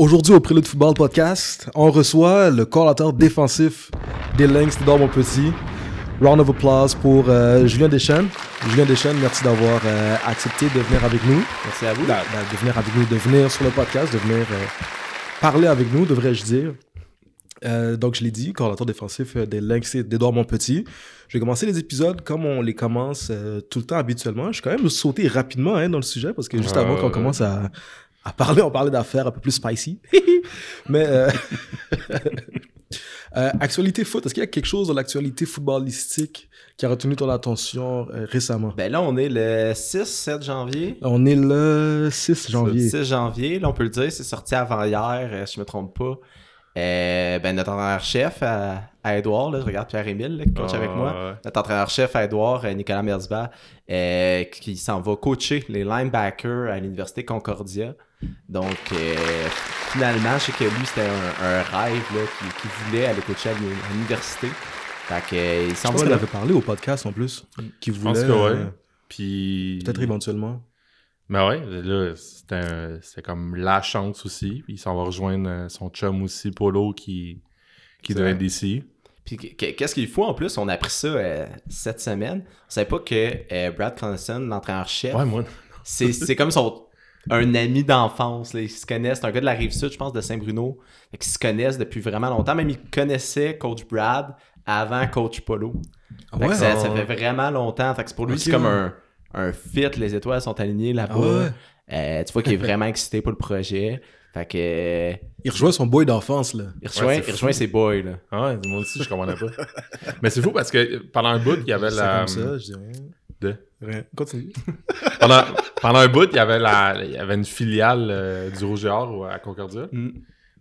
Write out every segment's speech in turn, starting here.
Aujourd'hui, au Prélude Football Podcast, on reçoit le coordinateur défensif des Lynx de mon Petit. Round of applause pour euh, Julien Deschênes. Julien Deschênes, merci d'avoir euh, accepté de venir avec nous. Merci à vous. De venir avec nous, de venir sur le podcast, de venir euh, parler avec nous, devrais-je dire. Donc, je l'ai dit, coordinateur défensif des Lynx d'Edouard Montpetit. Je vais commencer les épisodes comme on les commence tout le temps habituellement. Je vais quand même sauter rapidement hein, dans le sujet parce que juste avant qu'on commence à, à parler, on parlait d'affaires un peu plus spicy. Mais euh, euh, actualité foot, est-ce qu'il y a quelque chose dans l'actualité footballistique qui a retenu ton attention euh, récemment? Ben là, on est le 6-7 janvier. On est le 6 janvier. Le 6 janvier, là, on peut le dire, c'est sorti avant hier, si je me trompe pas. Euh, ben, notre entraîneur-chef à, à Edouard, là, je regarde Pierre-Émile, là, qui coach avec moi. ouais. Notre entraîneur-chef à Edouard, euh, Nicolas Merzba, euh, qui s'en va coacher les linebackers à l'Université Concordia. Donc, euh, finalement, je sais que lui, c'était un, un rêve là, qu'il qu'il voulait aller coacher à l'uni- à l'université. Fait que, euh, il Je s'en pense va là. avait parlé au podcast en plus, qui Je voulait pense que ouais. euh, Puis. peut-être éventuellement. Mais ouais, là, c'était comme la chance aussi. Puis il s'en va rejoindre euh, son chum aussi, Polo, qui, qui être d'ici. Puis qu- qu'est-ce qu'il faut en plus? On a appris ça euh, cette semaine. On savait pas que euh, Brad Connaughton, l'entraîneur-chef, Ouais, moi. c'est comme son un ami d'enfance. Ils se connaissent. C'est un gars de la rive sud, je pense, de Saint-Bruno. Qu'ils se connaissent depuis vraiment longtemps. Même ils connaissaient Coach Brad avant Coach Polo. Fait que ça, ça fait vraiment longtemps. Fait que c'est pour lui, c'est comme ouais. un, un fit. Les étoiles sont alignées là-bas. Ah ouais? Euh, tu vois qu'il est vraiment excité pour le projet. Fait que euh, Il rejoint son boy d'enfance, là. il rejoint, Ouais, il rejoint ses boys. Là. Ah ouais, moi aussi, je comprenais pas. Mais c'est fou parce que pendant un bout, il y avait C'est la. comme ça, je dis rien. De- Rien. Continue. Pendant, pendant un bout, il y avait, la, il y avait une filiale euh, du Rouge et Or à Concordia. Mm.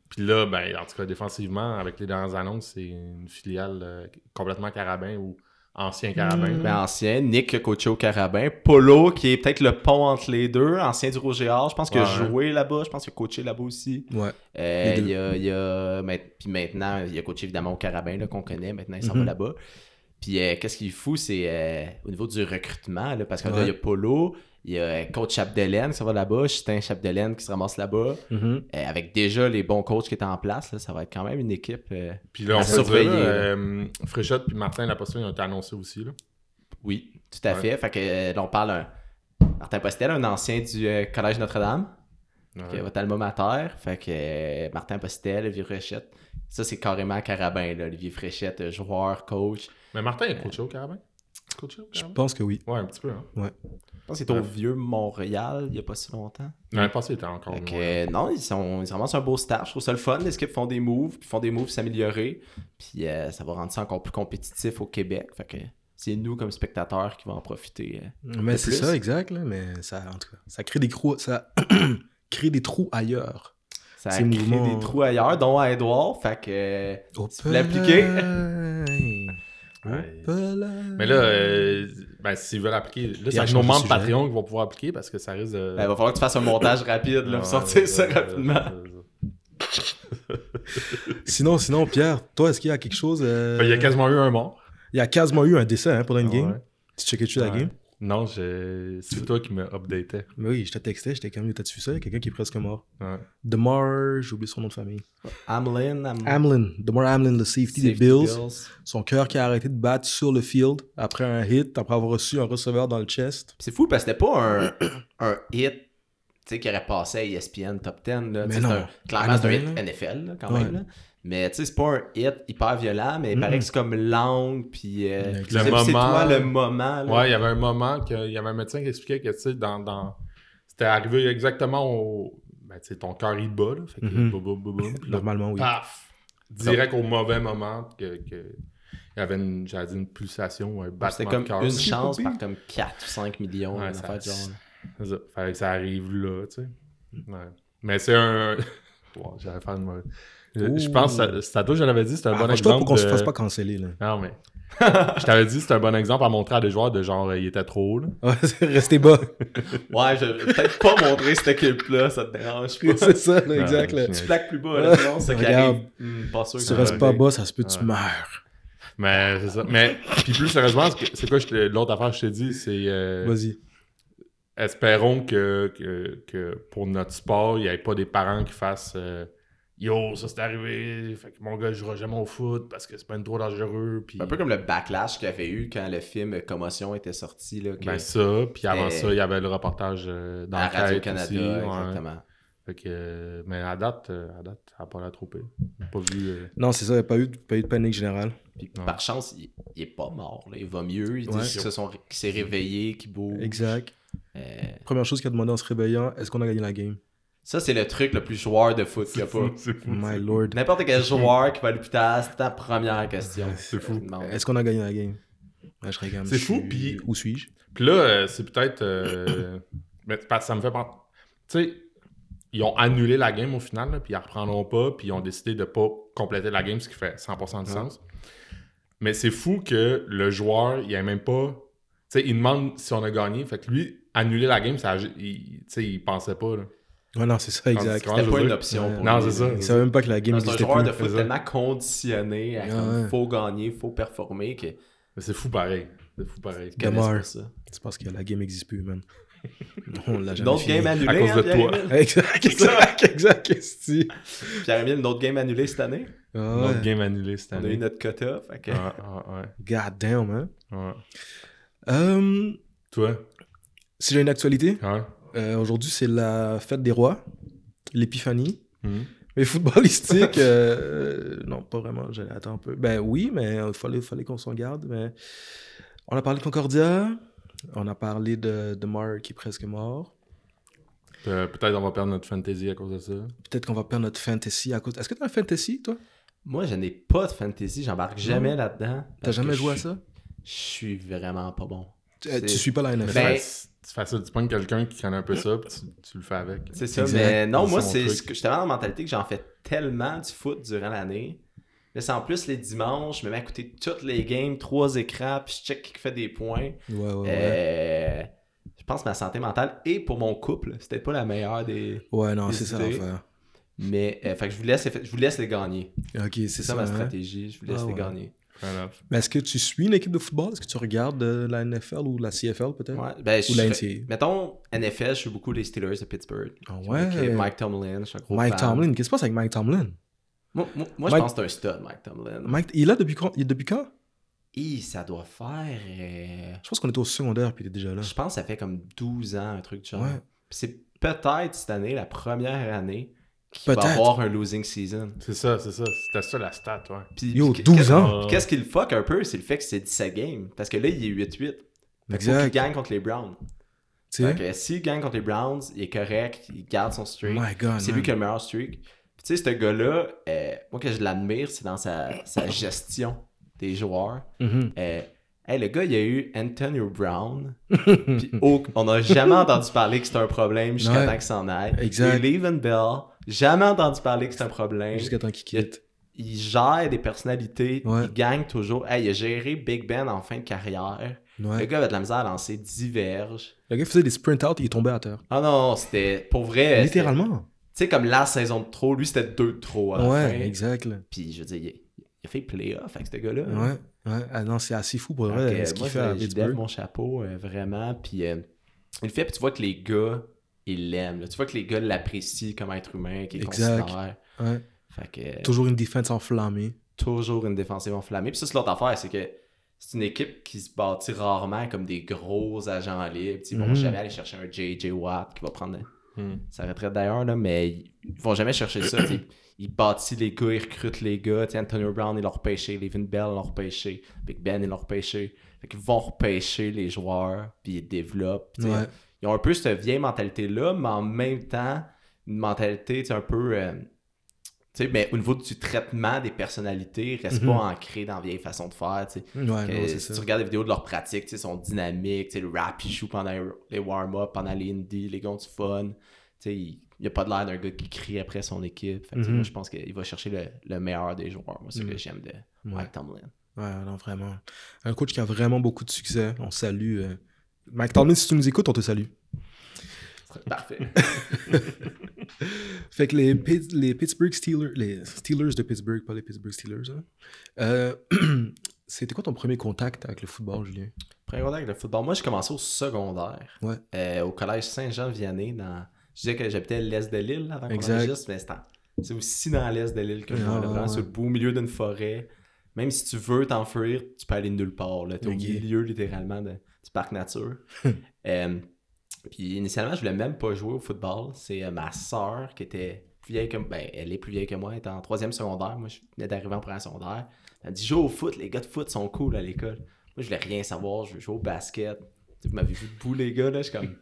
Puis là, ben, en tout cas, défensivement, avec les dernières annonces, c'est une filiale euh, complètement carabin ou ancien carabin. Ben, ancien, Nick a coaché au Carabin, Polo qui est peut-être le pont entre les deux, ancien du Or, je pense qu'il a Ouais. joué là-bas, je pense qu'il a coaché là-bas aussi. Ouais. Euh, il y a, il y a- puis maintenant, il a coaché évidemment au Carabin là, qu'on connaît, maintenant il s'en va là-bas. Puis euh, qu'est-ce qu'il est fou, c'est euh, au niveau du recrutement, là, parce que là, Ouais. il y a Polo, il y a euh, coach Chapdelaine qui s'en va là-bas, Justin Chapdelaine qui se ramasse là-bas, Mhm. Euh, avec déjà les bons coachs qui étaient en place, là, ça va être quand même une équipe. euh, Puis là, on À peut dire, surveiller, euh, Fréchette puis Martin Lapostel, ils ont été annoncés aussi. Là. Oui, tout à Ouais. fait. Fait que euh, là, on parle d'un Martin Postel, un ancien du euh, Collège Notre-Dame, qui Ouais. est votre alma mater. Fait que euh, Martin Postel, Olivier Fréchette. Ça, c'est carrément Carabin, là. Olivier Fréchette, joueur, coach. Mais Martin est coaché au carabin? Je pense que oui. Ouais, un petit peu. Hein. Je pense qu'il est au Ouais. vieux Montréal, il n'y a pas si longtemps. L'année passée, il était encore Fait que, moins. euh, non, ils sont, ils ramassent un beau staff. Je trouve ça le fun. Les équipes font des moves, puis font des moves s'améliorer. Puis euh, ça va rendre ça encore plus compétitif au Québec. Fait que c'est nous, comme spectateurs, qui vont en profiter. euh. Mais c'est ça, exact, là. Mais ça, en tout cas, ça crée des trous, ça crée des trous ailleurs. Ça crée des trous ailleurs, dont à Edouard. Fait que. euh, Hop Tu peux l'appliquer? Ouais. Mais là, euh, ben, s'ils veulent appliquer, là, Il c'est a nos membres. Patreon qui vont pouvoir appliquer parce que ça risque de. ben, il va falloir que tu fasses un montage rapide, là, Ouais, pour sortir ça rapidement. Sinon, sinon, Pierre, toi, est-ce qu'il y a quelque chose. euh, Ben, Il y a quasiment eu un mort. il y a quasiment eu un décès hein, pendant une game. Tu checkais-tu la game? Non, j'ai- c'est toi qui me updatais. Mais oui, je te textais, j'étais comme, t'as-tu vu ça? Il y a quelqu'un qui est presque mort. Ouais. DeMar, j'ai oublié son nom de famille. Hamlin, Ham- Hamlin. DeMar Hamlin, le safety, des Bills. Son cœur qui a arrêté de battre sur le field après un hit, après avoir reçu un receveur dans le chest. C'est fou parce que c'était pas un, un hit tu sais, qui aurait passé à ESPN Top 10. Là. Mais non. c'est un- clairement, c'est un hit. NFL là, quand Ouais. même. là. Mais tu sais, c'est pas un hit hyper violent, mais il paraît que c'est comme langue. Puis euh, Le si c'est moment- toi le moment. Là. Ouais, il y avait un moment que il y avait un médecin qui expliquait que tu sais, dans, dans... c'était arrivé exactement au. Ben, tu sais, ton cœur il bat, là. Fait que Mhm. boum, boum, boum, boum. Puis là, Normalement, oui. paf! Direct au mauvais moment que. que... Il y avait une, j'allais dire une pulsation un battement C'était comme de cœur. une chance par comme 4 ou 5 millions. Ouais, ça- affaire genre. Ça. Fallait que ça arrive là, tu sais. Ouais. Mais c'est un. Wow, j'allais faire une mauvaise- Je, je pense que c'est à toi que je l'avais dit, c'est un Ah, bon exemple. pour qu'on se fasse pas canceller, là. Non, mais. je t'avais dit, c'est un bon exemple à montrer à des joueurs de genre, euh, il était trop haut, là. Ouais, restez bas. Ouais, je vais peut-être pas montrer cette équipe-là, ça te dérange pas. c'est ça, là, exact. Là. Tu plaques plus bas, là, sinon, c'est Regarde. arrive. Hmm, pas sûr Si tu ça restes pas bas, ça se peut que tu meurs. Mais c'est ça. Mais, puis plus sérieusement, c'est quoi l'autre affaire que je t'ai dit, c'est. euh, Vas-y. espérons que, que, que pour notre sport, il n'y ait pas des parents qui fassent euh, Yo, ça c'est arrivé, fait que mon gars jouera jamais au foot parce que c'est pas trop dangereux. Puis... Un peu comme le backlash qu'il y avait eu quand le film Commotion était sorti. Là, que- Ben ça, puis avant ça, il y avait le reportage dans à Radio-Canada, aussi. ouais. exactement. Fait que, euh, mais à date, euh, à date, ça n'a pas l'air trop pire. J'ai pas vu. euh, Non, c'est ça, il n'y a pas eu, pas eu de panique générale. Puis Ouais. par chance, il, il est pas mort. là. Il va mieux. Il dit Ouais. qu'il se sont- qu'il s'est réveillé, qu'il bouge. Exact. Euh, Première chose qu'il a demandé en se réveillant, est-ce qu'on a gagné la game? Ça, c'est le truc le plus joueur de foot qu'il y a pas. c'est fou. My lord. N'importe quel joueur qui va à l'hôpital, c'est ta première question. C'est fou. Est-ce qu'on a gagné la game? Je serais comme, C'est fou, suis- puis- Où suis-je? Puis là, euh, c'est peut-être. euh, mais parce que ça me fait penser. Tu sais, ils ont annulé la game au final, là, puis ils la reprendront pas, puis ils ont décidé de pas compléter la game, ce qui fait 100% de sens. Mais c'est fou que le joueur, il a même pas. Tu sais, il demande si on a gagné. Fait que lui, annuler la game, ça, il, tu sais, il pensait pas. Là. Ouais, non, c'est ça, exact. C'était pas une option Ouais. pour Non, c'est ça. Il savait même pas que la game Non, C'est un joueur plus. de foot tellement conditionné à comme faut gagner, faut performer que Mais c'est fou pareil. C'est fou pareil. ils. C'est parce que la game n'existe plus, man. On l'a Une jamais autre fini. game annulée, À cause hein, de toi. Exact, exact, exact. Pierre-Emile, une autre game annulée cette année? Ah Notre ouais. game annulé cette On a eu année. notre quota. Fait que... Ah, ah, God damn, hein. ouais. Euh, Toi? si j'ai une actualité, Ouais. Euh, aujourd'hui, c'est la fête des rois, l'épiphanie. Mhm. Mais footballistique, euh, non, pas vraiment. J'allais attendre un peu. Ben oui, mais il fallait, fallait qu'on s'en garde. Mais on a parlé de Concordia. On a parlé de, de Mar qui est presque mort. Euh, Peut-être on va perdre notre fantasy à cause de ça. Peut-être qu'on va perdre notre fantasy à cause. Est-ce que t'as un fantasy, toi? Moi, je n'ai pas de fantasy. J'embarque jamais là-dedans. T'as jamais joué à ça? Je suis vraiment pas bon. tu, euh, tu suis pas la NFL. Ben- C'est facile. Tu prends quelqu'un qui connaît un peu ça, puis tu, tu le fais avec. C'est ça, Exact. mais non, moi, c'est truc. ce que j'étais vraiment dans la mentalité que j'en fais tellement du foot durant l'année. Là, c'est en plus les dimanches, je me mets à écouter toutes les games, trois écrans, puis je check qui fait des points. Ouais, ouais, ouais. Euh, je pense que ma santé mentale et pour mon couple, c'était pas la meilleure des. Ouais, non, c'est ça l'affaire. Mais euh, fait que je vous laisse, je vous laisse les gagner. Ok, c'est C'est ça. ça, ma hein? stratégie. Je vous laisse Ah les ouais. gagner. Mais est-ce que tu suis une équipe de football? Est-ce que tu regardes euh, la NFL ou la CFL peut-être? Ouais, ben, je Ou la serais- NCAA. Mettons, NFL, je suis beaucoup les Steelers de Pittsburgh. Ah ouais? Mike Tomlin, je suis un gros Mike fan. Tomlin. Qu'est-ce qui se passe avec Mike Tomlin? Moi, moi, moi, je pense que c'est un stud, Mike Tomlin. Mike, il est là depuis quand, il est depuis quand? Hi, ça doit faire. euh, Je pense qu'on était au secondaire puis il était déjà là. Je pense que ça fait comme 12 ans, un truc de genre. Ouais. C'est peut-être cette année, la première année, qu'il va avoir un losing season. C'est ça, c'est ça. C'était ça la stat, ouais. Puis, Yo, puis 12 qu'est-ce- ans. Qu'est-ce qui le fuck un peu, c'est le fait que c'est 17 games. Parce que là, il est 8-8. Fait qu'il faut qu'il Exact. gagne contre les Browns. Que s'il gagne contre les Browns, il est correct, il garde son streak. My God. c'est lui qui a le meilleur streak. Puis tu sais, ce gars-là, euh, moi que je l'admire, c'est dans sa, sa gestion des joueurs. Mhm. Euh, hey, le gars, il y a eu Antonio Brown. Puis au- on n'a jamais entendu parler que c'était un problème jusqu'à Ouais. temps qu'il s'en aille. Exact. Il eu Le'Veon Bell. Jamais entendu parler que c'est un problème. Jusqu'à temps qu'il quitte. Il gère des personnalités. Ouais. Il gagne toujours. Hey, il a géré Big Ben en fin de carrière. Le gars avait de la misère à lancer diverges. Le gars faisait des sprint out, il est tombé à terre. Ah non, c'était pour vrai. Littéralement. Tu sais, comme la saison de trop, lui c'était deux de trop à la Ouais, fin. exact. Puis je veux dire, il, a fait playoff avec ce gars-là. Ouais. Ouais. Ah non, c'est assez fou pour Donc, vrai euh, ce qu'il fait à Pittsburgh. mon chapeau, euh, vraiment. Puis euh, il le fait, puis tu vois que les gars, ils l'aiment. Tu vois que les gars l'apprécient comme être humain, qu'ils Exact. considèrent. Ouais. Fait que euh, Toujours une défense enflammée. toujours une défensive enflammée. Puis ça, c'est l'autre affaire, c'est que c'est une équipe qui se bâtit rarement comme des gros agents libres. Ils vont Mhm. jamais aller chercher un J.J. Watt qui va prendre Hmm. sa retraite d'ailleurs, là, mais ils vont jamais chercher ça. Ils bâtissent les gars, ils recrutent les gars. T'sais, Antonio Brown, ils l'ont repêché. Levin Bell, ils l'ont repêché. Big Ben, ils l'ont repêché. Fait qu'ils vont repêcher les joueurs, puis ils développent. Ouais. Ils ont un peu cette vieille mentalité-là, mais en même temps, une mentalité un peu. euh, mais au niveau du traitement des personnalités, ils restent Mhm. pas ancrés dans la vieille façon de faire. t'sais. Ouais, Que non, c'est si ça. tu regardes les vidéos de leur pratique, ils sont dynamiques, le rap, ils jouent pendant les warm-up, pendant les indies, les gars ont du fun. Tu sais, il n'y a pas de l'air d'un gars qui crie après son équipe. Fait que, Mhm. Moi, je pense qu'il va chercher le, le meilleur des joueurs. Moi, c'est ce Mhm. que j'aime de Ouais. Mike Tomlin. Ouais, non, vraiment. Un coach qui a vraiment beaucoup de succès. On salue. euh, Mike Tomlin, si tu nous écoutes, on te salue. Parfait. Fait que les, les Pittsburgh Steelers, les Steelers de Pittsburgh, pas les Pittsburgh Steelers, hein. Euh, c'était quoi ton premier contact avec le football, Julien? Premier contact avec le football. Moi, j'ai commencé au secondaire. Ouais. Euh, au collège Saint-Jean-Vianney. Dans... Je disais que j'habitais l'est de l'île avant qu'on enregistre, mais c'est aussi dans l'est de l'île que je Ah, vois, là, ouais, vraiment ouais. sur le bout, au milieu d'une forêt. Même si tu veux t'enfuir, tu peux aller nulle part. Là. T'es au milieu, littéralement, de- du parc nature. Euh, puis initialement, je voulais même pas jouer au football. C'est euh, ma soeur qui était plus vieille que ben, elle est plus vieille que moi, elle était en troisième secondaire. Moi, je venais d'arriver en première secondaire. Elle me dit Joue au foot, les gars de foot sont cool à l'école. Moi, je voulais rien savoir, je veux jouer au basket. Vous m'avez vu debout, les gars, là, je suis comme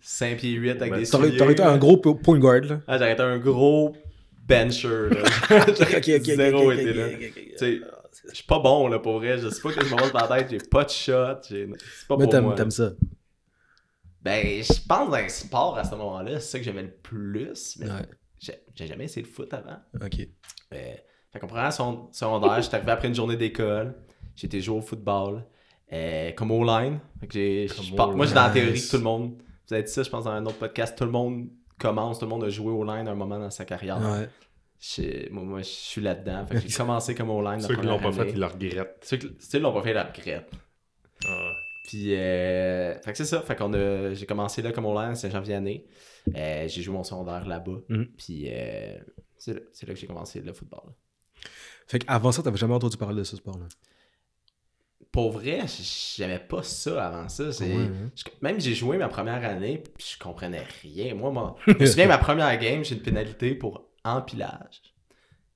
5 pieds 8 avec des souliers. t'aurais été un gros po- point guard, là. Ah, j'aurais été un gros bencher, là. Zéro été là. Tu sais, je suis pas bon, là, pour vrai. Je sais pas que je me monte par la tête, j'ai pas de shot. C'est pas Mais pour t'aimes moi. t'aimes ça. Ben, je pense le sport à ce moment-là, c'est ça que j'aimais le plus. Mais Ouais. j'ai jamais essayé le foot avant. Ok. Euh, fait qu'en première son- secondaire, j'étais arrivé après une journée d'école. Été jouer au football. Euh, comme pense- Moi, j'ai dans la théorie que tout le monde. Vous avez dit ça, je pense, dans un autre podcast. Tout le monde commence, tout le monde a joué au-line à un moment dans sa carrière. Ouais. Moi, moi, je suis là-dedans. J'ai commencé comme au-line. la Ceux qui l'ont pas fait, année. ils le regrettent. Ceux qui ceux qui l'ont pas fait, ils le regrettent. Ah. Puis, euh, fait que c'est ça. Fait qu'on a, j'ai commencé là comme au line Saint-Jean-Vianney. Euh, j'ai joué mon secondaire là-bas. Mhm. Puis, c'est là, c'est là que j'ai commencé le football. Fait qu'avant ça, t'avais jamais entendu parler de ce sport-là? Pour vrai, j'aimais pas ça avant ça. C'est- hein. je- même j'ai joué ma première année, puis je comprenais rien. Moi, moi je me souviens, ma première game, j'ai une pénalité pour empilage.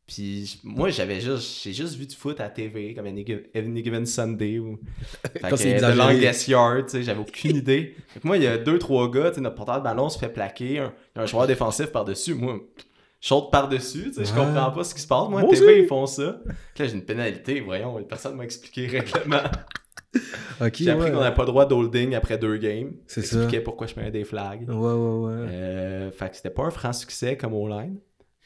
Puis moi, j'avais juste, j'ai juste vu du foot à TV, comme Any, Giv- Any Given Sunday ou Quand c'est The. Longest Yard, tu sais, j'avais aucune idée. Moi, il y a deux, trois gars, tu sais, notre porteur de ballon se fait plaquer, un, un joueur défensif par-dessus. Moi, saute par-dessus, tu sais, je comprends pas ce qui se passe. Moi, Moi TV, ils font ça. Puis là, j'ai une pénalité, voyons, personne m'a expliqué le règlement. J'ai appris ouais. qu'on n'avait pas le droit d'holding après deux games. C'est Ça expliquait pourquoi je prenais des flags. Ouais, ouais, ouais. Euh, fait que c'était pas un franc succès comme au line.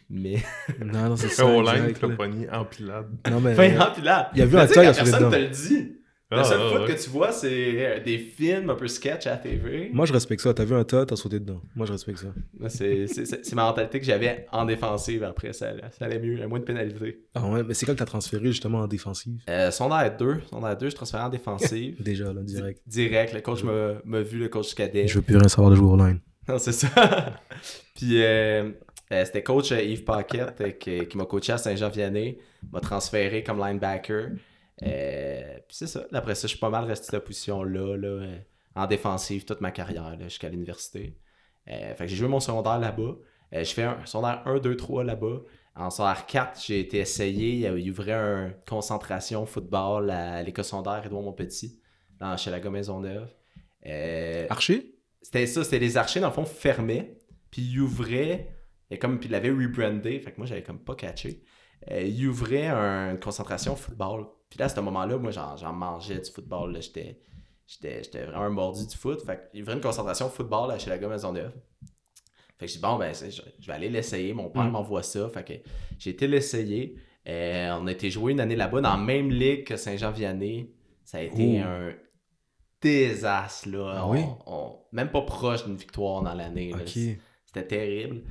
Mais. Non, non, c'est ça. au line, exact, tu l'as pogné en pilade. Non, mais. Fin puis là. Il y a vu un sauvé personne te le dit. La Ah, seule ah, ouais. que tu vois, c'est euh, des films un peu sketch à la TV. Moi, je respecte ça. T'as vu un tas, t'as sauté dedans. Moi, je respecte ça. C'est ma mentalité que j'avais en défensive après. Ça, ça allait mieux, il y a moins de pénalités. Ah ouais, mais c'est quand que t'as transféré justement en défensive Euh, secondaire 2, secondaire 2, je transférais en défensive. Déjà, là, direct. Direct, le coach m'a m'a vu, le coach cadet. Je veux plus rien savoir de jouer au line. Non, c'est ça. Puis euh, euh, c'était coach euh, Yves Paquette euh, qui, qui m'a coaché à Saint-Jean-Vianney, m'a transféré comme linebacker. Euh, puis c'est ça. Après ça, je suis pas mal resté de la position-là, là, euh, en défensive toute ma carrière là, jusqu'à l'université. Euh, fait que j'ai joué mon secondaire là-bas. Euh, je fais un secondaire 1, 2, 3 là-bas. En secondaire 4, j'ai été essayé. Il ouvrait une concentration football à l'école secondaire Edouard Montpetit, dans Chalaga Maisonneuve. Euh, Archer c'était ça, c'était les archers, dans le fond, fermaient, puis ils ouvraient, et comme, puis ils l'avaient rebrandé, fait que moi, j'avais comme pas catché. Euh, ils ouvraient un- une concentration football. Puis là, à ce moment-là, moi, j'en, mangeais du football, là, j'étais, j'étais, j'étais vraiment mordu du foot, fait qu'ils ouvraient une concentration football chez la Maisonneuve. Fait que j'ai dit, bon, ben, je, je vais aller l'essayer, mon père Mm. m'envoie ça, fait que j'ai été l'essayer. Euh, on a été joué une année là-bas dans la même ligue que Saint-Jean-Vianney. Ça a été Oh. un désastre, là. Ah On- oui? on- même pas proche d'une victoire dans l'année. C'était terrible.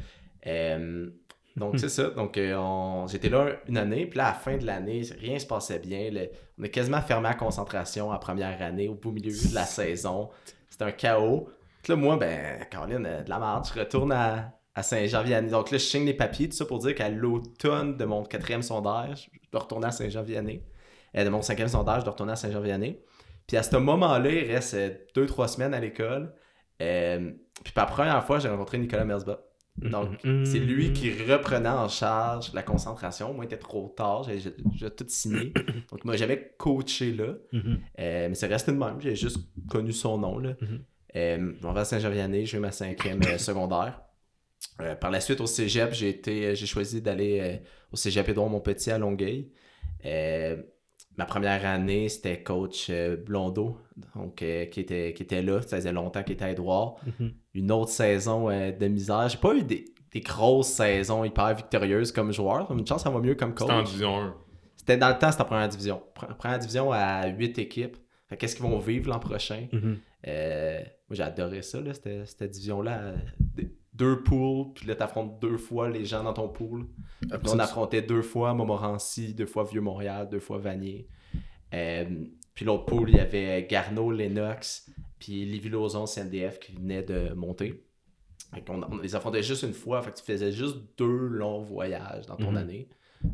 Euh, donc, c'est ça. Donc, euh, on- j'étais là une année. Puis là, à la fin de l'année, rien se passait bien. Le- on est quasiment fermé à concentration en première année, au beau milieu de la saison. C'était un chaos. Puis là, moi, ben, Caroline, euh, de la merde, je retourne à, à Saint-Jean-Vianney. Donc là, je signe les papiers, tout ça pour dire qu'à l'automne de mon quatrième sondage, je dois retourner à Saint-Jean-Vianney. Euh, de mon cinquième sondage, je dois retourner à Saint-Jean-Vianney. Puis à ce moment-là, il reste deux, trois semaines à l'école. Euh, puis pour la première fois, j'ai rencontré Nicolas Merzba. Donc, Mm, mm, c'est lui mm. qui reprenait en charge la concentration. Moi, il était trop tard, j'ai tout signé. Donc, moi, j'avais coaché là. Euh, mais c'est resté de même. J'ai juste connu son nom. Là. Euh, je m'en vais à Saint-Jean-Vianney, j'ai eu ma cinquième euh, secondaire. Euh, par la suite, au cégep, j'ai euh, choisi d'aller euh, au cégep Édouard Montpetit à Longueuil. Ma première année, c'était coach euh, Blondeau, donc, euh, qui, était, qui était là. Ça faisait longtemps qu'il était à Édouard. Mhm. Une autre saison euh, de misère. J'ai pas eu des, des grosses saisons hyper victorieuses comme joueur. Une chance, ça va mieux comme coach. C'était en division 1. C'était dans le temps, c'était en première division. Pre- Première division à 8 équipes. Qu'est-ce qu'ils vont vivre l'an prochain? Mhm. Euh, moi, j'ai adoré ça, là, cette, cette division-là. euh, des- Deux poules, puis là, t'affrontes deux fois les gens dans ton pool. Là, on affrontait deux fois Montmorency, deux fois Vieux-Montréal, deux fois Vanier. Euh, puis l'autre pool, il y avait Garneau, Lennox, puis Livy Lauzon, CNDF qui venait de monter. Fait qu'on- on, les affrontait juste une fois, fait que tu faisais juste deux longs voyages dans ton Mhm. année.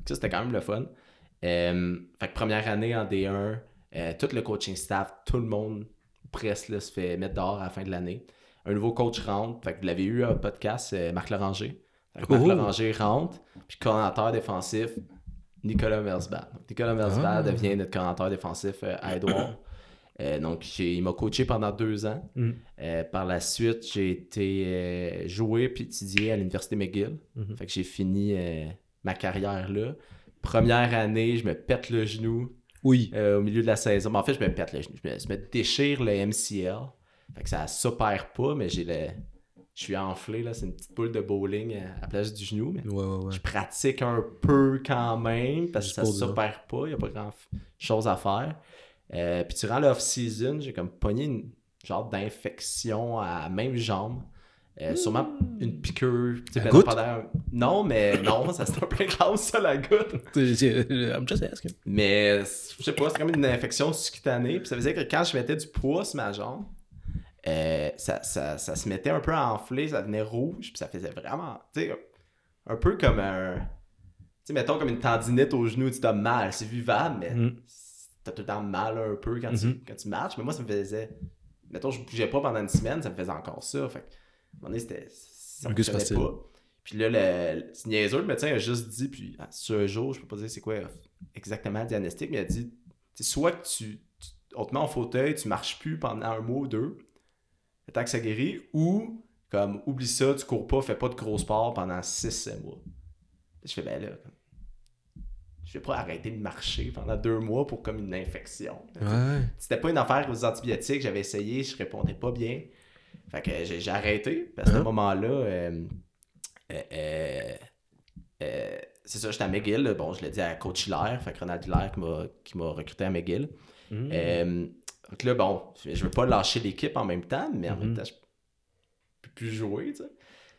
Ça, c'était quand même le fun. Euh, fait que première année en D1, euh, tout le coaching staff, tout le monde presque là, se fait mettre dehors à la fin de l'année. Un nouveau coach rentre. Fait que vous l'avez eu un podcast, euh, Marc Loranger. Marc Oh. Loranger rentre, puis coordinateur défensif, Nicolas Mersbad. Nicolas Mersbad Ah. devient notre coordinateur défensif euh, à Edouard. Euh, donc, il m'a coaché pendant deux ans. Mm. Euh, par la suite, j'ai été euh, jouer puis étudier à l'Université McGill. Mhm. Fait que j'ai fini euh, ma carrière là. Première année, je me pète le genou Oui. euh, au milieu de la saison. Mais en fait, je me pète le genou. Je me, je me déchire le MCL. Fait que ça s'opère pas, mais j'ai le. Je suis enflé, là. C'est une petite boule de bowling à la place du genou. Mais Ouais, ouais, ouais. je pratique un peu quand même parce que ça dire. s'opère pas. Il n'y a pas grand chose à faire. Euh, puis durant l'off-season, j'ai comme pogné une genre d'infection à la même jambe. Euh, Sûrement une piqûre. tu sais, La goutte? Non, mais non, ça c'est un peu grave ça, la goutte. C'est- I'm just asking. Mais je sais pas, c'est comme une infection sous-cutanée. Puis ça faisait que quand je mettais du poids sur ma jambe, euh, ça, ça, ça se mettait un peu à enfler, ça devenait rouge. Puis ça faisait vraiment, tu sais, un peu comme un. Tu sais, mettons comme une tendinite au genou, tu as mal, c'est vivable, mais Mm. t'as tout le temps mal un peu quand, tu, Mhm. quand tu marches. Mais moi, ça me faisait. Mettons, je bougeais pas pendant une semaine, ça me faisait encore ça. Fait que, à un moment donné, c'était. Ça fonctionnait facile. pas. Puis là, le, le- c'est niaiseux, le médecin a juste dit, puis ah, sur un jour, je peux pas dire c'est quoi exactement le diagnostic, mais il a dit soit que tu, tu- on te met en fauteuil, tu marches plus pendant un mois ou deux, le temps que ça guérit, ou comme oublie ça, tu cours pas, fais pas de gros sport pendant 6-7 mois. Je fais ben là, je vais pas arrêter de marcher pendant deux mois pour comme une infection. Ouais. C'était pas une affaire aux antibiotiques, j'avais essayé, je répondais pas bien. Fait que j'ai arrêté, parce qu'à ce Hein? moment-là, euh, euh, euh, c'est ça, j'étais à McGill. Bon, je l'ai dit à Coach Hilaire, fait que Ronald Hilaire qui m'a- qui m'a recruté à McGill. Mm. Euh, donc là, bon, je veux pas lâcher l'équipe en même temps, mais en même Mhm. temps, je peux plus jouer, tu sais.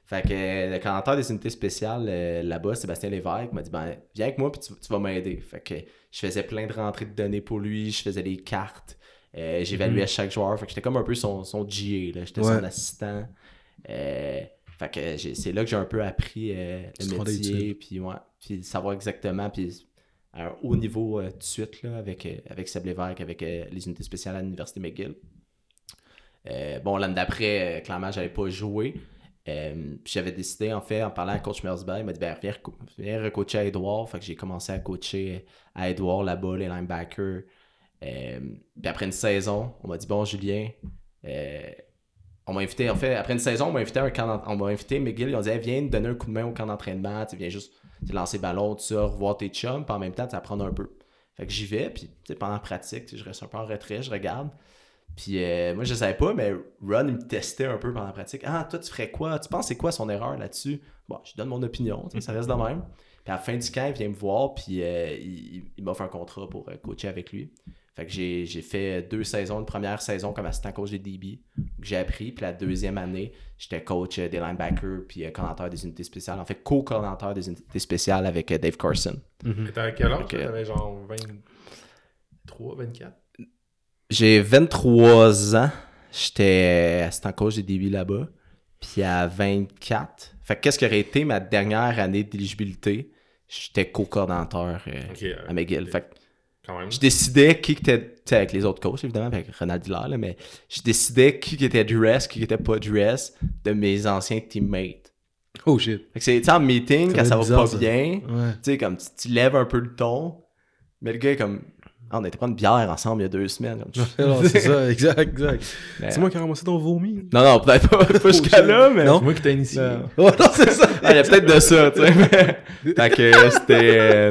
Fait que euh, le commandant des unités spéciales euh, là-bas, Sébastien Lévesque, m'a dit ben, Viens avec moi, puis tu, tu vas m'aider. Fait que je faisais plein de rentrées de données pour lui, je faisais des cartes, euh, j'évaluais Mhm. chaque joueur. Fait que j'étais comme un peu son, son GA. J'étais Ouais. son assistant. Euh, fait que c'est là que j'ai un peu appris le métier, puis ouais, puis savoir exactement, puis à un haut niveau euh, tout de suite là, avec, euh, avec Seb Lévesque, avec euh, les unités spéciales à l'Université McGill. Euh, bon, l'année d'après, euh, clairement, j'avais pas joué. Euh, j'avais décidé, en fait, en parlant à coach Mersberg, il m'a dit ben, viens, viens recoacher à Edouard. Fait que j'ai commencé à coacher à Edouard là-bas, les linebackers. Euh, puis après une saison, on m'a dit bon, Julien, euh, on m'a invité, en fait, après une saison, on m'a invité à un on m'a invité McGill, ils ont dit viens donner un coup de main au camp d'entraînement, tu viens juste lancer ballon, tout ça, revoir tes chums, puis en même temps, tu apprendre un peu. Fait que j'y vais, puis tu pendant la pratique, tu je reste un peu en retrait, je regarde. Puis euh, moi, je savais pas, mais Ron, il me testait un peu pendant la pratique. Ah, toi, tu ferais quoi? Tu penses c'est quoi son erreur là-dessus? Bon, je donne mon opinion, tu ça reste de même. Puis à la fin du camp, il vient me voir, puis euh, il, il m'offre un contrat pour euh, coacher avec lui. Fait que j'ai j'ai fait deux saisons, une première saison comme assistant coach des DB, que j'ai appris. Puis la deuxième année, j'étais coach euh, des linebackers, puis euh, coordinateur des unités spéciales. En fait, co-coordinateur des unités spéciales avec euh, Dave Carson. Mhm. Et t'avais quel âge? T'avais genre 23, 24? J'ai 23 ans. J'étais assistant coach des DB là-bas. Puis à 24. Fait que qu'est-ce qui aurait été ma dernière année d'éligibilité? J'étais co-coordinateur euh, à McGill. Fait que Quand même. je décidais qui était, tu sais, avec les autres coachs, évidemment, avec Ronald Hilaire, là, mais je décidais qui était dress, qui qui était pas dress de mes anciens teammates. Oh shit. Fait que c'est, tu en meeting, Ça quand ça va bizarre, pas ça. bien, Ouais. tu sais, comme tu, tu lèves un peu le ton, mais le gars est comme, Ah, on été prendre une bière ensemble il y a deux semaines. Comme, Alors, c'est ça, exact, exact. Mais- C'est moi qui ai ramassé ton vomi. Non, non, peut-être pas, pas jusqu'à là, mais. Non? C'est moi qui t'ai initié. Non. Oh non, c'est ça. Ah, il y a peut-être de ça, tu sais. mais- fait que c'était.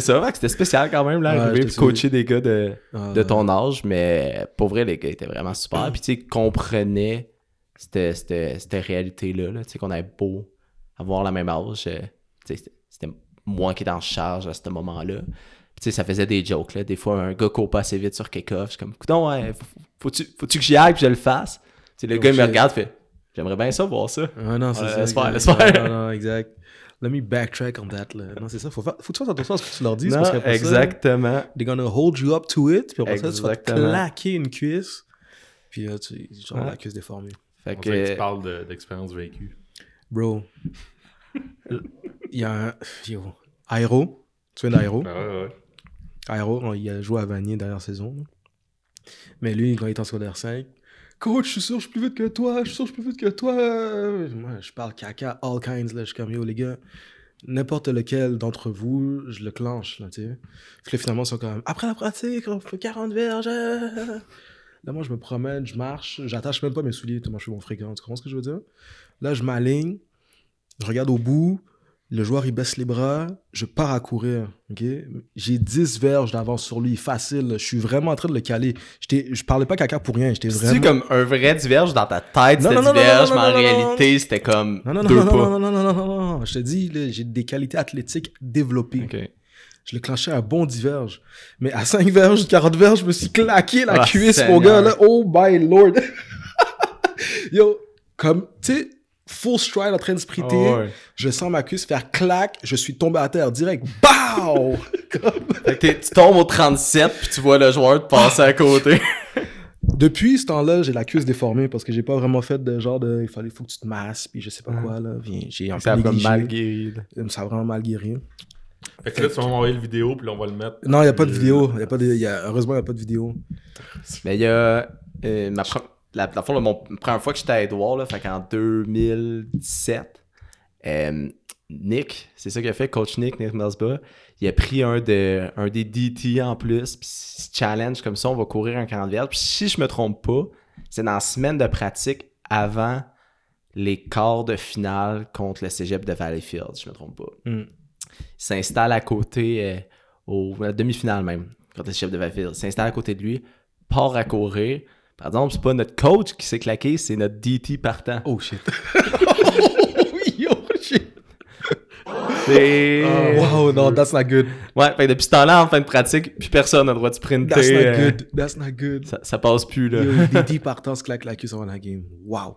C'était ça, c'était spécial quand même, là, Ouais, arriver puis coacher des gars de, Ah, de ton âge, mais pour vrai, les gars étaient vraiment super. Puis, tu sais, ils comprenaient cette, cette, cette réalité-là, là, tu sais, qu'on avait beau avoir la même âge. euh, tu sais, c'était- moi qui étais en charge à ce moment-là. Puis, tu sais, ça faisait des jokes, là. Des fois, un gars court pas assez vite sur kick-off. Je suis comme, non, ouais, faut- faut- faut-tu faut-tu que j'y aille puis je le fasse? Tu sais, le Oh, gars, il me regarde, fait, j'aimerais bien ça, voir ça. Ah non, c'est Ouais, ça. laisse faire, laisse faire. Non, non, exact. Let me backtrack on that. Là. Non, c'est ça. Faut, faire, faut que tu fasses attention à ce que tu leur dis. Non, parce qu'après ça, exactement. they're gonna hold you up to it. Puis après ça, tu vas te Exactement. claquer une cuisse. Puis là, tu genre Ouais. la cuisse déformée. Fait On dirait que tu que, parles de- d'expérience vécue. Bro, il y a un. Yo. Aero. Tu viens d'Aero. Ah ouais, ouais. Aero, il a joué à Vanier dernière saison. là. Mais lui, quand il est en secondaire 5, Coach, je suis sûr, je suis plus vite que toi. Je suis sûr, je suis plus vite que toi. Moi, je parle caca, all kinds. Là. Je suis comme, yo, les gars, n'importe lequel d'entre vous, je le clenche. Là, tu sais. Finalement, ils sont comme, après la pratique, on fait 40 verges. Là, moi, je me promène, je marche, j'attache même pas mes souliers tellement je suis bon fréquent. Tu comprends ce que je veux dire? Là, je m'aligne, je regarde au bout, le joueur, il baisse les bras, je pars à courir, ok? J'ai 10 verges d'avance sur lui, facile. Je suis vraiment en train de le caler. Je parlais pas caca pour rien, j'étais vraiment... comme un vrai diverge dans ta tête, Non, c'était non, non, diverge, non, mais non, en non, non, réalité, c'était comme Non, non, non, deux non, pas. non, non, non, non, non, non. Je te dis, j'ai des qualités athlétiques développées. Ok. Je l'ai clenché à un bon diverge. Mais à 5 verges, 40 verges, je me suis claqué la Ah, cuisse, mon gars, là. Oh my lord. Yo, comme, tu sais, full stride en train de sprinter. Oh, ouais. Je sens ma cuisse faire clac. Je suis tombé à terre direct. Que t'es- tu tombes au 37 puis tu vois le joueur te passer à côté. Depuis ce temps-là, j'ai la cuisse déformée parce que j'ai pas vraiment fait de genre de. Il fallait, faut que tu te masses, puis je sais pas quoi, là. Puis J'ai un peu Ça a comme négligé. mal guéri. là. Ça a vraiment mal guéri. Fait que là, tu vas m'envoyer le vidéo, puis là, on va le mettre. Non, il n'y a pas de Euh, vidéo. Y a pas de, y a, heureusement, il n'y a pas de vidéo. Mais il y a euh, ma pre- la, mon, première fois que j'étais à Edouard, là, fait qu'en 2017, euh, Nick, c'est ça qu'il a fait, coach Nick, Nick Melsba, il a pris un, de, un des DT en plus, puis challenge comme ça, on va courir un 40 verges. Puis si je me trompe pas, c'est dans la semaine de pratique avant les quarts de finale contre le cégep de Valleyfield, si je me trompe pas. Hmm. Il s'installe à côté, euh, au, à la demi-finale même, contre le cégep de Valleyfield. Il s'installe à côté de lui, part à courir. Par exemple, c'est pas notre coach qui s'est claqué, c'est notre DT partant. Oh shit. oh shit. C'est... Oh, wow, no, that's not good. Ouais, fait que depuis ce temps-là, en fin de pratique, plus personne n'a le droit de sprinter. That's not euh, good. That's not good. Ça, ça passe plus, là. Yo, Didi partant se claque la cuisse avant la game. Wow.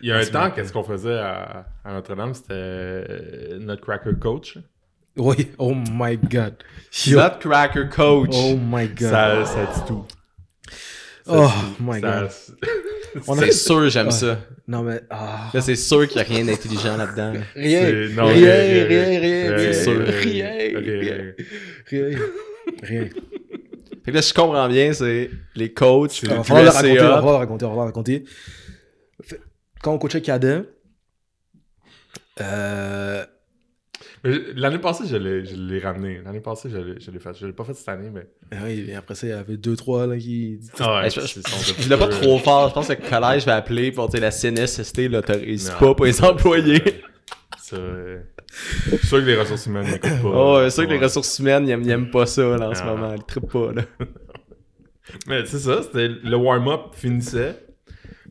Il y a un temps, qu'est-ce qu'on faisait à, à Notre-Dame? C'était euh, notre cracker coach. Oui, oh my god. Yo. Notre cracker coach. Oh my god. Ça, ça dit tout. Oh my god. C'est sûr, j'aime Ah. ça. Non mais ah. Là, c'est sûr qu'il n'y a rien d'intelligent là-dedans. là. Rien, rien, rien, rien, rien, C'est sûr. rien, rien, rien. Fait que là, je comprends bien, c'est les coachs, On va le raconter, on va le raconter, on va le raconter. Quand on coachait cadet, euh, L'année passée, je l'ai je l'ai ramené. L'année passée, je l'ai je l'ai fait. Je l'ai pas fait cette année, mais. oui, et après ça, il y avait deux, trois là, qui. Ah ouais, je- c'est- c'est- Je l'ai pas trop fort. Je pense que le collège va appeler pour dire la CNSST l'autorise Non. pas pour les employés. Ça, euh, Je suis sûr que les ressources humaines n'écoutent pas. Oh, c'est sûr que les ressources humaines, ils aiment, ils aiment pas ça là, en ce Non. moment. Ils trippent pas. Là. Mais c'est ça, c'était le warm-up finissait.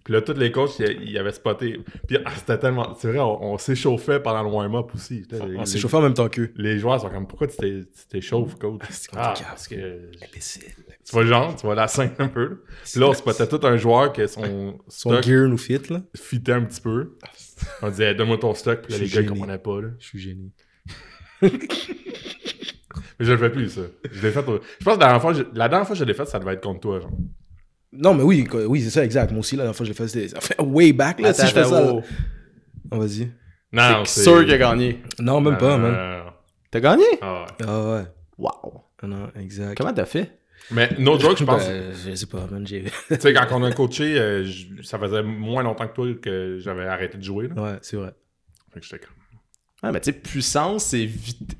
Puis là, tous les coachs, ils ils avaient spoté. Puis ah, c'était tellement. C'est vrai, on, on s'échauffait pendant le warm-up aussi. Les, On chauffé en même temps qu'eux. les joueurs sont comme pourquoi tu t'échauffes, coach? C'est Ah, compliqué, parce que Imbécile. tu vois genre, tu vois la scène un peu. là. Puis là, on spotait tout un joueur que son Son gear nous fit, là. fitait un petit peu. On disait donne-moi ton stock, puis là, les gars ils comprenaient pas. Là. Je suis gêné. Mais je le fais plus, ça. Je l'ai fait. Je pense que la dernière fois, je- la dernière fois que je l'ai fait, ça devait être contre toi, genre. Non, mais oui, oui, c'est ça, exact. Moi aussi, la dernière fois que je l'ai fait, c'était ça fait way back, là, si je fais Attends, ça. là. wow. Oh, vas-y. Non, C'est sûr qu'il a gagné. Non, même pas, Non, man. T'as gagné? Ah ouais. Ah ouais. Wow. Ah non, exact. Comment t'as fait? Mais no joke, je pense. Ben, je sais pas, man. J'ai... Tu sais, quand on a coaché, euh, je- ça faisait moins longtemps que toi que j'avais arrêté de jouer. Là. Ouais, c'est vrai. Fait que j'étais comme. Ouais, mais tu sais, puissance, c'est vite.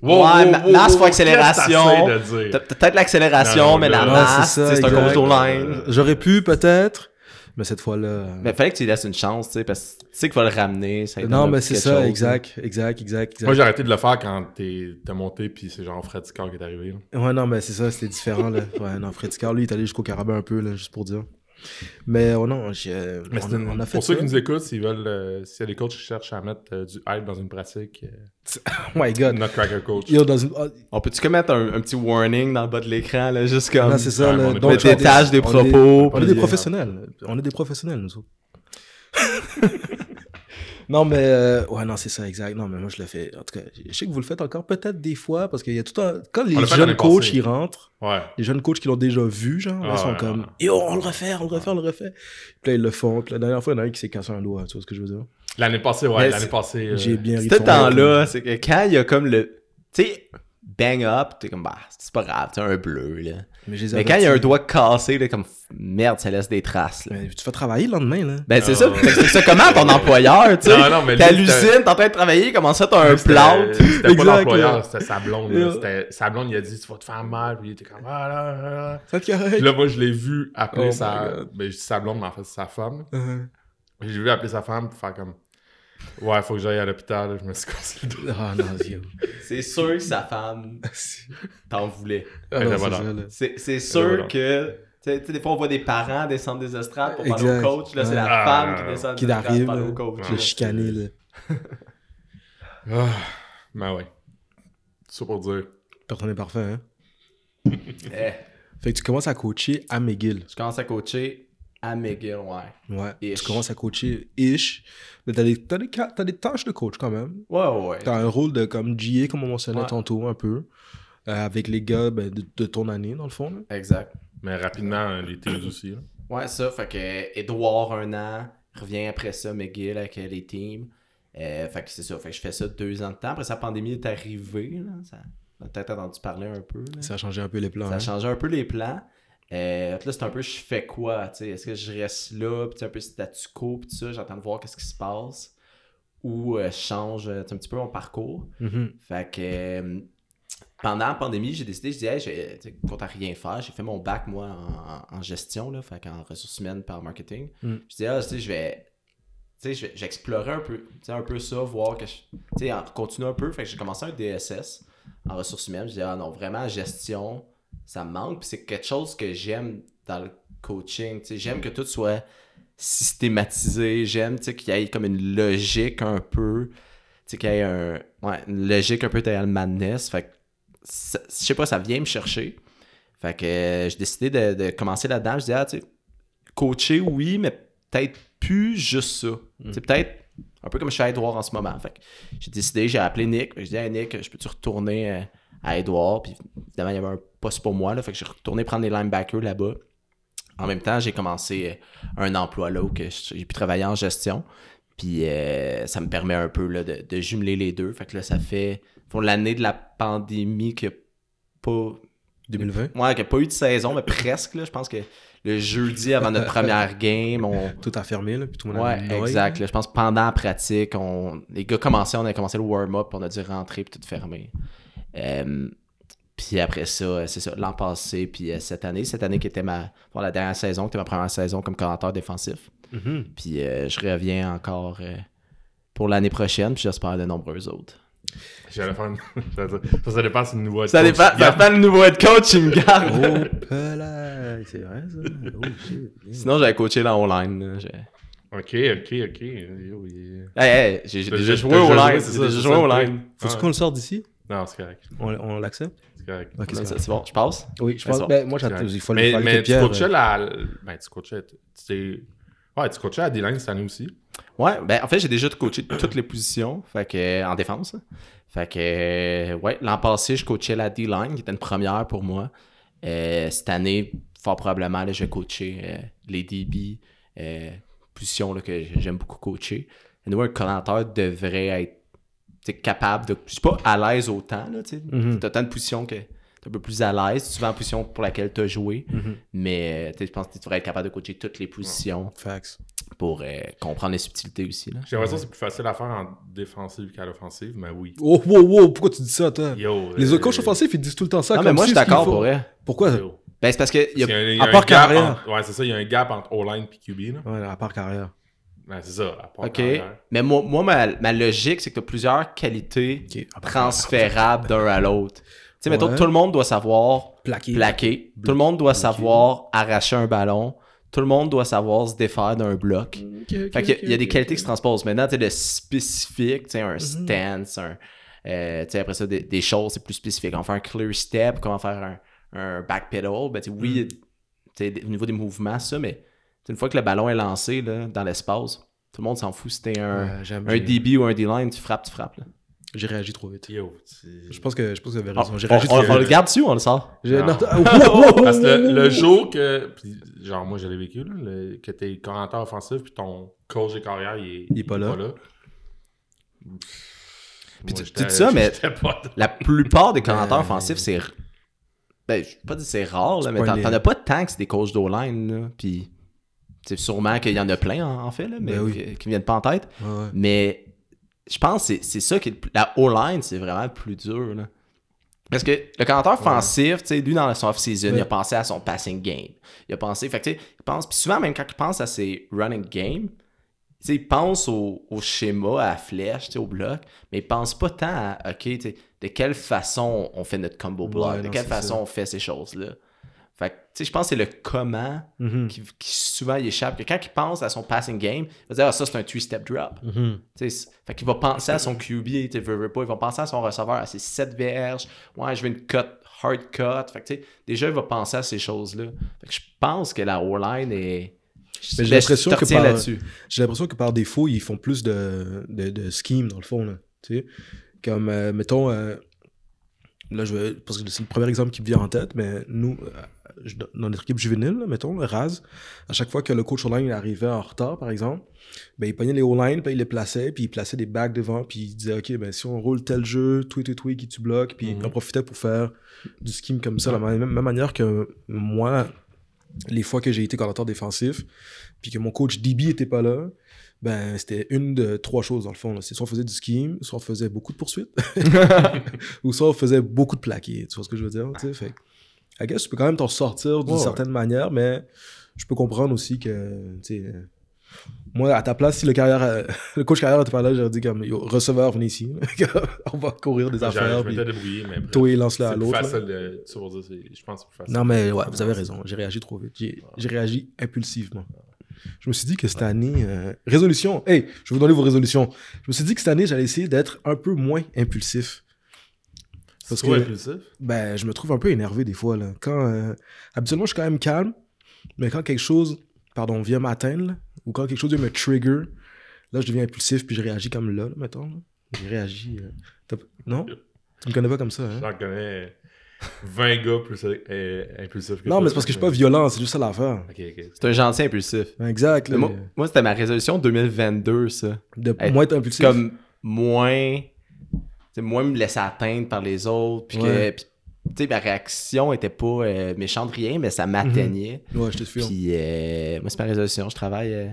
Wow, Ouais, wow, wow, masse wow, fois accélération? peut-être l'accélération, mais la masse, c'est un exact. coach line. J'aurais pu, peut-être, mais cette fois-là... Mais fallait que tu lui laisses une chance, tu sais, parce que tu sais qu'il va le ramener. Ça non, mais c'est ça, chose, exact, exact, exact, exact. Moi, j'ai arrêté de le faire quand t'es monté, puis c'est genre Fred Scar qui est arrivé. là. Ouais, non, mais c'est ça, c'était différent, là. Ouais, non, Freddy Carr, lui, il est allé jusqu'au carabin un peu, là, juste pour dire. Mais oh non, j'ai... Mais on, c'est une- on a fait pour ça. ceux qui nous écoutent, s'ils veulent, euh, s'il y a des coachs qui cherchent à mettre euh, du hype dans une pratique, euh, Oh my God. notre cracker coach. Yo, dans une... oh, On peut-tu mettre un, un petit warning dans le bas de l'écran, là, juste comme. non, c'est ça, là. on try des des On est- propos. On est des euh, professionnels. On est des professionnels, nous autres. Non, mais euh, ouais, non, c'est ça, exact. Non, mais moi, je le fais. En tout cas, je sais que vous le faites encore peut-être des fois parce qu'il y a tout un. Quand les jeunes coachs ils rentrent, Ouais. les jeunes coachs qui l'ont déjà vu, genre, là, Ah, sont ouais, comme. Yo, on le refait, on le refait, on le refait. Puis là, ils le font. Puis la dernière fois, il y en a un qui s'est cassé un doigt, tu vois ce que je veux dire? L'année passée, ouais, l'année passée. euh, J'ai bien ri. Ce temps-là, c'est que quand il y a comme le. Tu sais, bang up, t'es comme, bah, c'est pas grave, t'as un bleu, là. Mais, quand il y a un doigt cassé, là, comme, merde, ça laisse des traces, là. Mais tu vas travailler le lendemain, là. Ben, c'est Ah, ça. C'est ça comment ton employeur, tu sais? Non, non, mais lui, T'es à c'était- l'usine, t'es en train de travailler, comment ça, t'as un plâtre? C'était pas l'employeur, c'était sa blonde. là. Yeah. C'était- Sa blonde, il a dit Tu vas te faire mal. Puis il était comme Ah là, là, là. Ça te correct? Puis là, moi, je l'ai vu appeler Oh sa. Ben, je dis sa blonde, mais en fait, c'est sa femme. Uh-huh. J'ai vu appeler sa femme pour faire comme Ouais, faut que j'aille à l'hôpital. Je me suis cassé le dos. Ah non. C'est sûr que sa femme t'en voulait. Ah non, là, c'est voilà. C'est c'est sûr voilà. que. Tu sais, des fois, on voit des parents descendre des estrades pour parler Exact. au coach. Là, c'est la Ah, femme qui descend Qui des estrades pour parler là. au coach. Chicané, là. Ah, ben ouais. Ça pour dire. Personne n'est parfait, hein? Eh, Fait que tu commences à coacher à McGill. je commence à coacher à McGill, ouais. Ouais. Ish. Tu commences à coacher ish. Mais t'as des, t'as des, des tâches de coach quand même. Ouais, ouais, ouais. T'as un rôle de comme GA, comme on mentionnait Ouais. tantôt un peu. euh, avec les gars ben, de, de ton année, dans le fond. là. Exact. Mais rapidement, euh, les teams aussi. là. Ouais, ça. Fait que Edouard, un an, revient après ça, McGill avec euh, les teams. Euh, fait que c'est ça. Fait que je fais ça deux ans de temps. Après, sa pandémie est arrivée. Là. Ça, on a peut-être entendu parler un peu. là. Ça a changé un peu les plans. Ça a hein. changé un peu les plans. Euh, là, c'est un peu, je fais quoi, tu sais, est-ce que je reste là, puis un peu statu quo, puis ça, j'attends de voir qu'est-ce qui se passe, ou euh, je change euh, un petit peu mon parcours. Mhm. Fait que euh, pendant la pandémie, j'ai décidé, je dis, hey, sais, compte à rien faire, j'ai fait mon bac, moi, en, en gestion, là, fait qu'en ressources humaines par marketing. Mm. Je dis, ah, tu sais, je vais, tu sais, je j'explorais un peu, tu sais, un peu ça, voir que je, tu sais, en- continuer un peu, fait que j'ai commencé un DSS en ressources humaines, je dis, ah non, vraiment, gestion, ça me manque, puis c'est quelque chose que j'aime dans le coaching, j'aime que tout soit systématisé, j'aime, qu'il y ait comme une logique un peu, qu'il y ait un, ouais, une logique un peu derrière le madness, fait que, je sais pas, ça vient me chercher, fait que euh, j'ai décidé de, de commencer là-dedans, je dis, ah, tu coacher, oui, mais peut-être plus juste ça, c'est peut-être un peu comme je suis à Edouard en ce moment, fait j'ai décidé, j'ai appelé Nick, j'ai dit, hey, Nick, je peux-tu retourner euh, à Edouard, puis évidemment, il y avait un poste pour moi, là, fait que j'ai retourné prendre les linebackers là-bas. En même temps, j'ai commencé euh, un emploi là où j'ai pu travailler en gestion. Puis euh, ça me permet un peu là, de, de jumeler les deux. Fait que là, ça fait pour l'année de la pandémie que pas 2020. ouais, qu'il y a pas eu de saison, mais presque. Là, je pense que le jeudi avant notre première game, on. Tout a fermé, là, puis tout le monde a Ouais, exact. là. je pense que pendant la pratique, on... les gars commençaient, on a commencé le warm-up, on a dû rentrer puis tout fermer. Euh, puis après ça, euh, c'est ça, l'an passé, puis euh, cette année, cette année qui était ma bon, la dernière saison, qui était ma première saison comme coordinateur défensif. Mhm. Puis euh, je reviens encore euh, pour l'année prochaine, puis j'espère de nombreux autres. J'allais faire une... ça, ça dépend si le nouveau head Ça coach dépend, ça dépend le nouveau head coach, il me garde. Oh, pelay, c'est vrai, ça. Oh, shit. Sinon, j'avais coaché là online. Ok, ok, ok. Hey, hey, j'ai déjà joué t'as au déjà line. joué, c'est J'ai déjà joué ça, au le line. Faut-tu Ouais. qu'on le sorte d'ici? Non, c'est correct. On, on l'accepte? C'est correct. Ok, c'est correct. bon, je passe? Oui, je Ben, pense. c'est bon. Ben, moi, j'attends. Il faut le mais, faire mais tu coachais la. Ben, tu coachais. tu t'es- Ouais, tu coachais à D-line cette année aussi. Ouais, ben en fait, j'ai déjà coaché toutes les positions, fait que euh, en défense. Fait que euh, ouais, l'an passé, je coachais la D-line, qui était une première pour moi. Euh, cette année, fort probablement, là, je vais coacher euh, les DB, euh, position là, que j'aime beaucoup coacher. Nous, un coordinateur devrait être capable de. Je suis pas à l'aise autant, là, tu sais. Mhm. T'as tant de positions que t'es un peu plus à l'aise, souvent en position pour laquelle tu as joué. Mhm. Mais euh, je pense que tu devrais être capable de coacher toutes les positions Facts. pour euh, comprendre les subtilités aussi. Là. J'ai l'impression que c'est plus facile à faire en défensive qu'à l'offensive, mais oui. Oh, wow, wow, pourquoi tu dis ça, toi? Yo, Les euh, autres coachs offensifs, ils disent tout le temps ça. Non, comme mais moi, si je suis d'accord pour vrai. Pourquoi? yo. Ben, c'est parce que. il y a- Il y a un, il y a à un part gap carrière. entre- Ouais, c'est ça, il y a un gap entre O-line et QB. Là. Ouais, à part carrière. Ben, c'est ça, à part Ok. Mais moi, moi ma, ma logique, c'est que tu as plusieurs qualités à part transférables d'un à l'autre. Tu sais, mettons, tout le monde doit savoir plaquer. Tout le monde doit savoir arracher un ballon. Tout le monde doit savoir se défaire d'un bloc. Fait qu'il y a- il y a des qualités qui se transposent. Maintenant, tu sais, le spécifique, tu sais, un stance, un, euh, tu sais, après ça, des, des choses, c'est plus spécifique. On fait un clear step, comment faire un, un back pedal. Ben, tu sais, oui, tu sais, au niveau des mouvements, ça, mais une fois que le ballon est lancé là, dans l'espace, Tout le monde s'en fout si t'es un, Ouais, un j'ai- DB ou un D-line, tu frappes, tu frappes. là. J'ai réagi trop vite. Yo, Je pense que, je pense que vous avez On, raison. J'ai Ah, on- réagi on- trop on le vite. garde dessus ou on le sort? J'ai- Non. Parce que le, jour que. puis genre, moi, je l'ai vécu, là, le- que t'es coordinateur offensif, puis ton coach de carrière, il est, Il est pas là. Puis Moi, tu- dis ça, mais- pas. La plupart des commentateurs Ben- offensifs, c'est. Ben, je vais pas dire c'est rare, là, mais pas t'en as pas tant que c'est des coachs d'O-line, là. Puis. C'est sûrement qu'il y en a plein, en, en fait, là, mais Ben oui. qui, qui me viennent pas en tête. Ouais, ouais. Mais je pense que c'est- ça qui est le plus- La O-line, c'est vraiment le plus dur. Là. Parce que le commentateur offensif, lui, dans son off-season, il a pensé à son passing game. Il a pensé, fait que, il pense, puis souvent, même quand il pense à ses running game, il pense au, au schéma, à la flèche, au bloc, mais il pense pas tant à, OK, de quelle façon on fait notre combo block, de quelle façon ça. on fait ces choses-là. Fait que, tu sais, je pense que c'est le comment Mhm. qui, qui souvent il échappe. Que quand il pense à son passing game, il va dire, ah, ça, c'est un three-step drop. Tu sais, fait qu'il va penser à son QB, tu veux, veux pas, il va penser à son receveur, à ses 7 verges. Ouais, je veux une cut, hard cut. Fait que, tu sais, déjà, il va penser à ces choses-là. Fait que je pense que la O-line est. J'ai Ben, l'impression que par- là-dessus. J'ai l'impression que par défaut, ils font plus de, de, de scheme dans le fond. Là, tu sais. Comme, euh, mettons, euh, là, je vais, parce que c'est le premier exemple qui me vient en tête, mais nous, dans notre équipe juvénile, mettons, le Raz, à chaque fois que le coach online arrivait en retard, par exemple, ben, il pognait les O-line, puis il les plaçait, puis il plaçait des bacs devant, puis il disait, OK, ben, si on roule tel jeu, tweet, tweet, tweet, qui tu bloques, puis Mhm. il en profitait pour faire du scheme comme ça, de la même, même manière que moi, les fois que j'ai été coordinateur défensif, puis que mon coach DB était pas là, ben c'était une de trois choses dans le fond. C'est soit on faisait du scheme, soit on faisait beaucoup de poursuites, ou soit on faisait beaucoup de plaqués. Tu vois ce que je veux dire? tu sais? Fait I guess tu peux quand même t'en sortir d'une Ouais, ouais. certaine manière, mais je peux comprendre aussi que, tu sais, moi, à ta place, si le, carrière, euh, le coach carrière était pas là, j'aurais dit comme, Yo, receveur, venez ici. on va courir des affaires, Je mais. toi, il lance-le à C'est plus l'autre. là. facile de. Tu vas dire, c'est- je pense que c'est plus facile. Non, mais ouais, vous avez raison. J'ai réagi trop vite. J'ai j'ai réagi impulsivement. Je me suis dit que cette année. euh, Résolution. Hey, je vais vous donner vos résolutions. Je me suis dit que cette année, j'allais essayer d'être un peu moins impulsif. Parce que- impulsif. Ben, je me trouve un peu énervé des fois. Là. Quand, euh, habituellement, je suis quand même calme. Mais quand quelque chose, pardon, vient m'atteindre, ou quand quelque chose vient me trigger, là, je deviens impulsif, puis je réagis comme là, là mettons. là. Je réagis. euh, Non? Tu me connais pas comme ça, hein? J'en connais 20 gars plus euh, impulsifs que Non, toi. mais c'est parce que je suis pas violent, c'est juste ça l'affaire. Ok, ok. C'est un gentil impulsif. Exact. là, Mais moi, moi, c'était ma résolution 2022, ça. de moins être impulsif. Comme moins. Moins me laisser atteindre par les autres. Puis que. Ouais. tu sais, ma réaction était pas euh, méchante, rien, mais ça m'atteignait. Ouais, je te suis. Puis, euh, moi, c'est ma résolution. Je travaille euh,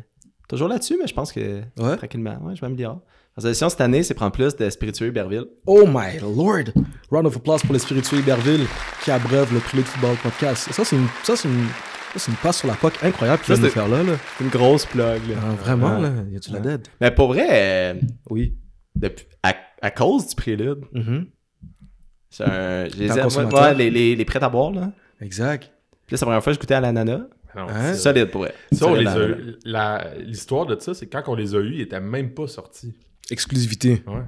toujours là-dessus, mais je pense que Ouais. tranquillement, ouais, je m'améliore. Ma résolution cette année, c'est prendre plus de spiritueux Berville. Oh my lord! Round of applause pour les spiritueux Iberville qui abreuve le Prélude Football Podcast. Ça, c'est une, ça, c'est une, c'est une passe sur la POC incroyable qu'il Ça, vient de faire là. là. Une grosse plug, là. Ah, vraiment, Ouais. là? Y a-tu la dead? Mais pour vrai, euh, Oui. depuis- à, à cause du prélude, Mhm. c'est un. Je les aime, ouais, les, les, les prêts à boire, là. Exact. Puis là, c'est la première fois que je goûtais à l'ananas. Non, Hein? c'est- Solide pour. Ça, la- L'histoire de ça, c'est que quand on les a eus, ils étaient même pas sortis. Exclusivité. Ouais.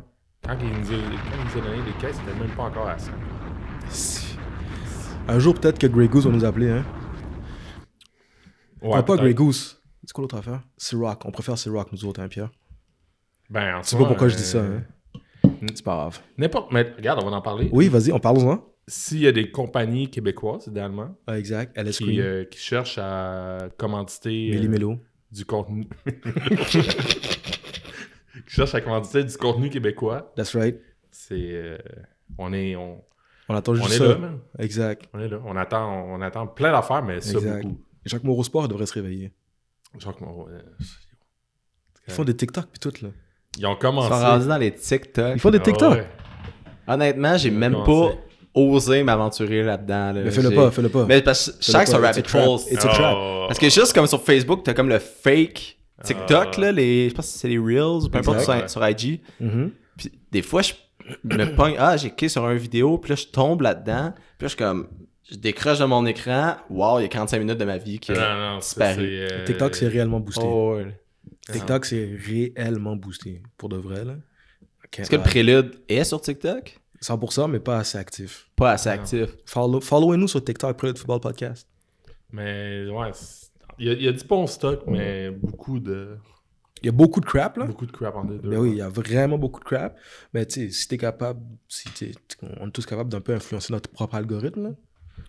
Quand ils nous ils a donné les caisses, c'était même pas encore à ça. Un jour, peut-être que Grey Goose va nous appeler, hein? Ouais, Ah, pas. Grey Goose. C'est quoi l'autre affaire? Ciroc. On préfère Ciroc, nous autres, hein, Pierre? Ben, en C'est pas pourquoi je euh, dis ça, hein? C'est pas grave. N'importe. Mais regarde, on va en parler. Oui, vas-y, on parle-en. S'il y a des compagnies québécoises, idéalement, Ah, exact. LS qui, euh, qui cherchent à commanditer Méli euh, du contenu. qui cherchent à commanditer du contenu québécois, That's right. c'est. euh, on est. On, On attend on juste est ça. là, man. Exact. On est là. On attend, on attend plein d'affaires, mais ça Exact. beaucoup. Et Jacques Moreau Sport devrait se réveiller. Jacques Moreau, Ils font des TikTok puis tout, là. Ils ont Ils commencé. sont rendus dans les TikTok. Ils font des Ah TikTok. ouais. Honnêtement, j'ai Ils même pas osé m'aventurer là-dedans. là. Mais fais-le pas, fais-le pas. Mais parce que que un pas. rabbit It's a trap. hole. It's a trap. Oh. Parce que juste comme sur Facebook, t'as comme le fake TikTok, Ah. là, les, je sais pas si c'est les Reels ou peu importe sur, sur IG. Mhm. Puis des fois, je me pogne, ah, j'ai cliqué sur une vidéo, puis là, je tombe là-dedans. Puis là, je suis comme, je décroche de mon écran. Wow, il y a 45 minutes de ma vie qui Non, a non, disparu. c'est, euh, TikTok, c'est réellement boosté. Oh, ouais. TikTok, c'est réellement boosté. Pour de vrai, là. Ok, Est-ce que le prélude est sur TikTok? 100%, mais pas assez actif. Pas assez Non. actif. Follow, followez-nous sur TikTok, Prélude Football Podcast. Mais ouais, il y, a, il y a du bon stock, mais beaucoup de. Il y a beaucoup de crap, là. Beaucoup de crap en deux. Ben oui, il y a vraiment beaucoup de crap. Mais tu sais, si t'es capable, si t'es, on est tous capables d'un peu influencer notre propre algorithme, là.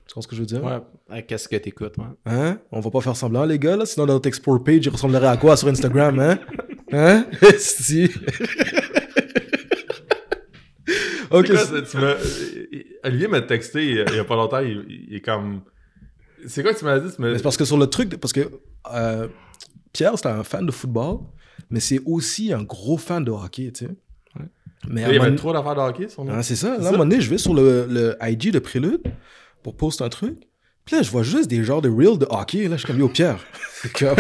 Tu vois ce que je veux dire? Ouais. Qu'est-ce que t'écoutes, ouais. Hein? On va pas faire semblant, les gars, là. Sinon, notre explore page, il ressemblerait à quoi sur Instagram, hein? Hein? si. ok. Quoi, tu Olivier m'a texté il y a- pas longtemps, il, il est comme... C'est quoi que tu m'as dit? C'est parce que sur le truc, parce que euh, Pierre, c'est un fan de football, mais c'est aussi un gros fan de hockey, tu sais. Mais Il y avait donné- trop d'affaires de hockey, son nom. Ah, c'est ça. Là, à un moment donné, je vais sur le, le IG de Prélude pour poster un truc. Puis là, je vois juste des genres de reels de hockey. Là, je suis comme, yo, Pierre. C'est comme...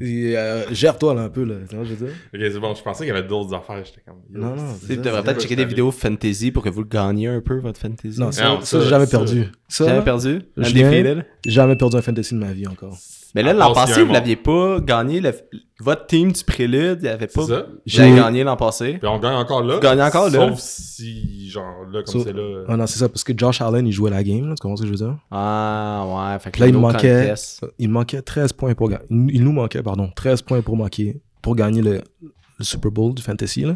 Euh, Gère-toi, là, un peu, là. Tu vois, je veux dire? Ok, c'est bon, je pensais qu'il y avait d'autres affaires, j'étais comme... yo, Non, non, Tu c'est ça, devrais c'est peut-être ça. checker des vidéos fantasy pour que vous le gagniez un peu, votre fantasy. Non, ça, Non, ça, ça, j'ai jamais ça. perdu. Ça, Jamais perdu? Julien? Undefeated? jamais perdu un fantasy de ma vie encore. Mais là, l'an passé, vous l'aviez pas gagné. le- Votre team du prélude, il avait pas. Avez gagné l'an passé. Puis on gagne encore là. Vous gagnez encore là. Sauf si, genre, là, comme c'est là... Ah non, c'est ça, parce que Josh Allen, il jouait la game, là, tu comprends ce que je veux dire? Ah, ouais. Fait que Là, il manquait, contest. il manquait 13 points pour gagner. Il nous manquait, pardon, 13 points pour manquer, pour gagner le, le Super Bowl du fantasy, là.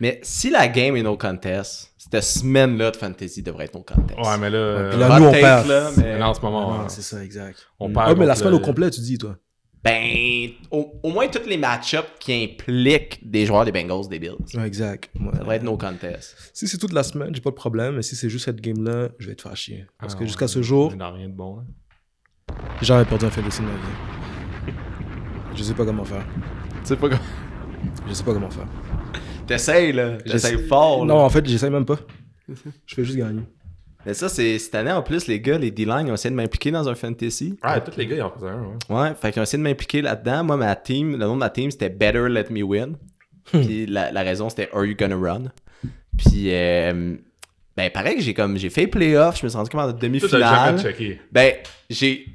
Mais si la game est no contest, cette semaine-là de fantasy devrait être no contest. Ouais, mais là... euh, puis là, Hot nous, on perd. là, mais- mais là, en ce moment, c'est ça, exact. on Mm. perd Ah, mais la semaine le- au complet, tu dis, toi? Ben, au, au moins tous les match-ups qui impliquent des joueurs des Bengals, des Bills. Ouais, exact. Ouais. Ça devrait être no contest. Si c'est toute la semaine, j'ai pas de problème, mais si c'est juste cette game-là, je vais te faire chier. Parce Ah, que ouais. jusqu'à ce jour, dans rien de bon, hein. j'ai jamais perdu un fantasy de ma vie. Je sais pas comment faire. Tu sais pas comment. Je sais pas comment faire. T'essayes, là. J'essaye fort. là. Non, en fait, j'essaie même pas. Je fais juste gagner. Mais ça, c'est cette année, en plus, les gars, les D-line ont essayé de m'impliquer dans un fantasy. Ouais, tous les gars, ils en faisaient un, ouais. Ouais, fait qu'ils ont essayé de m'impliquer là-dedans. Moi, ma team, le nom de ma team, c'était Better Let Me Win. Puis la, la raison, c'était Are You Gonna Run? Puis, euh, ben, pareil que j'ai comme, j'ai fait les playoffs, je me suis rendu comme en demi-finale. Ben, j'ai.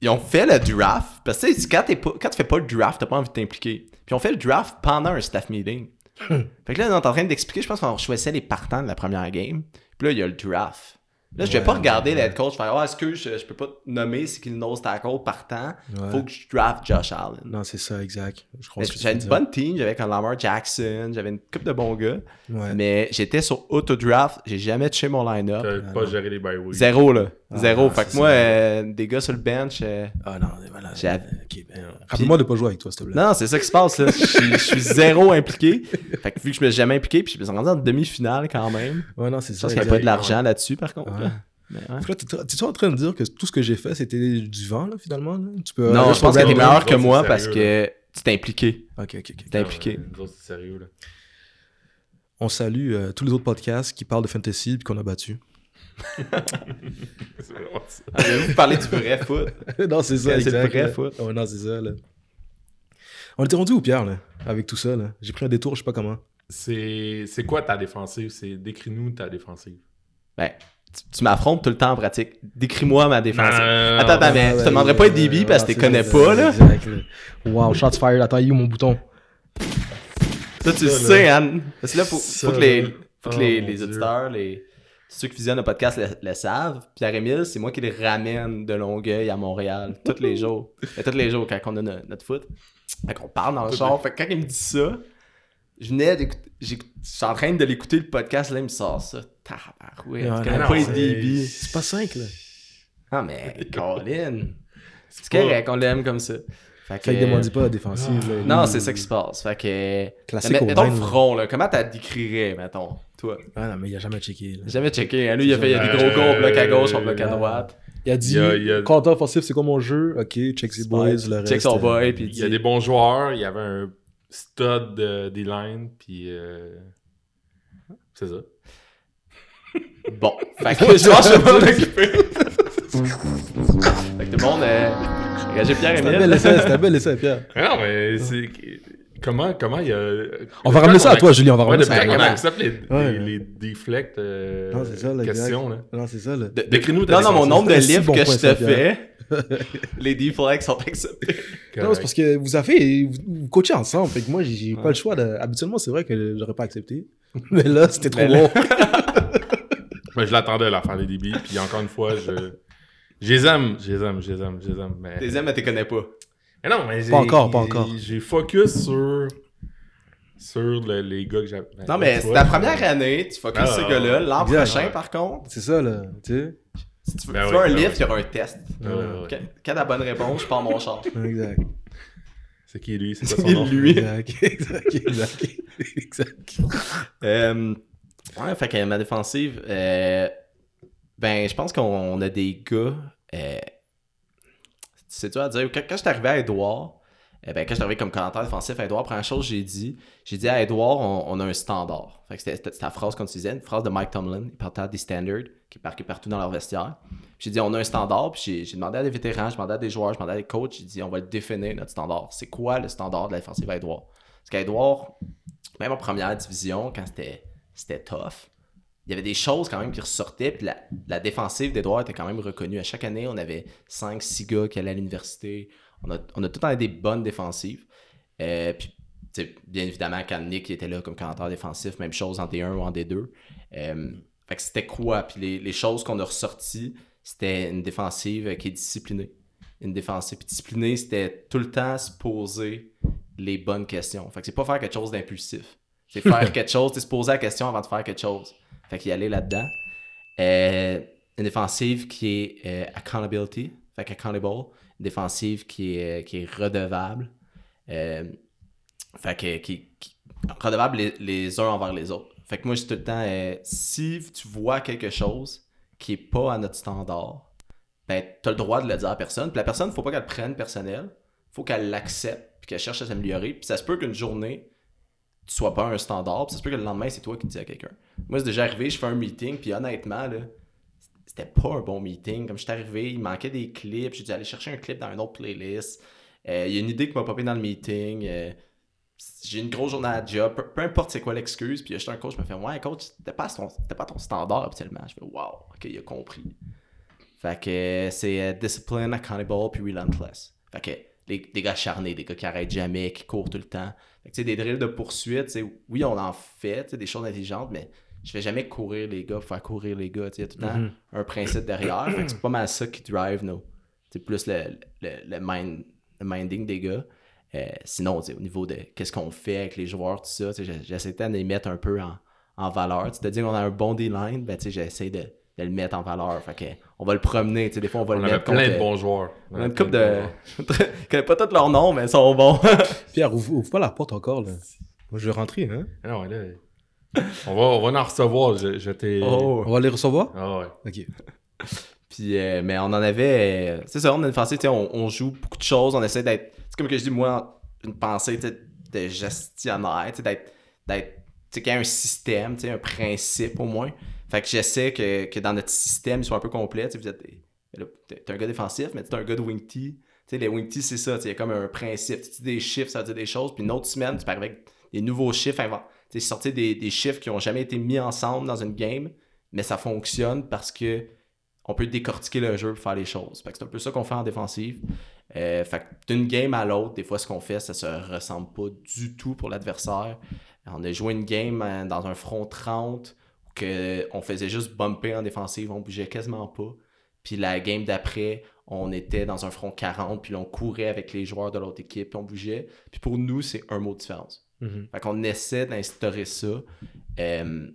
Ils ont fait le draft. Parce que tu sais, quand, t'es pas- quand tu fais pas le draft, t'as pas envie de t'impliquer. Puis on fait le draft pendant un staff meeting. Fait que là, on est en train d'expliquer, je pense qu'on choisissait les partants de la première game. Puis là, il y a le draft. Là, je vais Ouais, pas regarder ouais, coach faire Ah, est-ce que je, je peux pas te nommer c'est qui le nose tackle partant Ouais. Faut que je draft Josh Allen. Non, c'est ça, exact. Je J'avais une dire. bonne team, j'avais comme Lamar Jackson, j'avais une couple de bons gars. Ouais. Mais j'étais sur auto-draft, j'ai jamais touché mon line-up. T'as pas géré les bye. Zéro, là. Ah, Zéro. ah, fait que moi, euh, des gars sur le bench. euh, Ah non, voilà. Ben, Rappelle-moi de pas jouer avec toi, s'il te plaît. Non, c'est ça qui se passe, là. Je suis- je suis zéro impliqué. Fait que vu que je me suis jamais impliqué, puis je me suis rendu en demi-finale quand même. Ouais, non, c'est Je ça. pense qu'il n'y a pas de l'argent là-dessus, par contre. Ouais. Mais ouais. T'es- T'es-tu en train de dire que tout ce que j'ai fait, c'était du vent, là, finalement? là? Tu peux Non, aller je pense que t'es meilleur que moi sérieux, parce là. que tu t'es impliqué. Ok, ok, ok. T'es impliqué. Nous autres, c'est sérieux, là. On salue euh, tous les autres podcasts qui parlent de fantasy et qu'on a battu. Ça. Avez-vous parlé du vrai foot? non, c'est ça, c'est le vrai foot. Non, c'est ça, là. On était rendu où, Pierre, là, avec tout ça, là? J'ai pris un détour, je sais pas comment. C'est c'est quoi ta défensive? C'est Décris-nous ta défensive. Ben, tu, tu m'affrontes tout le temps en pratique. Décris-moi ma défense. Non, Attends, non. attends, mais je te demanderais pas de DB parce que tu connais pas, là. Exact. Wow, shots fired. Attends, il est où mon bouton? Ça, tu le sais, Anne. Parce que là, faut, Ça, faut que les, faut que Oh, les, mon les auditeurs, les, ceux qui visionnent le podcast le, le savent. Pierre-Émile, c'est moi qui les ramène de Longueuil à Montréal tous les jours. Et tous les jours quand on a no- notre foot. Fait qu'on parle dans le char. Fait que quand il me dit ça, je venais d'écouter. Je suis en train de l'écouter le podcast, là, il me sort ça. Tabarouette, Ouais, tu connais pas les c'est- DB. C'est pas 5, là. Ah, mais Colin. C'est pas- correct, on l'aime comme ça. Fait Fait que demandez pas la défensive, là. Non, c'est ça qui se passe. Fait que. Classique Mais mettons front, là. Comment t'as décrirais, mettons, toi? Ah non, mais il a jamais checké, là. Jamais checké. hein? Lui, il a fait il y a des gros gars, on bloque à gauche, on bloque à euh, droite. Il a dit, Il y a- il a- compteur offensif, c'est quoi mon jeu? Ok, check ses boys, le reste. Check son euh, boy, puis il Il y a des bons joueurs, il y avait un stud de D-line, puis euh, c'est ça. Bon. Fait que je pense que je vais m'en occuper. fait que tout le monde. Euh... Regardez C'est un bel Pierre-Emile. essai, c'est un bel essai, Pierre. Non, mais c'est. Comment, comment il y a. On va ramener ça à toi, Julien, on va ramener ça à quand on accepte les, Ouais. les, les deflects euh, Non, c'est ça, là, questions, là? Non, c'est ça, Décris-nous ta Non, non, mon nombre de livres bon que je te fais, les deflects sont acceptés. Non, c'est parce que vous avez, vous, vous coachez ensemble, fait que moi, j'ai pas le choix de... Habituellement, c'est vrai que j'aurais pas accepté. Mais là, c'était trop long. Mais je l'attendais à la faire des DB, puis encore une fois, je. Je les aime, je les aime, je les aime, je les aime. Mais... Tes aimes, mais tu connais pas. Mais non, mais j'ai. Pas encore, pas encore. J'ai focus sur. Sur le- les gars que j'avais. Non, mais c'est ta première année, tu focuses Ah, ces gars-là. L'an prochain, par contre, C'est ça, là. Tu sais. Si tu veux, Ben tu oui, un ben lift, oui. il y aura un test. Ouais, ouais. Quand la bonne réponse, je pars mon char. Exact. C'est qui lui? C'est quoi son nom? lui. Exact. Exact. Exact. Exact. Euh, ouais, fait que ma défensive, euh, ben, je pense qu'on a des gars. Euh, c'est dur à dire. Quand, quand je suis arrivé à Edouard, eh ben, quand je comme commentaire défensif à Edouard, première chose que j'ai dit, j'ai dit à Edouard, on, a un standard. C'était, la phrase qu'on utilisait, une phrase de Mike Tomlin, il partait des standards qui est partout dans leur vestiaire. J'ai dit, on a un standard, puis j'ai, j'ai demandé à des vétérans, j'ai demandé à des joueurs, j'ai demandé à des coachs, j'ai dit, on va le définir, notre standard. C'est quoi le standard de la défensive à Edouard? Parce qu'à Edouard, même en première division, quand c'était, c'était tough, il y avait des choses quand même qui ressortaient, puis la, la défensive d'Edouard était quand même reconnue. À chaque année, on avait 5-6 gars qui allaient à l'université. On a, on a tout le temps des bonnes défensives. Euh, puis, bien évidemment, quand Nick était là comme commentateur défensif, même chose en D1 ou en D2. Euh, fait que c'était quoi? Puis les, les choses qu'on a ressorties, c'était une défensive qui est disciplinée. Une défensive Puis disciplinée, c'était tout le temps se poser les bonnes questions. Fait que c'est pas faire quelque chose d'impulsif. C'est faire quelque chose, c'est se poser la question avant de faire quelque chose. Fait qu'il y aller là-dedans. Euh, une défensive qui est euh, accountability, fait qu'accountable. Défensive qui est, qui est redevable. Euh, fait que qui, redevable les, les uns envers les autres. Fait que moi, je tout le temps, euh, si tu vois quelque chose qui est pas à notre standard, ben, t'as le droit de le dire à personne. Puis la personne, faut pas qu'elle le prenne personnel. Faut qu'elle l'accepte, puis qu'elle cherche à s'améliorer. Puis ça se peut qu'une journée, tu sois pas un standard, puis ça se peut que le lendemain, c'est toi qui dis à quelqu'un. Moi, c'est déjà arrivé, je fais un meeting, puis honnêtement, là, c'était pas un bon meeting. Comme je suis arrivé, il manquait des clips, j'ai dû aller chercher un clip dans une autre playlist. Euh, Il y a une idée qui m'a popé dans le meeting. euh, j'ai une grosse journée à job, peu, importe c'est quoi l'excuse, puis a juste un coach qui me fait Ouais, coach, c'était pas, ton, pas ton standard habituellement. Je fais Wow, ok, il a compris. Fait que euh, c'est euh, discipline, accountable, puis relentless. Fait que les, des gars acharnés, des gars qui arrêtent jamais, qui courent tout le temps. Fait que des drills de poursuite, oui, on en fait, des choses intelligentes, mais je fais jamais courir les gars pour faire courir les gars. Il y a tout le temps Mhm. un principe derrière. fait que c'est pas mal ça qui drive nos. C'est plus le, le, le, mind, le minding des gars. Euh, sinon, tu sais, au niveau de qu'est-ce qu'on fait avec les joueurs, tout ça, tu sais, j'ai- j'essaie de les mettre un peu en, en valeur. Tu te dis qu'on a un bon D-line, ben, tu sais, j'essaie de, de le mettre en valeur. Fait que, on va le promener. tu sais, Des fois, on va On le mettre plein contre- de bons joueurs. On a une couple de. Je connais pas tous leurs noms, mais ils sont bons. Pierre, ouvre, ouvre pas la porte encore, là. Moi, je vais rentrer, hein. Ah non, là. On va, on va en recevoir. Je, je t'ai. Oh. On va les recevoir? Ah ouais. Ok. Puis, euh, mais on en avait. euh, c'est ça, on a une pensée, tu sais, on, on joue beaucoup de choses, on essaie d'être. C'est comme que je dis, moi, une pensée de gestionnaire, tu sais, d'être. d'être tu sais, qu'il y a un système, tu sais, un principe au moins. Fait que j'essaie que, que dans notre système, il soit un peu complet. Tu sais, vous êtes. T'es un gars défensif, mais t'es un gars de wing tee. Tu sais, les wing tee, c'est ça, tu sais, il y a comme un principe. Tu dis des chiffres, ça veut dire des choses. Puis une autre semaine, tu arriver avec des nouveaux chiffres, invent- sais, sortir des, chiffres qui ont jamais été mis ensemble dans une game, mais ça fonctionne parce que on peut décortiquer le jeu pour faire les choses. C'est un peu ça qu'on fait en défensive. Euh, d'une game à l'autre, des fois, ce qu'on fait, ça se ressemble pas du tout pour l'adversaire. On a joué une game euh, dans un front 30 où on faisait juste bumper en défensive, on bougeait quasiment pas. Puis la game d'après, on était dans un front 40, puis on courait avec les joueurs de l'autre équipe, puis on bougeait. Puis pour nous, c'est un mot de différence. Mhm. Fait qu'on essaie d'instaurer ça. Euh,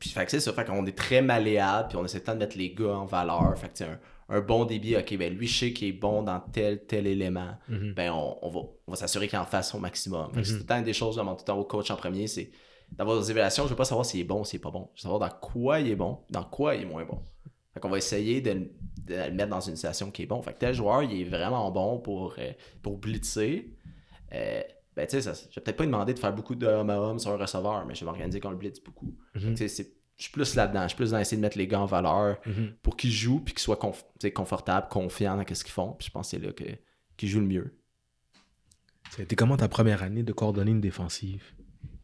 puis fait que c'est ça. Fait qu'on est très malléable, puis on essaie de mettre les gars en valeur. Fait que un, un bon débit, ok, ben lui, je sais qu'il est bon dans tel, tel élément. Mhm. Ben on, on va, on va s'assurer qu'il en fasse au maximum. Fait que c'est Mhm. tout le temps des choses, je demande tout le temps au coach en premier, c'est d'avoir des évaluations. Je veux pas savoir s'il est bon ou s'il est pas bon. Je veux savoir dans quoi il est bon, dans quoi il est moins bon. Fait qu'on va essayer de, le- de le mettre dans une situation qui est bon. Fait que tel joueur, il est vraiment bon pour, euh, pour blitzer. Euh, ben, tu sais, je vais peut-être pas lui demander de faire beaucoup de homme à homme sur un receveur, mais je vais m'organiser qu'on le blitz beaucoup. Mhm. tu c'est- je suis plus là-dedans. Je suis plus dans essayer de mettre les gars en valeur Mhm. pour qu'ils jouent puis qu'ils soient conf- tu confortables, confiants dans ce qu'ils font. Puis je pense que c'est là qu'ils jouent le mieux. Ça a été comment ta première année de coordonner une défensive?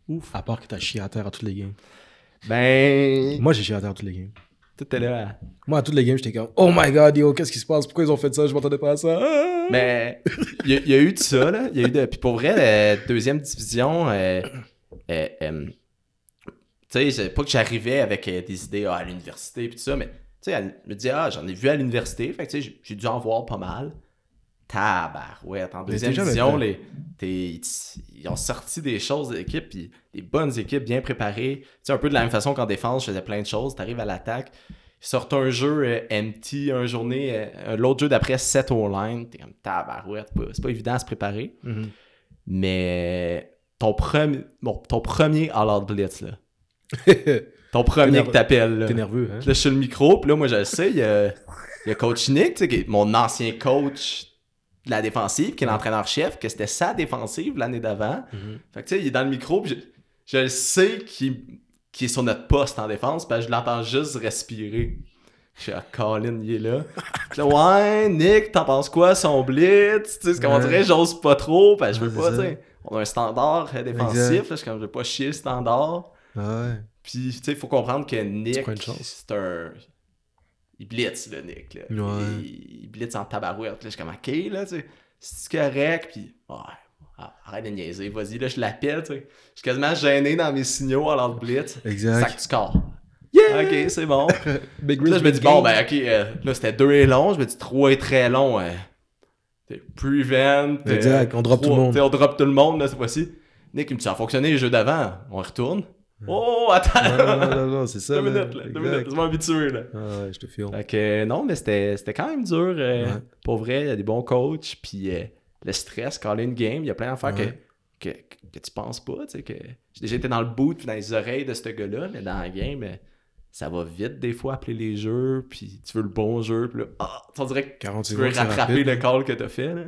Ouf. À part que t'as chié à terre à toutes les games? Ben, Moi, j'ai chié à terre à toutes les games. Tout est là. Moi, à toutes les games, j'étais comme, oh my god, yo, qu'est-ce qui se passe? Pourquoi ils ont fait ça? Je m'attendais pas à ça. Ah! Mais il y, a- il y a eu de ça, là. Il y a eu de... Puis pour vrai, la deuxième division, euh, euh, euh, tu sais, c'est pas que j'arrivais avec euh, des idées ah, à l'université puis tout ça, mais tu sais, elle me dit, ah, j'en ai vu à l'université, fait que tu sais, j'ai dû en voir pas mal. Tabarouette. En deuxième division, les, t'es- ils ont sorti des choses d'équipe, puis des bonnes équipes bien préparées. Tu sais, un peu de la même façon qu'en défense, je faisais plein de choses. T'arrives à l'attaque, ils sortent un jeu euh, empty, un journée, euh, l'autre jeu d'après 7 au line. T'es comme tabarouette. C'est pas évident à se préparer. Mhm. Mais ton premier, bon, ton premier All-Out Blitz, là. Ton premier nerveux. que t'appelles, là. T'es nerveux, hein? Là, je suis le micro, puis là, moi, je le sais, il y a, il y a coach Nick, qui est mon ancien coach de la défensive, qui est l'entraîneur-chef, que c'était sa défensive l'année d'avant. Mhm. Fait que, tu sais, il est dans le micro, puis je, je le sais qu'il est sur notre poste en défense, parce que je l'entends juste respirer. Je suis à Colin, il est là. Ouais, Nick, t'en penses quoi, son blitz? Tu sais, c'est comme on Ouais. dirait, j'ose pas trop, parce que je veux Ouais, pas, tu sais. On a un standard euh, défensif, là, je suis comme, je veux pas chier le standard. Ah ouais. Puis, tu sais, il faut comprendre que Nick, c'est un. Il blitz, le Nick. Là. Ouais. Il, il blitz en tabarouette. Là, je suis comme, ok, là, tu sais, c'est correct. Puis, ouais, arrête de niaiser, vas-y, là, je l'appelle, tu sais. Je suis quasiment gêné dans mes signaux à l'autre blitz. Ça Exact. que tu scores. Ok, c'est bon. Big là, je me dis, bon, ben, ok, euh, là, c'était deux et long. Je me dis, trois est très long. Euh, prevent. Exact, on drop tout le monde. On drop tout le monde, là, cette fois-ci. Nick, il me dit, ça a fonctionné les jeux d'avant. On retourne. Oh, attends. Non, non, non, non, c'est ça. deux là. minutes, là. Deux minutes. Je m'habituer, là. Ah ouais, je te filme. Fait que, non, mais c'était c'était quand même dur. euh, Ouais. Pour vrai, il y a des bons coachs. Puis euh, le stress, quand une game, il y a plein d'affaires Ouais. que, que, que tu penses pas. Tu sais, que j'ai déjà été dans le boot puis dans les oreilles de ce gars-là, mais dans la game, euh, ça va vite des fois appeler les jeux. Puis tu veux le bon jeu. Puis là, ah, on dirait que 40 tu veux rattraper rapide. le call que t'as fait. Là.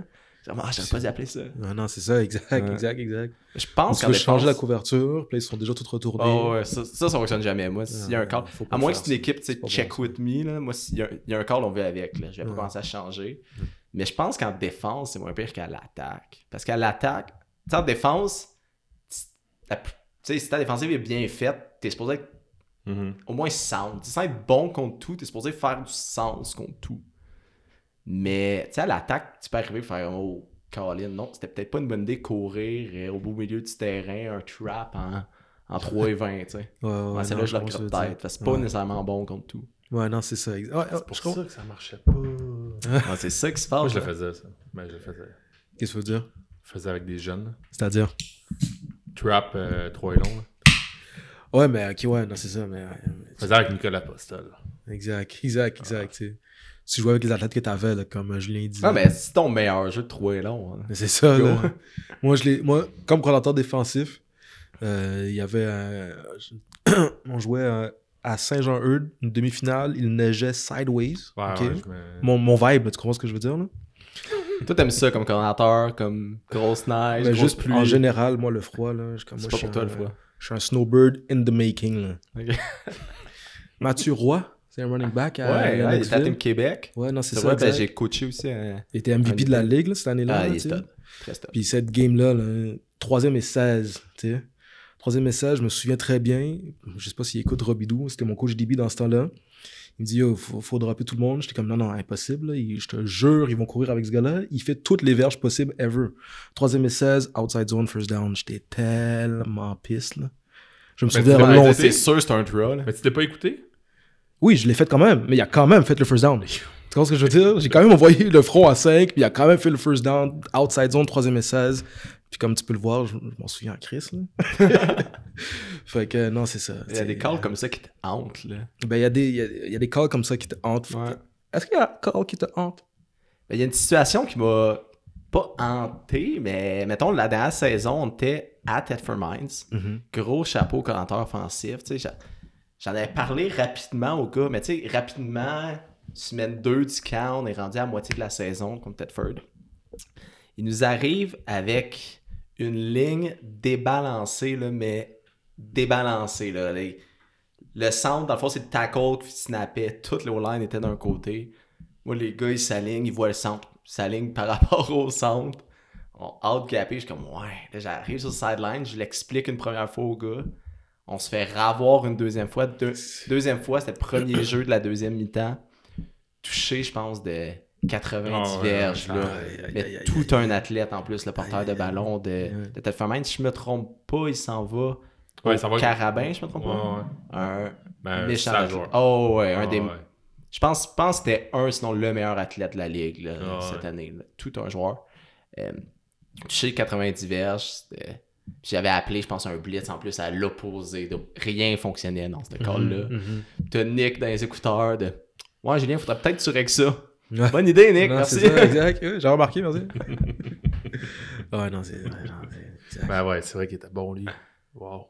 Genre, ah, j'aurais pas dû appeler ça. Non, non, c'est ça, exact, Ouais. exact, exact. Je pense se qu'en fait changer la couverture, puis ils sont déjà tous retournés. Oh, ouais, ça, ça, ça fonctionne jamais. Moi, s'il y a un call, Faut pas À moins que c'est une équipe, tu sais, check bon, with me, là. Moi, s'il y, a- il y a un call, on veut avec, là. Je vais pas commencer à changer. Mais je pense qu'en défense, c'est moins pire qu'à l'attaque. Parce qu'à l'attaque, tu sais, en défense, tu tu si ta défensive est bien faite, t'es supposé être au moins sound. Tu sais, être bon contre tout, t'es supposé faire du sens contre tout. Mais, tu sais, à l'attaque, tu peux arriver et faire Oh, Colin, non, c'était peut-être pas une bonne idée de courir euh, au beau milieu du terrain, un trap en, en 3 et 20, tu sais. Ouais, ouais, Ouais, celle-là, non, je que regrette peut-être. dire. parce que c'est pas Ouais. nécessairement bon contre tout. Ouais, non, c'est ça. C'est je pour comprends. ça que ça marchait pas. Ah, c'est ça qui se passe. Moi, je le là. faisais, ça. Ben, je le faisais. Qu'est-ce que tu veux dire? Je le faisais avec des jeunes. C'est-à-dire? Trap euh, 3 et long. là. Ouais, mais ok, ouais, non, c'est ça, mais. Je le faisais avec Nicolas Postol. Exact, exact, exact. tu Tu jouais avec les athlètes que t'avais, là, comme euh, Julien dit. Ah, mais c'est ton meilleur jeu de 3 et long. hein. C'est ça, là. moi, je l'ai, moi, comme coordinateur défensif, euh, il y avait. euh, on jouait euh, à Saint-Jean-Eudes, une demi-finale, il neigeait sideways. Ouais, ok? ouais, je me- mon, mon vibe, là, tu comprends ce que je veux dire, là? Toi, t'aimes ça comme coordinateur, comme grosse neige, Mais grosse juste pluie? en général, moi, le froid, là, je, comme, C'est moi, pas je pour suis toi, le un- froid. Je suis un snowbird in the making, là. Ok. Mathieu Roy, c'est un running back à Ouais, ouais, il était à Lennoxville. Team Québec. Ouais, non, c'est C'est ça. vrai, ben, j'ai coaché aussi. un- Il était MVP de la ligue, là, cette année-là. Ah, là, il est top. Très top. Puis cette game-là, là, troisième et 16, tu sais. Troisième et 16, je me souviens très bien. Je sais pas s'il écoute Robidou, c'était mon coach DB dans ce temps-là. Il me dit, il faut, faut dropper tout le monde. J'étais comme, non, non, impossible. je te jure, ils vont courir avec ce gars-là. Il fait toutes les verges possibles ever. Troisième et 16, outside zone, first down. J'étais tellement pisse, là. Je me Mais souviens longtemps. C'est sûr, c'est un draw. là. Mais tu l'as pas écouté? Oui, je l'ai fait quand même, mais il a quand même fait le first down. Tu comprends ce que je veux dire? J'ai quand même envoyé le front à 5, puis il a quand même fait le first down, outside zone, troisième et 16. Puis comme tu peux le voir, je, je m'en souviens à Chris. Là. fait que non, c'est ça. Il y a des calls comme ça qui te hantent. Là. Ben, il y, a des- il y a, il y a des calls comme ça qui te hantent. Est-ce qu'il y a un call qui te hante? Ben, Il y a une situation qui m'a pas hanté, mais mettons, la dernière saison, on était à Thetford Mines. Gros chapeau commentateur offensif. tu sais, J'en avais parlé rapidement au gars, mais tu sais, rapidement, semaine 2 du camp, on est rendu à moitié de la saison contre Thetford. Il nous arrive avec une ligne débalancée, mais débalancée. Le centre, dans le fond, c'est le tackle qui snappait. Toutes les O-line étaient d'un côté. Moi, les gars, ils s'alignent, ils voient le centre. Ils s'alignent par rapport au centre. On out-gapé, je suis comme, ouais. Là, j'arrive sur le sideline, je l'explique une première fois au gars. On se fait ravoir une deuxième fois. Deux- deuxième fois, c'était le premier jeu de la deuxième mi-temps. Touché, je pense, de 90 Ah ouais, verges. ouais, là. aïe, aïe, Mais aïe, tout un athlète en plus, le porteur de ballon de, de Telfermain. Si je me trompe pas, il s'en va Ouais, au ça va. Carabin, je me trompe Ouais, pas. Un Ben, méchant un joueur. Oh ouais, un Ah, des... Je pense, pense que c'était un, sinon le meilleur athlète de la ligue là, Ah cette année. là. Tout un joueur. Euh, touché 90 verges. c'était- J'avais appelé, je pense, un blitz en plus à l'opposé. Donc, rien fonctionnait dans ce call-là. Mhm. T'as Nick dans les écouteurs de Ouais, Julien, faudrait peut-être que tu règles ça. Ouais. Bonne idée, Nick, Non, merci. ça, exact. J'ai remarqué, merci. ouais, non, c'est. ouais. Ben ouais, c'est vrai qu'il était bon, lui. Wow.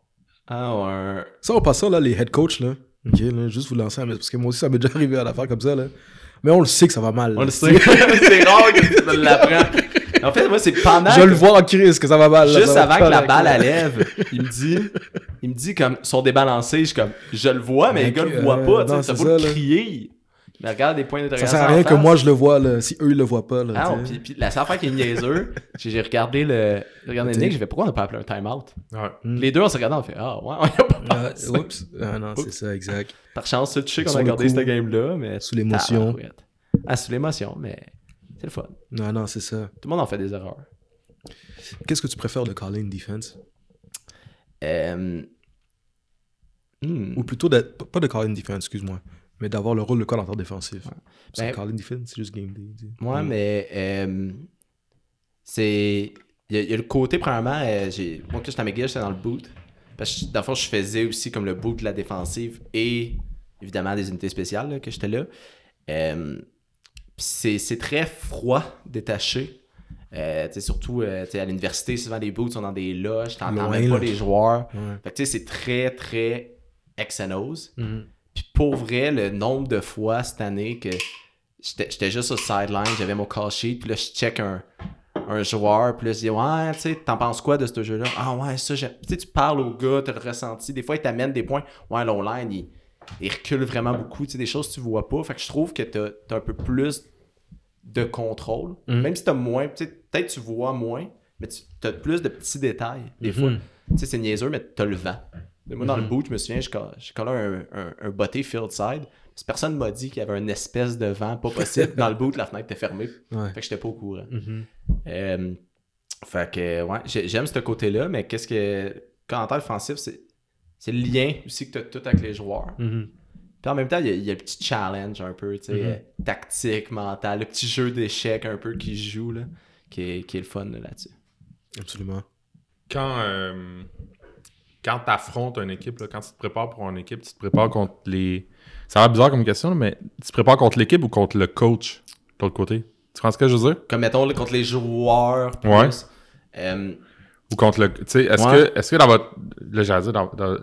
Ah, ouais. Ça, en passant, là, les head coach, là. Ok, là, juste vous lancer, un- parce que moi aussi, ça m'est déjà arrivé à l'affaire comme ça, là. Mais on le sait que ça va mal. On là. le sait. c'est rare que tu l'apprends. En fait, moi, c'est pendant. Je que- le vois en crise que ça va mal. là, Juste ça va avant que la balle à lève, il me dit, il me dit comme, sont débalancés, je suis comme, je le vois, mais les gars le voient euh, pas, tu non, sais, t'as c'est beau le ça, crier. Mais regarde des points Ça d'interrogation. sert à rien en que moi je le vois, là, si eux ils le voient pas. Là, Ah, non, puis, puis la seule affaire qui est niaiseux, j'ai j'ai regardé le, j'ai regardé. Nick, j'ai fait pourquoi on n'a pas appelé un timeout? Ouais. Mm. Les deux, on s'est regardé, on fait, ah, ouais, on y a pas Ah, pensé. oups. Ah non, c'est Oups. ça, exact. Par chance, tu sais qu'on a regardé cette game-là, mais. Sous l'émotion. Ah, sous l'émotion, mais c'est le fun. Non, non, c'est ça. Tout le monde en fait des erreurs. Qu'est-ce que tu préfères de calling defense? Euh... hmm. Ou plutôt, pas de calling defense, excuse-moi, mais d'avoir le rôle de coordinateur défensif. Parce que Ben- calling defense, c'est juste game day. tu sais. Moi, mais euh, c'est. Il y, a- il y a le côté, premièrement, euh, j'ai... moi, quand j'étais à McGill, j'étais dans le boot. Parce que, dans le fond, je faisais aussi comme le boot de la défensive et évidemment des unités spéciales là, que j'étais là. Euh, puis c'est, très froid, détaché. Euh, surtout euh, à l'université, souvent les boots sont dans des loges, t'entends même pas là. les joueurs. Ouais. Fait que tu sais, c'est très, très X&O's. Mhm. Puis pour vrai, le nombre de fois cette année que j'étais juste au sideline, j'avais mon call sheet, puis là, je check un, un joueur, puis là, je dis, ouais, tu sais, t'en penses quoi de ce jeu-là? Ah ouais, ça, j'aime. Tu sais, tu parles au gars, t'as le ressenti. Des fois, il t'amène des points. Ouais, l'online, il, il recule vraiment beaucoup, tu sais, des choses que tu vois pas. Fait que je trouve que t'as as un peu plus de contrôle. Mhm. Même si t'as moins, tu sais, peut-être tu vois moins, mais tu as plus de petits détails, des Mhm. fois. Tu sais, c'est niaiseux, mais t'as le vent. Moi, dans le Mhm. boot, je me souviens, j'ai collé un, un, un botté field side. Personne m'a dit qu'il y avait une espèce de vent pas possible. dans le boot, la fenêtre était fermée. Ouais. Fait que j'étais pas au courant. Mhm. Euh, fait que, ouais, j'ai- j'aime ce côté-là, mais qu'est-ce que. Commentaire offensif, c'est c'est le lien aussi que tu as tout avec les joueurs. Mhm. Puis en même temps, il y, a, il y a le petit challenge un peu, tu sais, Mhm. euh, tactique, mental, le petit jeu d'échecs un peu qui joue, là, qui est, qui est le fun là, là-dessus. Absolument. Quand, euh, quand tu affrontes une équipe, là, quand tu te prépares pour une équipe, tu te prépares contre les. Ça a l'air bizarre comme question, là, mais tu te prépares contre l'équipe ou contre le coach de l'autre côté? Tu comprends ce que je veux dire? Comme mettons contre les joueurs, plus, Ouais. euh, Ou contre le. Tu sais, est-ce Ouais. que, est-ce que dans votre. Là, j'allais dire dans. dans-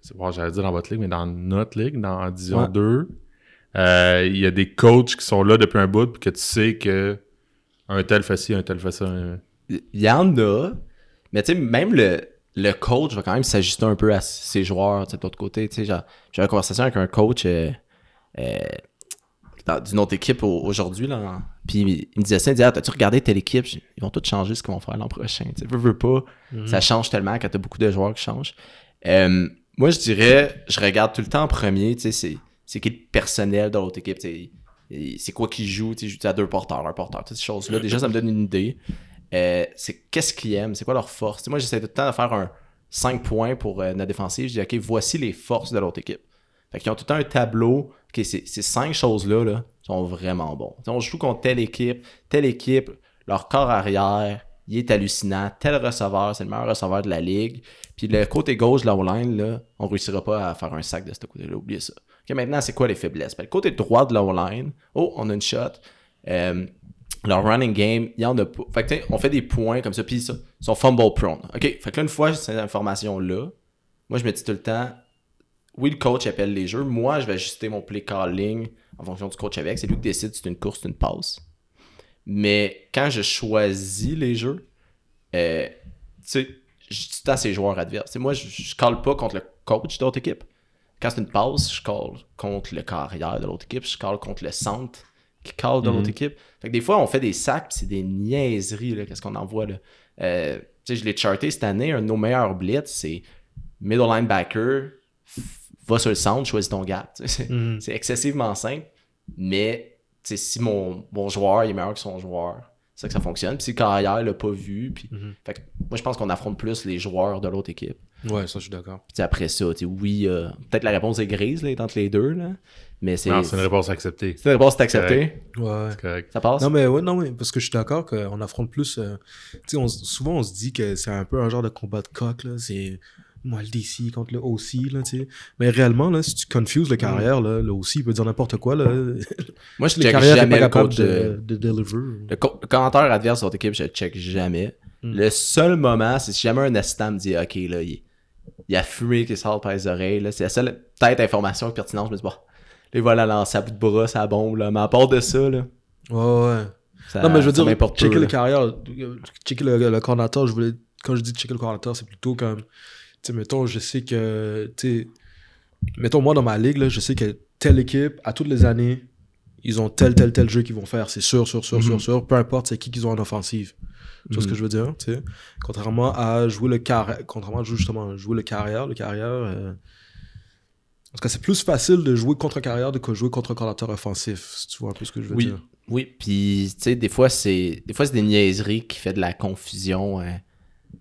c'est- bon, j'allais dire dans votre ligue, mais dans notre ligue, dans Division Ouais. 2, euh, il y a des coachs qui sont là depuis un bout, puis que tu sais que un tel fait ci, un tel fait ça. il y en a, mais tu sais, même le, le coach va quand même s'ajuster un peu à ses joueurs, tu sais, de l'autre côté. Tu sais, j'ai eu une conversation avec un coach euh, euh, d'une autre équipe au- aujourd'hui, là. Puis il me disait ça, il disait, ah, t'as-tu regardé telle équipe? Ils vont tous changer ce qu'ils vont faire l'an prochain. Tu veux, veux pas. Mhm. Ça change tellement quand t'as beaucoup de joueurs qui changent. Euh, moi, je dirais, je regarde tout le temps en premier, tu sais, c'est, c'est qui le personnel de l'autre équipe, c'est quoi qui joue, tu sais, à deux porteurs, un porteur, toutes ces choses-là. Déjà, ça me donne une idée. Euh, c'est qu'est-ce qu'ils aiment, c'est quoi leur force. Moi, j'essaie tout le temps de faire un 5 points pour euh, notre défensive. Je dis, OK, voici les forces de l'autre équipe. Fait qu'ils ont tout le temps un tableau. OK, ces, ces cinq choses-là là, vraiment bons. Tu sais, on joue contre telle équipe, telle équipe, leur corps arrière, il est hallucinant. Tel receveur, c'est le meilleur receveur de la ligue. Puis le côté gauche de la O-line, là, on réussira pas à faire un sac de ce côté-là. Oubliez ça. Maintenant, c'est quoi les faiblesses? Ben, le côté droit de la O-line, oh, on a une shot. Euh, leur running game, il y en a pas. Fait que, on fait des points comme ça, puis ils sont fumble prone. OK, fait que là, une fois cette information-là, moi, je me dis tout le temps, oui, le coach appelle les jeux. Moi, je vais ajuster mon play calling en fonction du coach avec. C'est lui qui décide si c'est une course, c'est une passe. Mais quand je choisis les jeux, euh, tu sais, je à ces joueurs adverses. Moi, je, je call pas contre le coach de l'autre équipe. Quand c'est une passe, je call contre le carrière de l'autre équipe. Je call contre le centre qui call de Mhm. l'autre équipe. Fait que des fois, on fait des sacs, c'est des niaiseries, qu'est-ce qu'on envoie, là. Euh, tu sais, je l'ai charté cette année, un de nos meilleurs blitz, c'est middle linebacker, va sur le centre, choisis ton gap. Sais, C'est c'est excessivement simple, mais si mon, mon joueur il est meilleur que son joueur, ça que ça fonctionne. Puis si carrière l'a pas vu, puis Mhm. fait que moi je pense qu'on affronte plus les joueurs de l'autre équipe. Ouais, ça, je suis d'accord. Puis après ça, tu sais, oui, euh, peut-être la réponse est grise là, entre les deux là, mais c'est Non, c'est une réponse acceptée. c'est une réponse c'est accepté. Ouais. C'est correct. Ça passe? Non, mais ouais, non, mais parce que je suis d'accord qu'on affronte plus. euh, tu sais, souvent, on se dit que c'est un peu un genre de combat de coq, là. C'est moi le DC contre le OC, là, tu sais. Mais réellement, là, si tu confuses le carrière, là, le OC, il peut dire n'importe quoi, là. moi je check jamais pas le coach de, de, de deliver. le, co- le commentaire adverse de votre équipe, je le check jamais. Mm. Le seul moment, c'est si jamais un assistant me dit OK là, il, il a fumé qui sort par les oreilles là, c'est la seule peut-être information pertinente, je me dis bon, les voilà lancer à bout de bras, ça bombe là, mais à part de ça là, Ouais, ouais. ça, non, mais je veux dire, peu, checker le là. carrière, checker le, le coordinateur, je voulais, quand je dis checker le coordinateur, c'est plutôt comme, sais, mettons, je sais que, tu sais, mettons, moi, dans ma ligue, là, je sais que telle équipe, à toutes les années, ils ont tel, tel, tel jeu qu'ils vont faire, c'est sûr, sûr, sûr, Mhm. sûr, sûr, peu importe c'est qui qu'ils ont en offensive. Tu vois ce que Mhm. je veux dire, tu sais? Contrairement à jouer le carrière, contrairement à jouer justement, jouer le carrière, le carrière, euh, en tout cas, c'est plus facile de jouer contre carrière que de jouer contre coordinateur offensif, si tu vois un peu ce que je veux Oui. dire? Oui, puis tu sais, des fois, c'est des fois c'est des niaiseries qui fait de la confusion euh,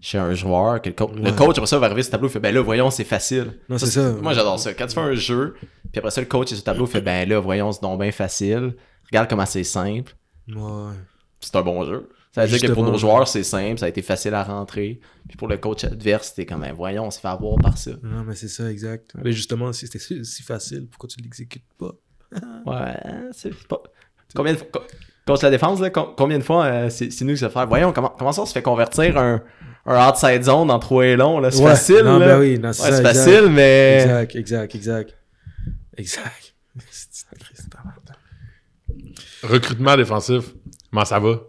chez un joueur. Que le, coach, après ça, va arriver sur le tableau et fait Ben là, voyons, c'est facile. Non, c'est ça. Moi, j'adore ça. Quand tu fais un jeu, puis après ça, le coach est sur le tableau fait Ben là, voyons, c'est donc bien facile. Regarde comment c'est simple. Ouais. C'est un bon jeu. Ça veut dire que pour nos joueurs, c'est simple, ça a été facile à rentrer. Puis pour le coach adverse, c'était comme Ben voyons, on s'est fait avoir par ça. Non, mais c'est ça, exact. Mais justement, si c'était si facile, pourquoi tu l'exécutes pas? Ouais, c'est pas. Combien de fois. co- Contre la défense, là, com- combien de fois euh, c'est nous qui se faire? Voyons, comment, comment ça on se fait convertir un, un outside zone en 3 et long là C'est Ouais. facile, Non, là. ben oui, non, c'est Ouais, ça, c'est exact. facile, mais. Exact, exact, exact. Exact. Recrutement défensif, comment ça va?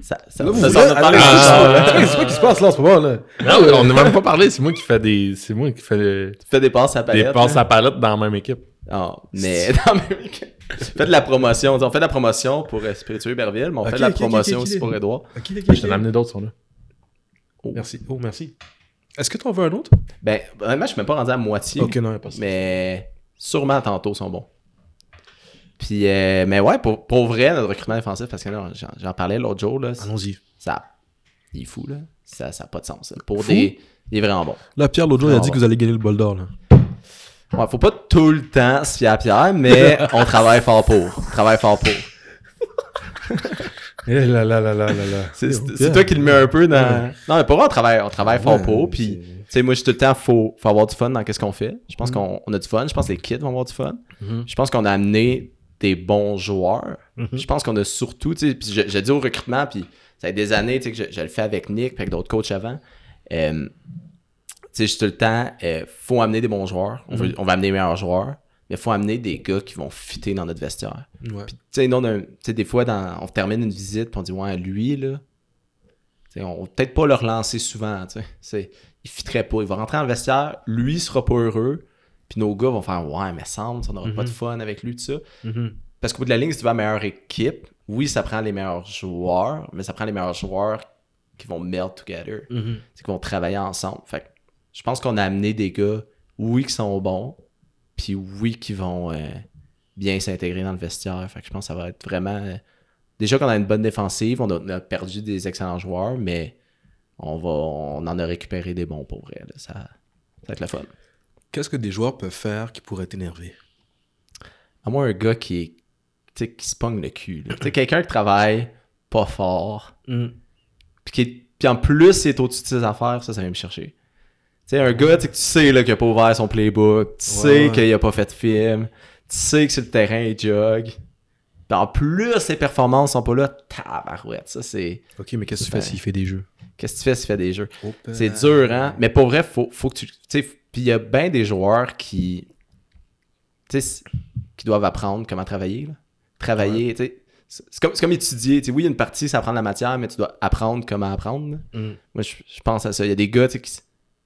Ça, ça, Là, ça voulez- s'en a parlé ce soir, là. ah, C'est quoi qui se passe là en ce moment là? Non, on n'a même pas parlé, c'est moi qui fais des. C'est moi qui fais le- Tu fais des passes à palette. des passes hein? à palette dans la même équipe. Ah, mais dans même Faites de la promotion. On fait de la promotion pour euh, Spiritueux Berville, mais on fait de la promotion ok, aussi pour Edouard. Je t'en ai amené d'autres, sont là. Merci. Oh, merci. Est-ce que t'en veux un autre? Ben, honnêtement, je suis même pas rendu à moitié. Ok, non, pas ça. Mais sûrement tantôt sont bons. Puis, euh, mais ouais, pour, pour vrai, notre recrutement défensif, parce que là, j'en, j'en parlais l'autre jour, Allons-y. ça, il est fou, là. Ça n'a pas de sens. là. Pour Fou? des. Il est vraiment bon. Là, Pierre, l'autre jour, il a dit que vous allez gagner le bol d'or là. Ouais, faut pas tout le temps se fier à Pierre, mais on travaille fort pour. On travaille fort pour. Eh là là là là là là. C'est, toi qui le mets un peu dans. Non, mais pour vrai, on travaille, on travaille fort Ouais, pour. Puis, tu sais, moi, je suis tout le temps, faut, faut avoir du fun dans ce qu'on fait. Je pense qu'on on a du fun. Je pense que les kids vont avoir du fun. Mhm. Je pense qu'on a amené des bons joueurs. Mhm. Je pense qu'on a surtout, tu sais, puis je, je dis au recrutement, puis ça fait des années, tu sais, que je, je le fais avec Nick, puis avec d'autres coachs avant. Euh, tu sais, je suis tout le temps, euh, faut amener des bons joueurs. On, veut, on va amener les meilleurs joueurs, mais faut amener des gars qui vont fitter dans notre vestiaire. Ouais. Puis, tu sais, des fois, dans, on termine une visite, puis on dit, ouais, lui, là, on va peut-être pas le relancer souvent, tu sais. Il fitterait pas. Il va rentrer dans le vestiaire, lui, il sera pas heureux, puis nos gars vont faire, ouais, mais semble, on n'aura pas de fun avec lui, tout ça. Mhm. Parce qu'au bout de la ligne, si tu veux la meilleure équipe, oui, ça prend les meilleurs joueurs, mais ça prend les meilleurs joueurs qui vont melt together, Mhm. qui vont travailler ensemble. Fait que je pense qu'on a amené des gars, oui, qui sont bons, puis oui, qui vont euh, bien s'intégrer dans le vestiaire. Fait que je pense que ça va être vraiment. euh, déjà qu'on a une bonne défensive, on a, on a perdu des excellents joueurs, mais on va on en a récupéré des bons pour vrai. là. Ça, ça va être le fun. Qu'est-ce que des joueurs peuvent faire qui pourraient t'énerver? À moi, un gars qui est. Tu sais, qui se pogne le cul. là. Tu sais, quelqu'un qui travaille pas fort, Mhm. puis, qui est- puis en plus, il est au-dessus de ses affaires, ça, ça vient me chercher. Tu sais, un gars, tu sais, que tu sais là, qu'il a pas ouvert son playbook, tu sais qu'il a pas fait de film, tu sais que sur le terrain, il jog. Puis en plus, ses performances sont pas là, tabarouette. Ça, c'est. Ok, mais qu'est-ce que tu fais Ben. s'il fait des jeux? Qu'est-ce que tu fais s'il fait des jeux? Oh, C'est ben. dur, hein? Mais pour vrai, faut, faut que tu. Tu sais, puis il y a bien des joueurs qui. Tu sais, qui doivent apprendre comment travailler. là. Travailler, tu sais. C'est comme, comme étudier. Tu sais, oui, il y a une partie, c'est apprendre la matière, mais tu dois apprendre comment apprendre. Mhm. Moi, je, je pense à ça. Il y a des gars tu sais, qui,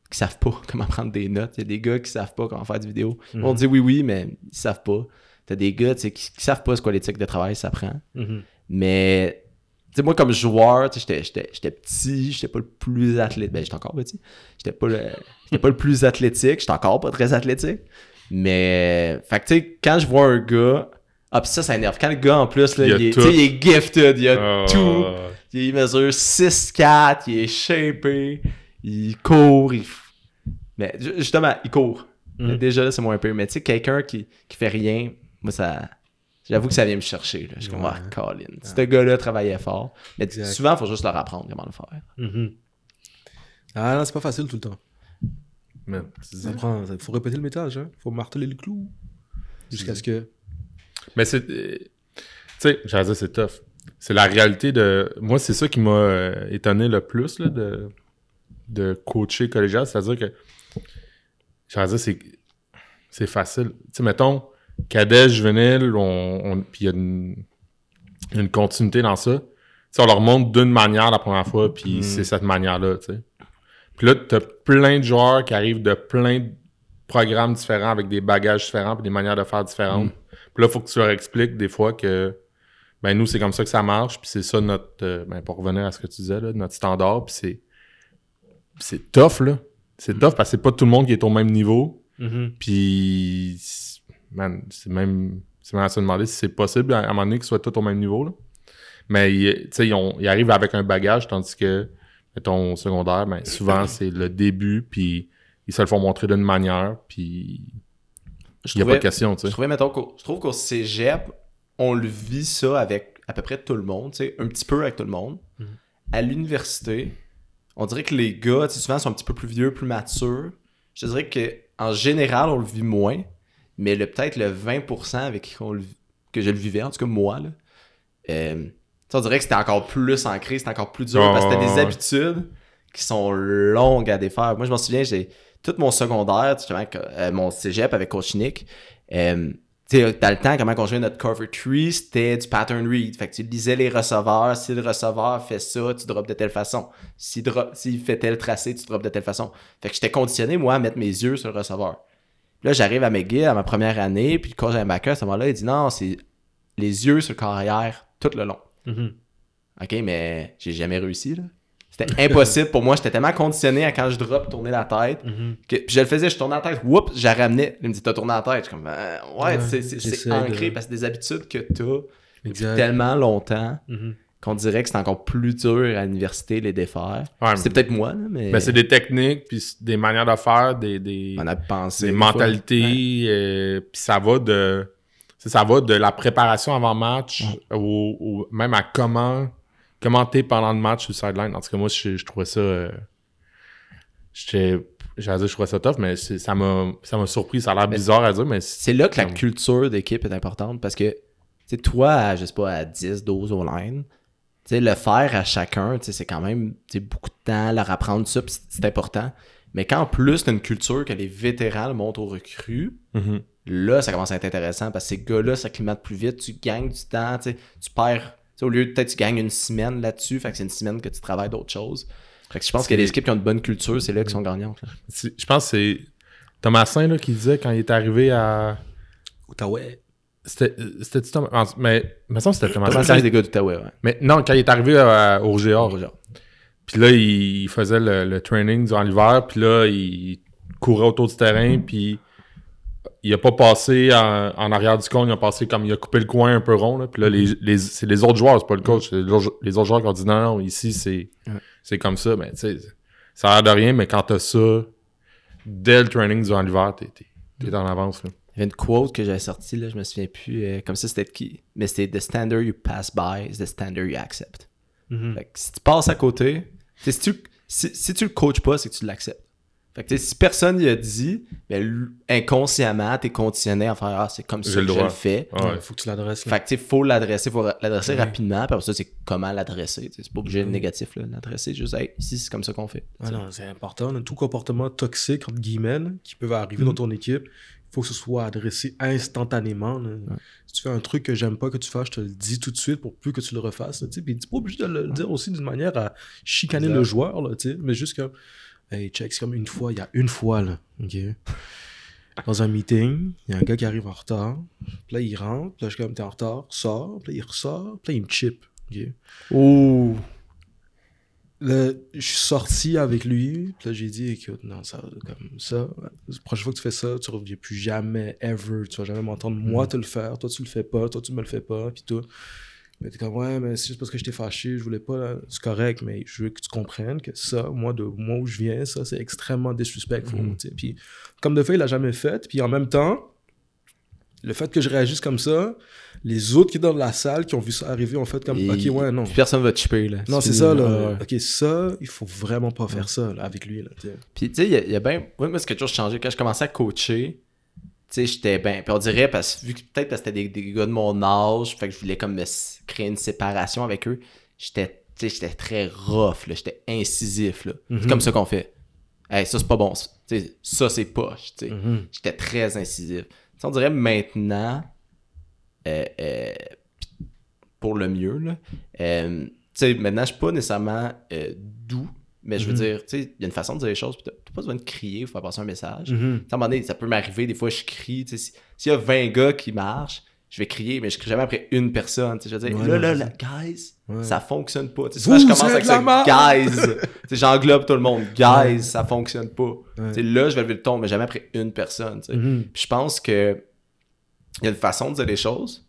qui savent pas comment prendre des notes. Il y a des gars qui savent pas comment faire du vidéo. Mhm. On dit oui, oui, mais ils savent pas. T'as des gars qui, qui savent pas ce quoi l'éthique de travail ça prend. Mhm. Mais, tu sais, moi, comme joueur, j'étais- petit, j'étais pas le plus athlétique. Ben, j'étais encore petit. J'étais pas, le... j'étais pas le plus athlétique, j'étais encore pas très athlétique. Mais, fait que, tu sais, quand je vois un gars Ah, pis ça, ça énerve. Quand le gars, en plus, là, Il est, il est gifted, il a Ah, tout. Il mesure 6'4, il est shapé, il court, il... Mais ju- justement, il court. Mais Déjà, là, c'est moins pire. Mais tu sais, quelqu'un qui, qui fait rien, moi, ça... J'avoue que ça vient me chercher. Là. Je suis comme, Ouais. ah, Colin. Ce gars-là travaillait fort. Mais Exact. souvent, il faut juste leur apprendre comment le faire. Mhm. Ah non, c'est pas facile tout le temps. Mais, tu dis- Ça prend, il faut répéter le métage, hein. faut marteler le clou. Jusqu'à ce que. Mais c'est. euh, Tu sais, j'allais dire, c'est tough. C'est la réalité de. Moi, c'est ça qui m'a euh, étonné le plus là, de, de coacher collégial. C'est-à-dire que. J'allais dire, c'est. C'est facile. Tu sais, mettons, cadet, juvénile, on, on- puis il y a une, une continuité dans ça. Tu sais, on leur montre d'une manière la première fois, puis Mm. c'est cette manière-là, tu sais. Puis là, t'as plein de joueurs qui arrivent de plein de programmes différents avec des bagages différents puis des manières de faire différentes. Puis là, il faut que tu leur expliques des fois que ben nous, c'est comme ça que ça marche, puis c'est ça notre euh, ben pour revenir à ce que tu disais là, notre standard, puis c'est c'est tough là. C'est tough parce que c'est pas tout le monde qui est au même niveau, puis c'est- man, c'est même c'est même à se demander si c'est possible à un moment donné qu'ils soient tous au même niveau là. Mais tu sais ils, arrivent avec un bagage tandis que mettons au secondaire, ben souvent c'est le début puis ils se le font montrer d'une manière, puis Je il n'y a pas de question, tu Je sais. trouvais, mettons, je trouve qu'au cégep, on le vit ça avec à peu près tout le monde, tu sais, un petit peu avec tout le monde. Mhm. À l'université, on dirait que les gars, tu sais, souvent, sont un petit peu plus vieux, plus matures. Je te dirais que en général, on le vit moins, mais le peut-être le 20% avec qui on le que je le vivais, en tout cas moi, là, euh, on dirait que c'était encore plus ancré, c'était encore plus dur, parce que c'était des ouais, habitudes qui sont longues à défaire. Moi, je m'en souviens, j'ai tout mon secondaire, justement, euh, mon cégep avec Coach Nick, euh, dans le temps, comment on jouait notre cover tree, c'était du pattern read. Fait que tu lisais les receveurs. Si le receveur fait ça, tu drops de telle façon. S'il s'il fait tel tracé, tu drops de telle façon. Fait que j'étais conditionné, moi, à mettre mes yeux sur le receveur. Là, j'arrive à McGill à ma première année, puis le coach linebacker, à ce moment-là, il dit non, c'est les yeux sur le carrière tout le long. Mhm. OK, mais j'ai jamais réussi, là. C'était impossible pour moi. J'étais tellement conditionné à quand je drop tourner la tête. Mhm. que- puis je le faisais, je tournais la tête, whoops, je la ramenais. Il me dit, t'as tourné la tête. Je suis comme, Euh, ouais, Ouais, c'est- ancré de- parce que c'est des habitudes que t'as depuis tellement longtemps Mhm. qu'on dirait que c'est encore plus dur à l'université les défaire. Ouais, C'est peut-être moi, là, mais Ben, c'est des techniques, puis des manières de faire, des, des, on a pensé. des mentalités, euh, puis ça va de ça va de la préparation avant match au, au- même à comment comment t'es pendant le match sur le sideline. En tout cas, moi, je, je trouvais ça euh, j'allais dire je trouvais ça tough, mais ça m'a ça m'a surpris. Ça a l'air bizarre à dire, mais c'est- là que la culture d'équipe est importante parce que, tu sais, toi, à, je sais pas, à 10, 12 au line, tu sais, le faire à chacun, tu sais, c'est quand même tu beaucoup de temps, leur apprendre ça, c'est important. Mais quand en plus, t'as une culture que les vétérans le montrent aux recrues, Mhm. là, ça commence à être intéressant parce que ces gars-là s'acclimatent plus vite, tu gagnes du temps, tu tu perds, tu au lieu de peut-être tu gagnes une semaine là-dessus, fait que c'est une semaine que tu travailles d'autres choses. Fait que je pense que les équipes qui ont une bonne culture, c'est là qui sont gagnantes. là. Je pense que c'est Thomasin là, qui disait quand il est arrivé à Outaouais. c'était c'était Thomas? En- mais il me semble que c'était Thomasin. Thomas Quand c'est il- des gars d'Outaouais, ouais. mais non, quand il est arrivé à- au GA, Roger. Puis là, il, il faisait le, le training durant l'hiver. Puis là, il courait autour du terrain. Puis il a pas passé en, en arrière du cône. Il a passé comme il a coupé le coin un peu rond. Là. Puis là, les, les- c'est les autres joueurs, c'est pas le coach. C'est les autres, les autres joueurs qui ont dit non, non, ici, c'est, Ouais. c'est comme ça. Mais tu sais, ça a l'air de rien. Mais quand t'as ça, dès le training durant l'hiver, t'es, t'es, t'es en avance. Là. Il y avait une quote que j'avais sortie, là, je me souviens plus, euh, comme ça c'était de qui? Mais c'était The standard you pass by is the standard you accept. Mhm. Fait que si tu passes à côté, si tu, si, si tu le coaches pas, c'est que tu l'acceptes. Fait que tu sais, si personne y a dit, ben, inconsciemment, t'es conditionné à faire Ah, c'est comme ça que le je le fais. Ouais. Ouais, faut que tu l'adresses. là. Fait que tu sais, faut l'adresser, faut l'adresser Ouais. rapidement, puis après ça, c'est comment l'adresser. tu sais, C'est pas obligé de négatif, là. L'adresser, juste, hey, ici, c'est comme ça qu'on fait. Ah non, c'est important. là. Tout comportement toxique, entre guillemets, qui peut arriver dans ton équipe, il faut que ce soit adressé instantanément. là. Si tu fais un truc que j'aime pas que tu fasses, je te le dis tout de suite pour plus que tu le refasses. là, tu sais. Puis tu pas obligé de le dire aussi d'une manière à chicaner Exact. le joueur, là, tu sais, mais juste comme, hey, check, c'est comme une fois, il y a une fois, là, ok? Dans un meeting, il y a un gars qui arrive en retard, puis là, il rentre, puis là, je suis comme, t'es en retard, sors, puis là, il ressort, puis là, il me chip, ok? Ouh! le- je suis sorti avec lui, puis là, j'ai dit, écoute, non, ça, comme ça, la prochaine fois que tu fais ça, tu reviens plus jamais, ever, tu vas jamais m'entendre, moi, te le faire, toi, tu le fais pas, toi, tu me le fais pas, puis tout. Mais t'es comme, ouais, mais c'est juste parce que j'étais fâché, je voulais pas, c'est correct, mais je veux que tu comprennes que ça, moi, de moi où je viens, ça, c'est extrêmement disrespectful, tu sais. Puis, comme de fait, il l'a jamais fait, puis en même temps, le fait que je réagisse comme ça, les autres qui sont dans la salle, qui ont vu ça arriver, ont fait comme, Et- ok, ouais, non. Personne va te chipper, là. Non, c'est ça, là. Ok, ça, il faut vraiment pas faire ça, là, avec lui, là, tu sais. Puis, tu sais, il y a, il y a bien. Moi, moi, c'est quelque chose qui a changé. Quand je commençais à coacher, tu sais, j'étais bien. Puis on dirait, parce, vu que peut-être parce que c'était des, des gars de mon âge, fait que je voulais comme me créer une séparation avec eux, j'étais tu j'étais très rough. J'étais incisif, là. C'est Mhm. comme ça qu'on fait. Hey, ça, c'est pas bon. Tu ça, c'est poche, tu. Mhm. J'étais très incisif. Tu on dirait maintenant, euh, euh, pour le mieux, là, euh, tu maintenant, je suis pas nécessairement euh, doux, mais je veux Mhm. dire, tu sais, il y a une façon de dire les choses, t'as t'as pas besoin de crier pour faire passer un message. Mhm. Tu à un moment donné, ça peut m'arriver, des fois, je crie, tu si- s'il y a 20 gars qui marchent, je vais crier, mais je crie jamais après une personne, je veux dire, Ouais, là, là, là, guys, Ouais. ça fonctionne pas. Vous je commence avec ça, guys, j'englobe tout le monde, guys, Ouais. ça fonctionne pas. Là, je vais lever le ton, mais jamais après une personne. Mhm. Puis je pense que il y a une façon de dire les choses.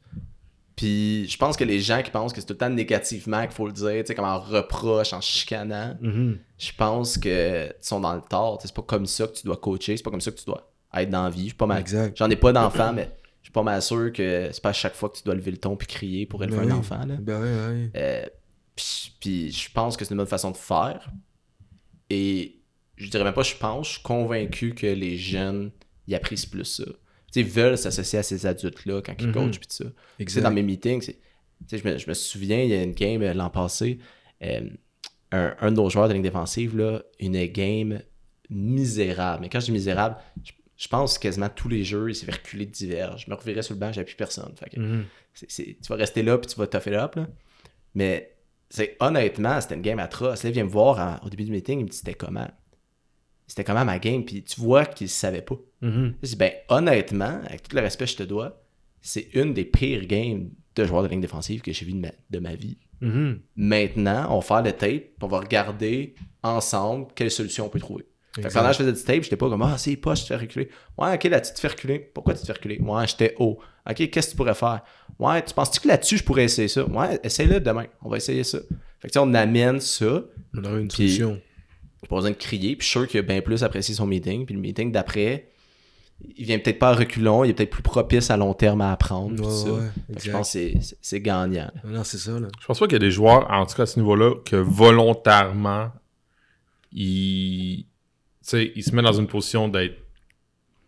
Puis je pense que les gens qui pensent que c'est tout le temps négativement qu'il faut le dire, tu sais, comme en reproche, en chicanant, Mhm. je pense que sont dans le tort. C'est pas comme ça que tu dois coacher, c'est pas comme ça que tu dois être dans la vie. J'en ai pas d'enfant, mais suis pas mal sûr que c'est pas à chaque fois que tu dois lever le ton puis crier pour élever Ben un oui. enfant. Là. Ben. Euh, puis, puis je pense que c'est une bonne façon de faire. Et je dirais même pas je pense, je suis convaincu que les jeunes ils apprécient plus ça. Ils veulent s'associer à ces adultes-là quand ils Mhm. coachent puis tout ça. Tu sais, Exact. dans mes meetings, je, me, je me souviens, il y a une game euh, l'an passé, euh, un, un de nos joueurs de ligne défensive, là, une game misérable. Mais quand je dis misérable, je, je pense quasiment tous les jeux, il s'est fait reculer de divers. Je me revirais sur le banc, j'avais plus personne. Fait que Mhm. tu vas rester là puis tu vas tougher up. Là. Mais c'est honnêtement, c'était une game atroce. Là, il vient me voir en- au début du meeting, il me dit c'était comment? C'était comment ma game? Puis tu vois qu'il savait pas. Mhm. Je dis ben honnêtement, avec tout le respect que je te dois, c'est une des pires games de joueurs de ligne défensive que j'ai vu de ma, de ma vie. Mhm. Maintenant, on va faire le tape, on va regarder ensemble quelle solution on peut trouver. Fait que pendant que je faisais du tape, j'étais pas comme Ah, c'est pas, je te fais reculer. Ouais, ok, là, tu te fais reculer. Pourquoi tu te fais reculer? Ouais, j'étais haut. Ok, qu'est-ce que tu pourrais faire? Ouais, tu penses-tu que là-dessus, je pourrais essayer ça? Ouais, essaye-le demain. On va essayer ça. Fait que tu sais, on amène ça. On aurait une Puis- solution. Pas besoin de crier. Puis je suis sûr qu'il a bien plus apprécié son meeting. Puis le meeting d'après, il vient peut-être pas à reculons. Il est peut-être plus propice à long terme à apprendre. Ouais, ça. ouais, je pense que c'est- gagnant. là. Non, c'est ça, là. Je pense pas qu'il y a des joueurs, en tout cas à ce niveau-là, que volontairement, ils, sais, ils se mettent dans une position d'être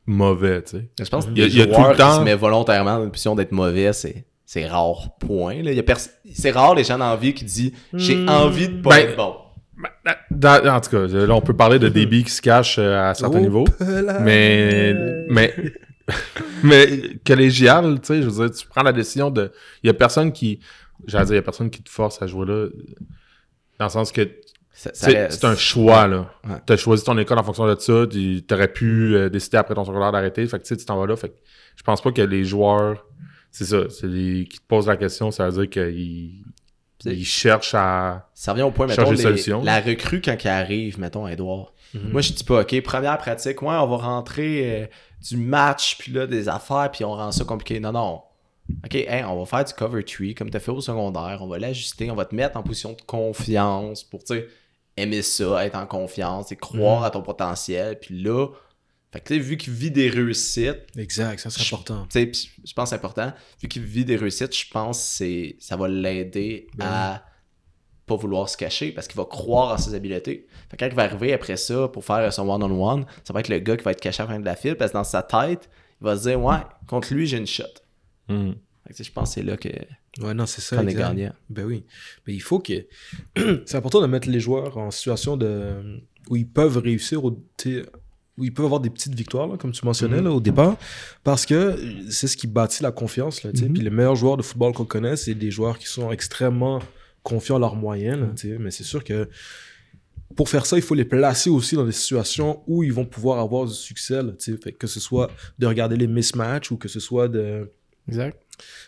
mauvais, tu sais. Je pense que Il y a- des il y a tout le temps- qui se mettent volontairement dans une position d'être mauvais, c'est, c'est rare, point. Là. Il y a pers- C'est rare les gens dans la vie qui disent « J'ai Hmm. envie de pas Ben, être bon Ben, dans- en tout cas, là, on peut parler de DB qui se cache euh, à certains Oh, niveaux. là. Mais, mais, mais collégial, tu sais, je veux dire, tu prends la décision de. Il y a personne qui. J'allais dire, il y a personne qui te force à jouer là. Dans le sens que c'est un choix, là. Ouais. Tu as choisi ton école en fonction de ça. Tu aurais pu euh, décider après ton secondaire d'arrêter. Fait que tu sais, tu t'en vas là. Fait que je pense pas que les joueurs. C'est ça. C'est les qui te posent la question, ça veut dire qu'ils ils cherchent à. Ça revient au point, Changer mettons, les- la recrue quand elle arrive, mettons, à Edouard. Mhm. Moi, je dis pas, OK, première pratique, ouais, on va rentrer euh, du match, puis là, des affaires, puis on rend ça compliqué. Non, non. OK, hey, on va faire du cover tree comme tu as fait au secondaire. On va l'ajuster, on va te mettre en position de confiance pour, tu sais, aimer ça, être en confiance et croire Mhm. à ton potentiel. Puis là, fait que, tu sais, vu qu'il vit des réussites, Exact, ça, c'est important. je pense que c'est important. Vu qu'il vit des réussites, je pense que ça va l'aider Ben à pas vouloir se cacher parce qu'il va croire en ses habiletés. Fait que quand il va arriver après ça pour faire son one-on-one, ça va être le gars qui va être caché à la fin de la file parce que dans sa tête, il va se dire Ouais, contre lui, j'ai une shot. Fait que, tu sais, je pense que c'est là que Ouais, non, c'est ça. qu'on est exact. gagnant. Ben oui. Mais il faut que. c'est important de mettre les joueurs en situation de. où ils peuvent réussir, au... où ils peuvent avoir des petites victoires, là, comme tu mentionnais Mhm. là, au départ, parce que c'est ce qui bâtit la confiance. Là. Mhm. Puis les meilleurs joueurs de football qu'on connaît, c'est des joueurs qui sont extrêmement confiants en leurs moyens. là, sais. Mais c'est sûr que pour faire ça, il faut les placer aussi dans des situations où ils vont pouvoir avoir du succès. là. Fait que ce soit de regarder les mismatchs ou que ce soit de Exact.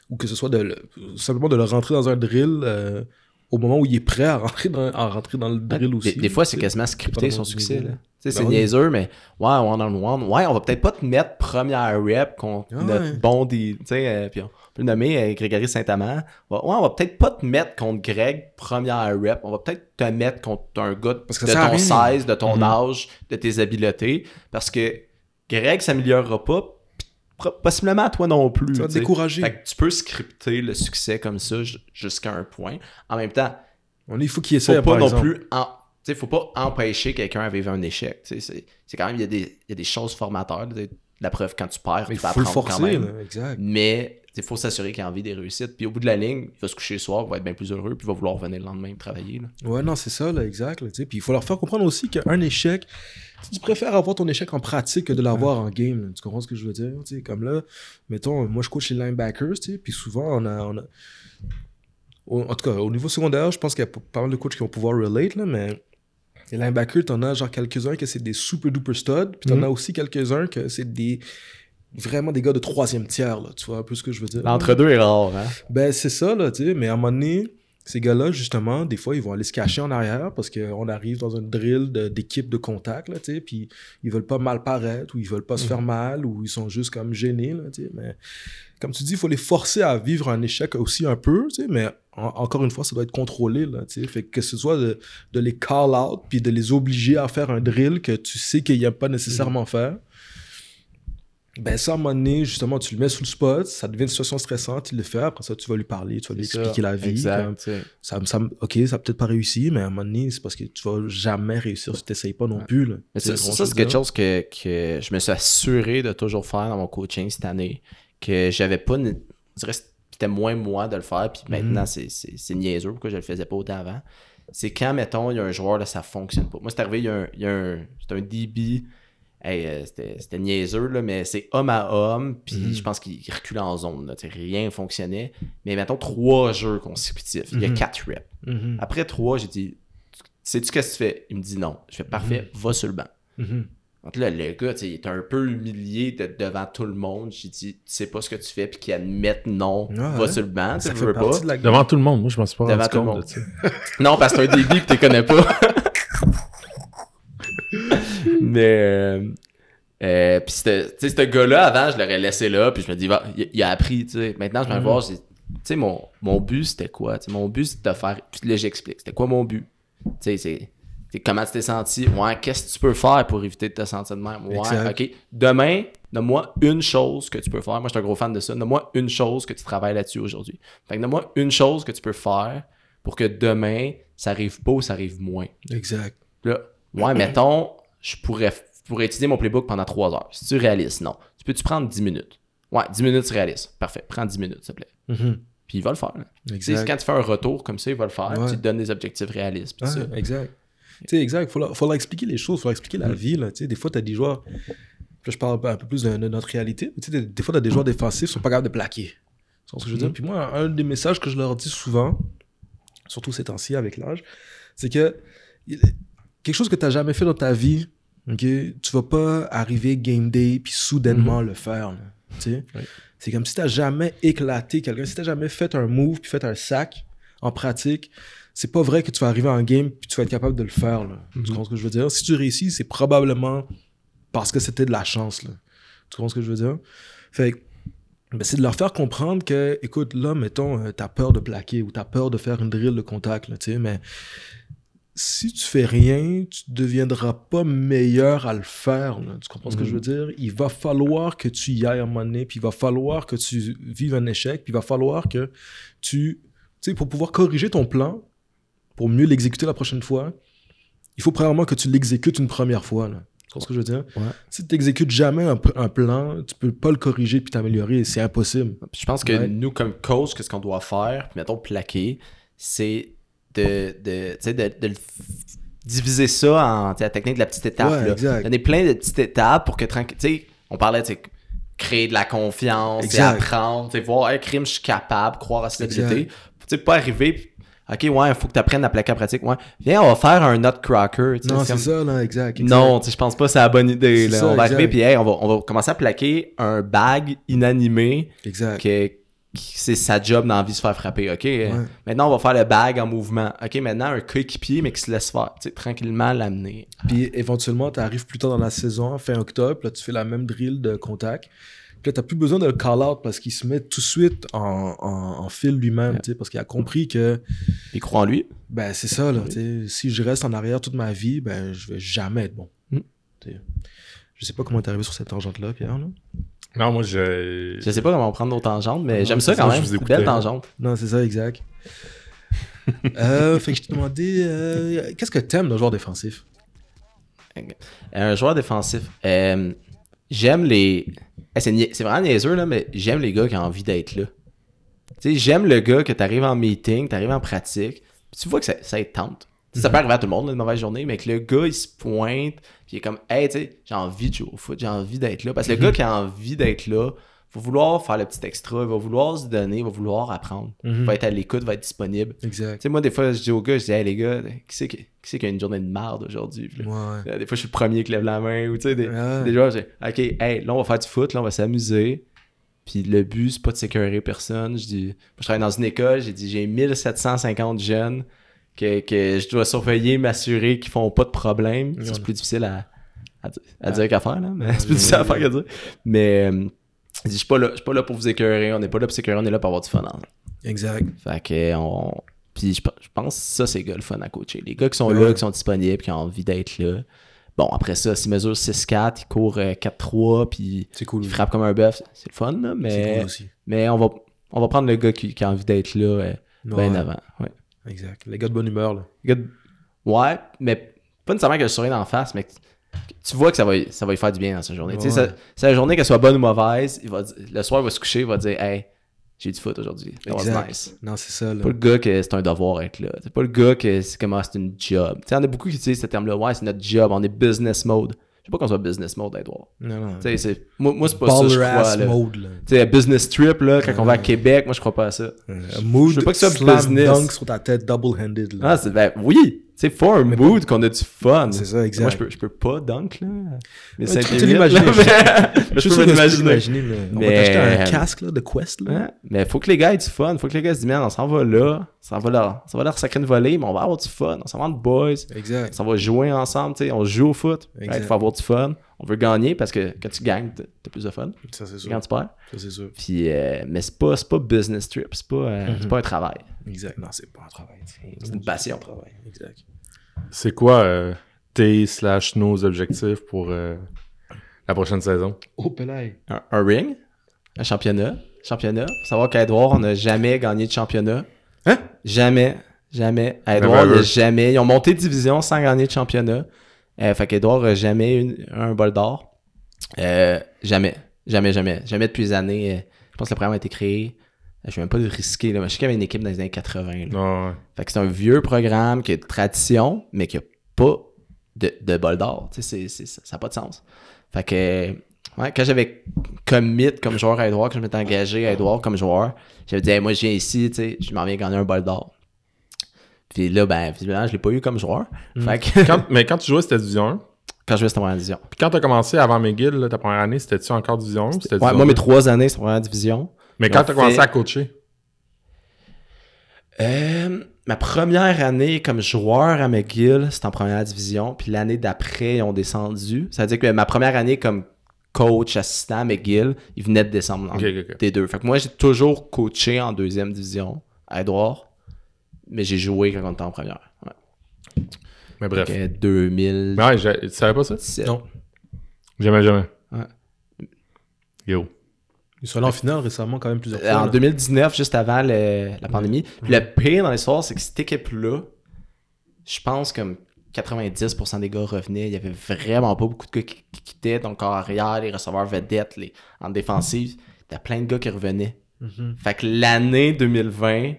ou que ce soit de le- simplement de le rentrer dans un drill euh, au moment où il est prêt à rentrer dans, à rentrer dans le drill aussi. Des, des fois, c'est quasiment scripté son succès. là. Tu sais, Ben c'est oui. niaiseux, mais ouais, one-on-one. Ouais, on va peut-être pas te mettre première rep contre Ah notre ouais. bon des. Tu sais, euh, puis on peut le nommer euh, Grégory Saint-Amand. Ouais, on va peut-être pas te mettre contre Greg première rep. On va peut-être te mettre contre un gars Parce que de ton rien. 16, de ton Mhm. âge, de tes habiletés. Parce que Greg s'améliorera pas. Possiblement toi non plus. Ça va te décourager. Fait que tu peux scripter le succès comme ça ju- jusqu'à un point. En même temps, On est- Il faut qu'il essaie, faut pas par non exemple. plus en- faut pas empêcher quelqu'un à vivre un échec c'est quand même il y, a des, il y a des choses formateurs la preuve quand tu perds Mais tu il vas faut le apprendre quand forcer, même là, exact. mais il faut s'assurer qu'il a envie des réussites puis au bout de la ligne il va se coucher le soir il va être bien plus heureux puis il va vouloir revenir le lendemain travailler là. Ouais, non, c'est ça, là, exact. là. Puis il faut leur faire comprendre aussi qu'un échec, tu préfères avoir ton échec en pratique que de l'avoir en game. là. Tu comprends ce que je veux dire? Comme là, mettons, moi je coach les linebackers, puis souvent on a. on a- au- en tout cas, au niveau secondaire, je pense qu'il y a pas mal de coachs qui vont pouvoir relate, là, mais les linebackers, t'en as genre quelques-uns que c'est des super duper studs, puis t'en Mhm. as aussi quelques-uns que c'est des. Vraiment des gars de troisième tiers, là, tu vois un peu ce que je veux dire? l'entre-deux est rare hein? Ben, c'est ça, là, tu sais. Mais à un moment donné, ces gars-là, justement, des fois, ils vont aller se cacher en arrière parce qu'on arrive dans un drill d'équipe de, contact, là, tu sais. Puis ils veulent pas mal paraître ou ils veulent pas se faire mal ou ils sont juste comme gênés, là, tu sais. Mais comme tu dis, il faut les forcer à vivre un échec aussi un peu, tu sais. Mais en- encore une fois, ça doit être contrôlé, là, tu sais. Fait que ce soit de, de les call out puis de les obliger à faire un drill que tu sais qu'ils n'aiment pas nécessairement faire. Ben ça, à un moment donné, justement, tu le mets sous le spot, ça devient une situation stressante, il le fait, après ça, tu vas lui parler, tu vas lui expliquer ça. la vie. exact comme, ça, ok, ça peut-être pas réussi, mais à un moment donné, c'est parce que tu vas jamais réussir si tu n'essayes pas non Ouais. plus. Là. Mais ça, ça, c'est quelque chose que, que je me suis assuré de toujours faire dans mon coaching cette année. Que j'avais pas. Je dirais que c'était moins moi de le faire. Puis Mhm. maintenant, c'est- niaiseux pourquoi je le faisais pas autant avant. C'est quand, mettons, il y a un joueur, là, ça fonctionne pas. Moi, c'est arrivé, il y a un. il y a un c'est un DB. Hey, euh, c'était c'était niaiseux, là, mais c'est homme à homme. Puis Mhm. je pense qu'il recule en zone. Là, rien fonctionnait. Mais mettons, trois jeux consécutifs. Il y a Mhm. quatre reps. Mhm, Après trois, j'ai dit Sais-tu qu'est-ce que tu fais? Il me dit non. Je fais parfait, va sur le banc. Donc là, le gars, il est un peu humilié de- devant tout le monde. J'ai dit, tu sais pas ce que tu fais, puis qu'il admette non, Ouais, va ouais. sur le banc, tu Ça sais, fait veux pas. de la Devant tout le monde, moi je m'en suis pas Devant rendu tout le monde. Non, parce que c'est un débit que tu connais pas. Mais, euh, euh, puis ce tu sais, ce gars-là, avant, je l'aurais laissé là, puis je me dis, va, il, il a appris, tu sais. Maintenant, je vais Mhm. voir, tu sais, mon, mon but, c'était quoi? Mon but, c'était de faire, puis là, j'explique, c'était quoi mon but? Tu sais, c'est... comment tu t'es senti? Ouais, qu'est-ce que tu peux faire pour éviter de te sentir de même? Ouais, ok. Demain, donne-moi une chose que tu peux faire. Moi, je suis un gros fan de ça. Donne-moi une chose que tu travailles là-dessus aujourd'hui. Fait que donne-moi une chose que tu peux faire pour que demain, ça arrive pas ou ça arrive moins. Exact. Là, ouais, mettons, je pourrais, pourrais étudier mon playbook pendant 3 heures. Si tu réalises, non. Tu peux-tu prendre 10 minutes? Ouais, 10 minutes, c'est réaliste. Parfait. Prends 10 minutes, s'il te plaît. Mhm. Puis il va le faire. quand tu fais un retour comme ça, il va le faire. Ouais. Tu te donnes des objectifs réalistes. puis Ah, ça. exact. Tu sais, exact. Faut leur, faut leur expliquer les choses, faut leur expliquer la Mm. vie. Là. Tu sais, des fois, tu as des joueurs. Là, je parle un peu plus de, de notre réalité. mais tu sais, des, des fois, tu as des joueurs défensifs qui sont pas capables de plaquer. Vois ce que je veux dire? Mm. Puis moi, un des messages que je leur dis souvent, surtout ces temps-ci avec l'âge, c'est que il- quelque chose que tu n'as jamais fait dans ta vie, ok, tu vas pas arriver game day puis soudainement le faire. Oui. C'est comme si tu n'as jamais éclaté quelqu'un, si tu n'as jamais fait un move puis fait un sac en pratique, c'est pas vrai que tu vas arriver en game puis tu vas être capable de le faire. Là. Tu Mhm. comprends ce que je veux dire? Si tu réussis, c'est probablement parce que c'était de la chance. Là. Tu comprends ce que je veux dire? Fait que, ben, c'est de leur faire comprendre que, écoute, là, mettons, euh, t'as peur de plaquer ou t'as peur de faire une drill de contact, là, tu sais, mais si tu fais rien, tu deviendras pas meilleur à le faire. là. Tu comprends ce que je veux dire? Il va falloir que tu y ailles à un moment donné, puis il va falloir que tu vives un échec, puis il va falloir que tu... Tu sais, pour pouvoir corriger ton plan, pour mieux l'exécuter la prochaine fois, il faut premièrement que tu l'exécutes une première fois. Là. Tu comprends ce que je veux dire? Ouais. Si tu n'exécutes jamais un, un plan, tu peux pas le corriger puis t'améliorer. C'est impossible. Je pense que Ouais. nous, comme coach, qu'est-ce qu'on doit faire, puis mettons plaquer, c'est de, de, de, de diviser ça en la technique de la petite étape. Ouais, là. exact. Donner plein de petites étapes pour que tranquille. On parlait, sais, créer de la confiance, apprendre, voir, un crime, je suis capable, croire à ses Exact. habilités. Tu sais, pas arriver, ok, ouais, il faut que tu apprennes à plaquer en pratique. Ouais, viens, on va faire un nutcracker. Non, c'est comme- ça, là, exact. exact. non, je pense pas que c'est la bonne idée. C'est Là. ça, on va exact. arriver, puis hey, on, va, on va commencer à plaquer un bag inanimé Exact. que c'est sa job d'envie de se faire frapper. OK, maintenant, on va faire le bag en mouvement. OK, maintenant, un coéquipier, mais qui se laisse faire. Tu tranquillement l'amener. Puis éventuellement, tu arrives plus tard dans la saison, fin octobre, là, tu fais la même drill de contact. Puis là, t'as plus besoin de le call-out parce qu'il se met tout de suite en, en, en fil lui-même, tu parce qu'il a compris que, Il croit en lui. ben, c'est ça, là, tu si je reste en arrière toute ma vie, ben, je vais jamais être bon. Mm. Tu sais. Je sais pas comment t'es arrivé sur cette tangente-là, Pierre, là. Non, moi, je. Je sais pas comment prendre nos tangentes, mais j'aime ça quand ça, même. je vous C'est une écoutais. Belle tangente. Non, c'est ça, exact. euh, fait que je t'ai demandé, euh, qu'est-ce que t'aimes d'un joueur défensif? Un joueur défensif. euh, j'aime les. Eh, c'est nia- c'est vraiment niaiseux, là, mais j'aime les gars qui ont envie d'être là. Tu sais, j'aime le gars que t'arrives en meeting, t'arrives en pratique, tu vois que ça, ça te tente. Tu Ça peut arriver à tout le monde, là, une mauvaise journée, mais que le gars, il se pointe, puis il est comme, hey, tu sais, j'ai envie de jouer au foot, j'ai envie d'être là. Parce que le gars qui a envie d'être là, va vouloir faire le petit extra, il va vouloir se donner, il va vouloir apprendre. Il va être à l'écoute, va être disponible. Tu Exact. sais, moi, des fois, je dis aux gars, je dis, hey, les gars, qui c'est qui, qui a une journée de merde aujourd'hui? Ouais. Des fois, je suis le premier qui lève la main ou tu sais, des, Ouais. des joueurs, j'ai OK, hey, là, on va faire du foot, là, on va s'amuser. Puis le but, c'est pas de sécuriser personne. Je dis, moi, je travaille dans une école, j'ai dit, j'ai 1750 jeunes que, que je dois surveiller, m'assurer qu'ils font pas de problème. Ouais. C'est plus difficile à, à, di- à dire qu'à faire, là. Mais c'est plus difficile à faire qu'à dire. Mais euh, je suis pas là, je suis pas là pour vous écœurer, on n'est pas là pour s'écœurer, on est là pour avoir du fun ensemble. Exact. Fait que on. Puis je, pe- je pense que ça, c'est gars le fun à coacher. Les gars qui sont Ouais. là, qui sont disponibles, qui ont envie d'être là. Bon, après ça, s'ils mesurent 6-4, ils courent euh, 4-3, puis C'est cool. ils frappent comme un bœuf, c'est le fun, là, mais, cool aussi. mais on, va, on va prendre le gars qui, qui a envie d'être là euh, bien Ouais. avant. Ouais. Exact. Les gars de bonne humeur, là. Le gars de- ouais, mais pas nécessairement que je souris en face, mais tu vois que ça va, ça va lui faire du bien dans sa journée. Tu sais, Ouais. sa, sa journée, qu'elle soit bonne ou mauvaise, il va, le soir, il va se coucher, il va dire Hey, j'ai du foot aujourd'hui. Exact. nice. Non, c'est ça, là. pas le gars que c'est un devoir être là. C'est pas le gars que c'est comment c'est une job. Tu sais, on a beaucoup qui utilisent ce terme-là. Ouais, c'est notre job, on est business mode. Je sais pas qu'on soit business mode, Edouard. Non, non. Tu sais, c'est- moi, moi c'est pas ça, je Baller crois. ass Là. mode, là. Tu sais, business trip, là, quand on va à Québec, moi, je crois pas à ça. Un mood je veux pas que ce soit business. dunk sur ta tête double-handed, là. Ah, c'est, ben, oui! Sais, faut un mood qu'on a du fun. C'est ça, exact. Moi, je peux, je peux pas dunk, là. Mais c'est tu peux l'imaginer, je- peux l'imaginer. là. On va t'acheter un casque, là, de Quest, là. Ouais, mais faut que les gars aient du fun. Faut que les gars se disent, man, on s'en va là. Ça va leur, ça va leur sacrer une volée, mais on va avoir du fun. On s'en va de boys. Exact. Ça va jouer ensemble, tu sais. On joue au foot. Il faut avoir du fun. On veut gagner parce que quand tu gagnes, t'as plus de fun. Ça, c'est sûr. Quand tu perds. Ça, c'est sûr. Puis, euh, mais c'est pas, pas business trip. C'est pas, euh, Mhm. c'est pas un travail. Exact. Non, c'est pas un travail. C'est une passion. travail. Exact. C'est quoi euh, tes slash nos objectifs pour euh, la prochaine saison? Oh, Pelay. Un, un ring, un championnat. Championnat. Faut savoir qu'à Edouard, on n'a jamais gagné de championnat. Hein? Jamais. Jamais. À Edouard, il jamais. Ils ont monté de division sans gagner de championnat. Euh, fait qu'Edouard n'a jamais eu un bol d'or. Euh, jamais. Jamais, jamais. Jamais depuis les années. euh, je pense que le programme a été créé. Je ne vais même pas le risquer. Là, mais je sais qu'il y avait une équipe dans les années 80. là. Non, ouais. Fait que c'est un vieux programme qui a de tradition, mais qui a pas de, de bol d'or. C'est- c'est- ça n'a pas de sens. Fait que, ouais, quand j'avais commit comme joueur à Edouard, quand je m'étais engagé à Edouard comme joueur, j'avais dit, Hey, moi, je viens ici, je m'en viens gagner un bol d'or. Puis là, ben, visiblement, je l'ai pas eu comme joueur. Fait que, Quand- mais quand tu jouais, c'était Division 1. quand je vais c'était en division. Puis quand tu as commencé avant McGill, là, ta première année, c'était-tu encore Division 1 ou c'était Ouais, Division moi, 2? mes trois années, c'était première division. Mais quand tu as commencé à coacher, Euh, ma première année comme joueur à McGill, c'était en première division. Puis l'année d'après, ils ont descendu. Ça veut dire que ma première année comme coach assistant à McGill, ils venaient de descendre en- Ok, ok, ok. des deux. Fait que moi, j'ai toujours coaché en deuxième division à Edouard. Mais j'ai joué quand on était en première. Ouais. mais bref. Fait que 2017. Mais ouais, j'ai- tu savais pas ça? Non. Jamais, jamais. Ouais. Yo. Ils sont allés en finale récemment, quand même, plusieurs Euh, fois. en là. 2019, juste avant le- la pandémie. Puis le pire dans l'histoire, c'est que cette équipe-là, je pense comme 90% des gars revenaient. Il y avait vraiment pas beaucoup de gars qui, qui quittaient. Donc en arrière, les receveurs vedettes, les, en défensive, il y a plein de gars qui revenaient. Mhm. Fait que l'année 2020,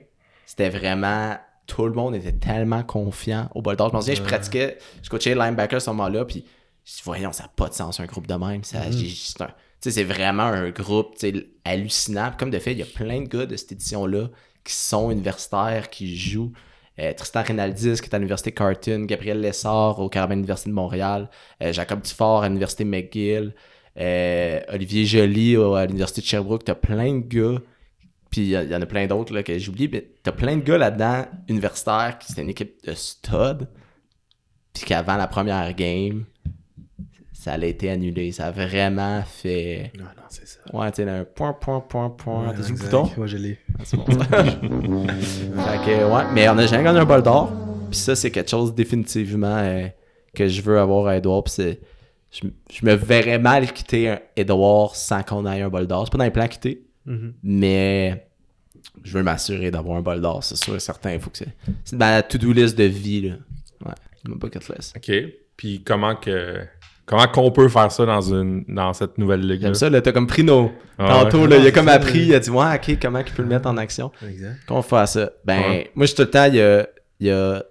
c'était vraiment. Tout le monde était tellement confiant au bol d'or. Je me souviens, je pratiquais, je coachais linebacker à ce moment-là, puis je voyons, ça n'a pas de sens, un groupe de même. Ça, Mhm. C'est c'est vraiment un groupe hallucinant. Comme de fait, il y a plein de gars de cette édition-là qui sont universitaires, qui jouent. Euh, Tristan Rinaldis, qui est à l'Université Carton, Gabriel Lessard au Carabin Université de Montréal, euh, Jacob Dufort à l'Université McGill, euh, Olivier Joly à l'Université de Sherbrooke. T'as plein de gars Puis il y, en a plein d'autres que j'oublie. Mais t'as plein de gars là-dedans, universitaires, qui c'était une équipe de stud. Puis qu'avant la première game, ça a été annulé. Ça a vraiment fait. Non, non, c'est ça. Ouais, tu sais, un point, point, point, point. Ouais, T'as le bouton? Ouais, je l'ai. Ah, fait que, ouais, mais on a jamais gagné un bol d'or. Puis ça, c'est quelque chose définitivement euh, que je veux avoir à Edouard. Puis c'est. Je, je me verrais mal quitter un Edouard sans qu'on ait un bol d'or. C'est pas dans les plans quitter, Mhm. mais je veux m'assurer d'avoir un bol d'or, c'est sûr et certain. Il faut que c'est. C'est dans la to-do list de vie, là. Ouais, c'est ma bucket list. OK. Puis comment que. Comment qu'on peut faire ça dans une dans cette nouvelle ligue J'aime ça, là, t'as comme pris nos. Ah Tantôt, ouais. là, il a comme c'est appris, il a dit, ouais, ok, comment il peut le mettre en action. Exact. Comment on fait ça? Ben, Ouais. moi, je suis tout le temps, il y a, il y a, tu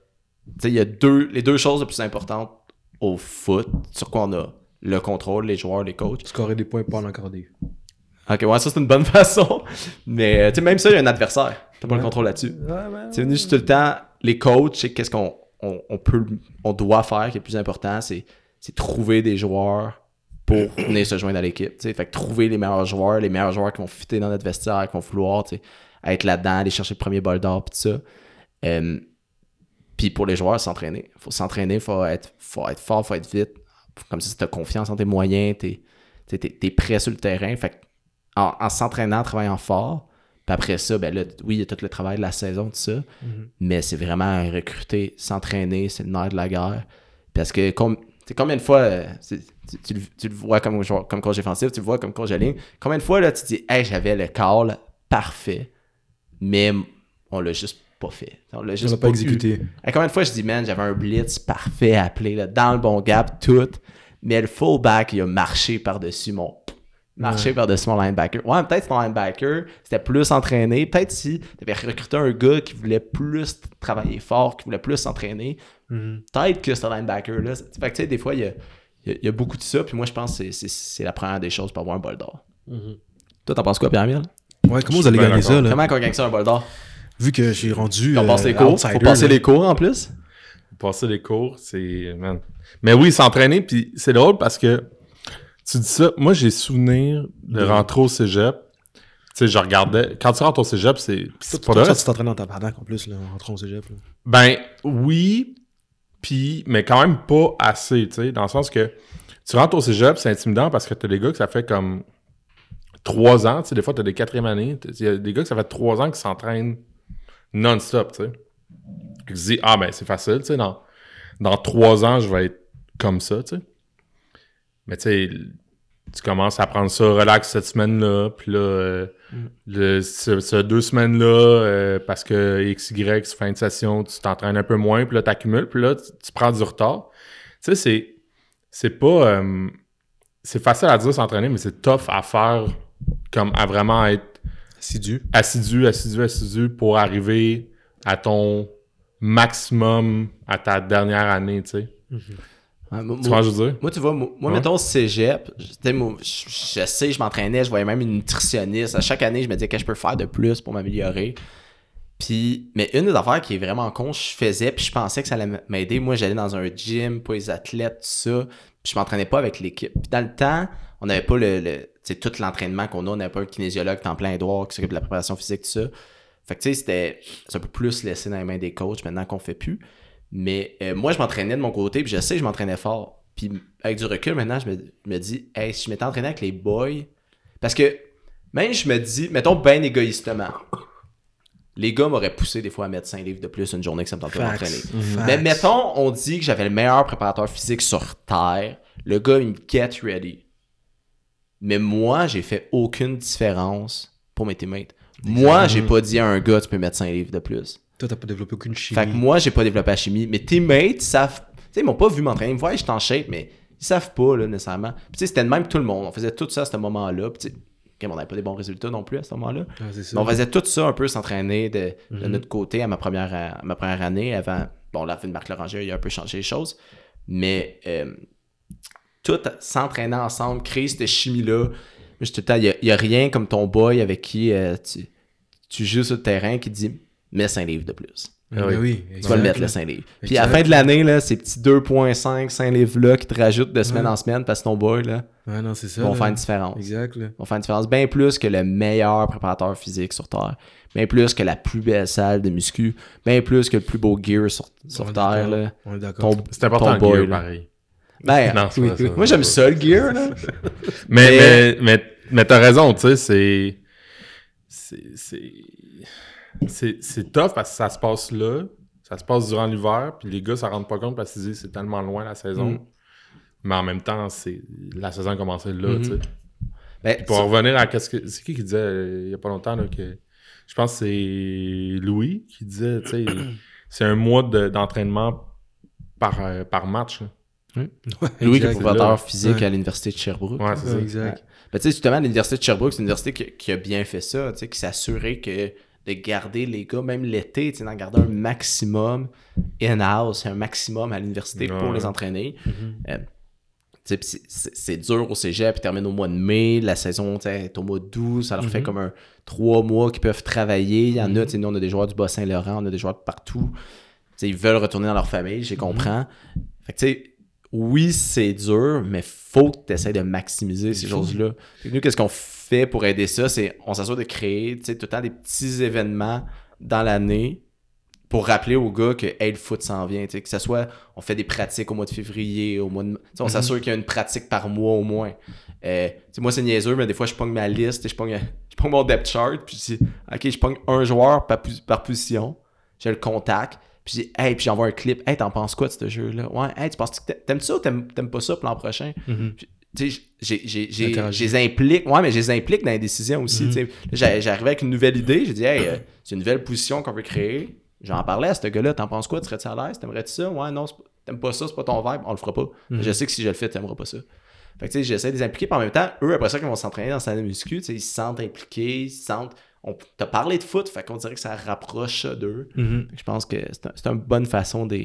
sais, il y a deux, les deux choses les plus importantes au foot, sur quoi on a le contrôle, les joueurs, les coachs. Scorer des points, pas en accorder. Ok, ouais, ça, c'est une bonne façon. Mais, euh, tu sais, même ça, il y a un adversaire. T'as pas le contrôle là-dessus. Ouais, ouais. Tu sais, nous, je suis tout le temps, les coachs, c'est qu'est-ce qu'on on, on peut, on doit faire qui est le plus important, c'est, c'est trouver des joueurs pour venir se joindre à l'équipe. tu. Fait que trouver les meilleurs joueurs, les meilleurs joueurs qui vont fitter dans notre vestiaire, qui vont vouloir tu être là-dedans, aller chercher le premier bol d'or, pis tout ça. Euh, puis pour les joueurs, s'entraîner. faut s'entraîner, faut être, faut être fort, faut être vite. Comme ça, si t'as confiance en tes moyens, t'es, tu t'es prêt sur le terrain. Fait que en, en s'entraînant, en travaillant fort, puis après ça, ben là, oui, il y a tout le travail de la saison, tout ça. Mhm. Mais c'est vraiment recruter, s'entraîner, c'est le nerf de la guerre. Parce que com- tu sais, combien de fois, euh, tu, tu le- tu le vois comme, comme coach défensif, tu le vois comme coach de ligne, combien de fois là, tu dis, hey, j'avais le call parfait, mais on l'a juste pas fait. On l'a juste pas exécuté. Hey, combien de fois je dis, man, j'avais un blitz parfait appelé, là, dans le bon gap, tout, mais le fullback, il a marché par-dessus mon. Marché par-dessus mon linebacker. Ouais, peut-être ton linebacker, c'était plus entraîné. Peut-être si tu avais recruté un gars qui voulait plus travailler fort, qui voulait plus s'entraîner, Mhm. peut-être que ce linebacker-là. Fait que tu sais, des fois, il y a, il y a- il y a beaucoup de ça. Puis moi, je pense que c'est- c'est- c'est la première des choses pour avoir un bol d'or. Toi, t'en penses quoi, Pierre-Miel? Ouais, comment vous allez gagner ça, là? Comment qu'on gagne ça, un bol d'or? Vu que j'ai rendu. On euh, passe les cours? outsider, Faut passer là. les cours en plus? Passer les cours, c'est. man. Mais oui, s'entraîner, puis c'est drôle parce que tu dis ça. Moi, j'ai souvenir de rentrer au cégep. Tu sais, je regardais. Quand tu rentres au cégep, c'est. Pas ça, tu t'entraînes en tabarnak en plus, là, en rentrant au cégep. là. Ben oui, puis mais quand même pas assez, tu sais, dans le sens que tu rentres au cégep, c'est intimidant parce que t'as des gars que ça fait comme trois ans, tu sais, des fois t'as des quatrième années, il y a des gars que ça fait trois ans qui s'entraînent non-stop, tu sais. Se disent, ah ben c'est facile, tu sais, dans, dans trois ans, je vais être comme ça, tu sais. Mais tu sais, tu commences à prendre ça relax cette semaine-là, puis là, euh, le, ce, ce deux semaines-là, euh, parce que XY, fin de session, tu t'entraînes un peu moins, puis là, t'accumules, puis là, tu, tu prends du retard. Tu sais, c'est, c'est pas... euh, c'est facile à dire s'entraîner, mais c'est tough à faire, comme à vraiment être Assidu. assidu, assidu, assidu pour arriver à ton maximum à ta dernière année, tu sais. Ouais, moi- Tu vois je veux dire? Moi, tu vois, moi, Ouais. mettons, cégep, je, tu sais, moi, je, je sais, je m'entraînais, je voyais même une nutritionniste. À chaque année, je me disais que je peux faire de plus pour m'améliorer? Puis, mais une des affaires qui est vraiment con, je faisais, puis je pensais que ça allait m'aider. Moi, j'allais dans un gym pour les athlètes, tout ça, puis je m'entraînais pas avec l'équipe. Puis dans le temps, on n'avait pas le, le- tout l'entraînement qu'on a, on n'avait pas un kinésiologue temps plein Edouard qui s'occupe de la préparation physique, tout ça. Fait que tu sais, c'était un peu plus laissé dans les mains des coachs maintenant qu'on fait plus. Mais euh, moi, je m'entraînais de mon côté, puis je sais que je m'entraînais fort. Puis avec du recul, maintenant, je me, je me dis, hey, si je m'étais entraîné avec les boys. Parce que même je me dis, mettons bien égoïstement, les gars m'auraient poussé des fois à mettre 5 livres de plus une journée que ça me tentait de Facts. m'entraîner. Facts. Mais mettons, on dit que j'avais le meilleur préparateur physique sur Terre. Le gars, il me get ready. Mais moi, j'ai fait aucune différence pour mes teammates. Moi, j'ai pas dit à un gars, tu peux mettre 5 livres de plus. Toi, t'as pas développé aucune chimie. Fait que moi, j'ai pas développé la chimie. Mes teammates savent. Tu sais, ils m'ont pas vu m'entraîner. Ils me voient, je suis en shape, mais ils savent pas, là, nécessairement. Puis, tu sais, c'était de même tout le monde. On faisait tout ça à ce moment-là. Puis, tu sais, on n'avait pas des bons résultats non plus à ce moment-là. Ah, on faisait tout ça un peu s'entraîner de, de Mhm. notre côté à ma première, à ma première année avant. Bon, la fin de Marc Loranger, il a un peu changé les choses. Mais euh, tout s'entraîner ensemble, créer cette chimie-là. Je suis tout le temps, il n'y a, rien comme ton boy avec qui euh, tu, tu joues sur le terrain qui dit mets 5 livres de plus. Ah oui. oui, Tu vas le mettre, le 5 livres. Puis à la fin de l'année, là, ces petits 2.5, 5 livres-là qui te rajoutent de semaine Ouais. en semaine parce que ton boy, là, Ouais, non, c'est ça. vont là. faire une différence. Exact, là. vont faire une différence bien plus que le meilleur préparateur physique sur Terre. Bien plus que la plus belle salle de muscu. Bien plus que le plus beau gear sur, sur On Terre. Là. On est d'accord. Ton, C'est important ton le boy, gear, là. pareil. Ben, Non, c'est oui, pas ça. oui. moi, j'aime ça, le gear. Là. Mais, Mais- mais, mais, mais t'as raison, tu sais, c'est. C'est. C'est- tough parce que ça se passe là, ça se passe durant l'hiver, puis les gars, ça rendent pas compte parce qu'ils disent c'est tellement loin la saison. Mm. Mais en même temps, c'est la saison a commencé là, Mhm. tu sais. Ben, Pour revenir à qu'est-ce que. C'est qui qui disait euh, il y a pas longtemps là, que. Je pense que c'est Louis qui disait, tu sais, c'est un mois de- d'entraînement par, euh, par match. là. Louis, qui est là. physique Ouais. à l'université de Sherbrooke. Ouais, c'est Ouais, ça. exact. Ben, tu sais, justement, l'université de Sherbrooke, c'est une université qui, qui a bien fait ça, tu sais, qui s'est assuré que de garder les gars, même l'été, tu sais, d'en garder un maximum in-house, un maximum à l'université pour les entraîner. Mhm. Euh, tu sais, pis c'est- dur au cégep, puis termine au mois de mai, la saison tu sais, est au mois d'août, ça leur fait Mhm. comme un trois mois qu'ils peuvent travailler. Il y en a, tu sais, nous on a des joueurs du Bas-Saint-Laurent, on a des joueurs de partout. Ils veulent retourner dans leur famille, je comprends. Fait que tu sais, oui, c'est dur, mais faut que tu essaies de maximiser ces choses-là. Nous, qu'est-ce qu'on fait pour aider ça? C'est on s'assure de créer tout le temps des petits événements dans l'année pour rappeler aux gars que hey, le foot s'en vient. Que ce soit, on fait des pratiques au mois de février, au mois de. On Mhm. s'assure qu'il y a une pratique par mois au moins. Euh, moi, c'est niaiseux, mais des fois, je pogne ma liste, je pogne, je pogne mon depth chart, puis je dis, OK, je pogne un joueur par, par position, j'ai le contact, puis je dis, hey, puis j'envoie un clip, hey, t'en penses quoi de ce jeu-là? Ouais, hey, tu penses que t'a- t'aimes ça ou t'aimes t'aimes pas ça pour l'an prochain? Mhm. Les implique. Ouais, mais je les implique dans les décisions aussi. Là, j'ai- J'arrivais avec une nouvelle idée. J'ai dit, hey, euh, c'est une nouvelle position qu'on veut créer. J'en parlais à ce gars-là. T'en penses quoi? Tu serais-tu à l'aise? T'aimerais-tu ça? Ouais, non, t'aimes pas ça, c'est pas ton vibe. On le fera pas. Mhm. Je sais que si je le fais, t'aimeras pas ça. Fait que tu sais, j'essaie de les impliquer. Puis en même temps, eux, après ça, quand ils vont s'entraîner dans de muscu, ils se sentent impliqués, ils se sentent. On t'a parlé de foot, fait qu'on dirait que ça rapproche ça d'eux. Mhm. Que Je pense que c'est un- c'est une bonne façon de,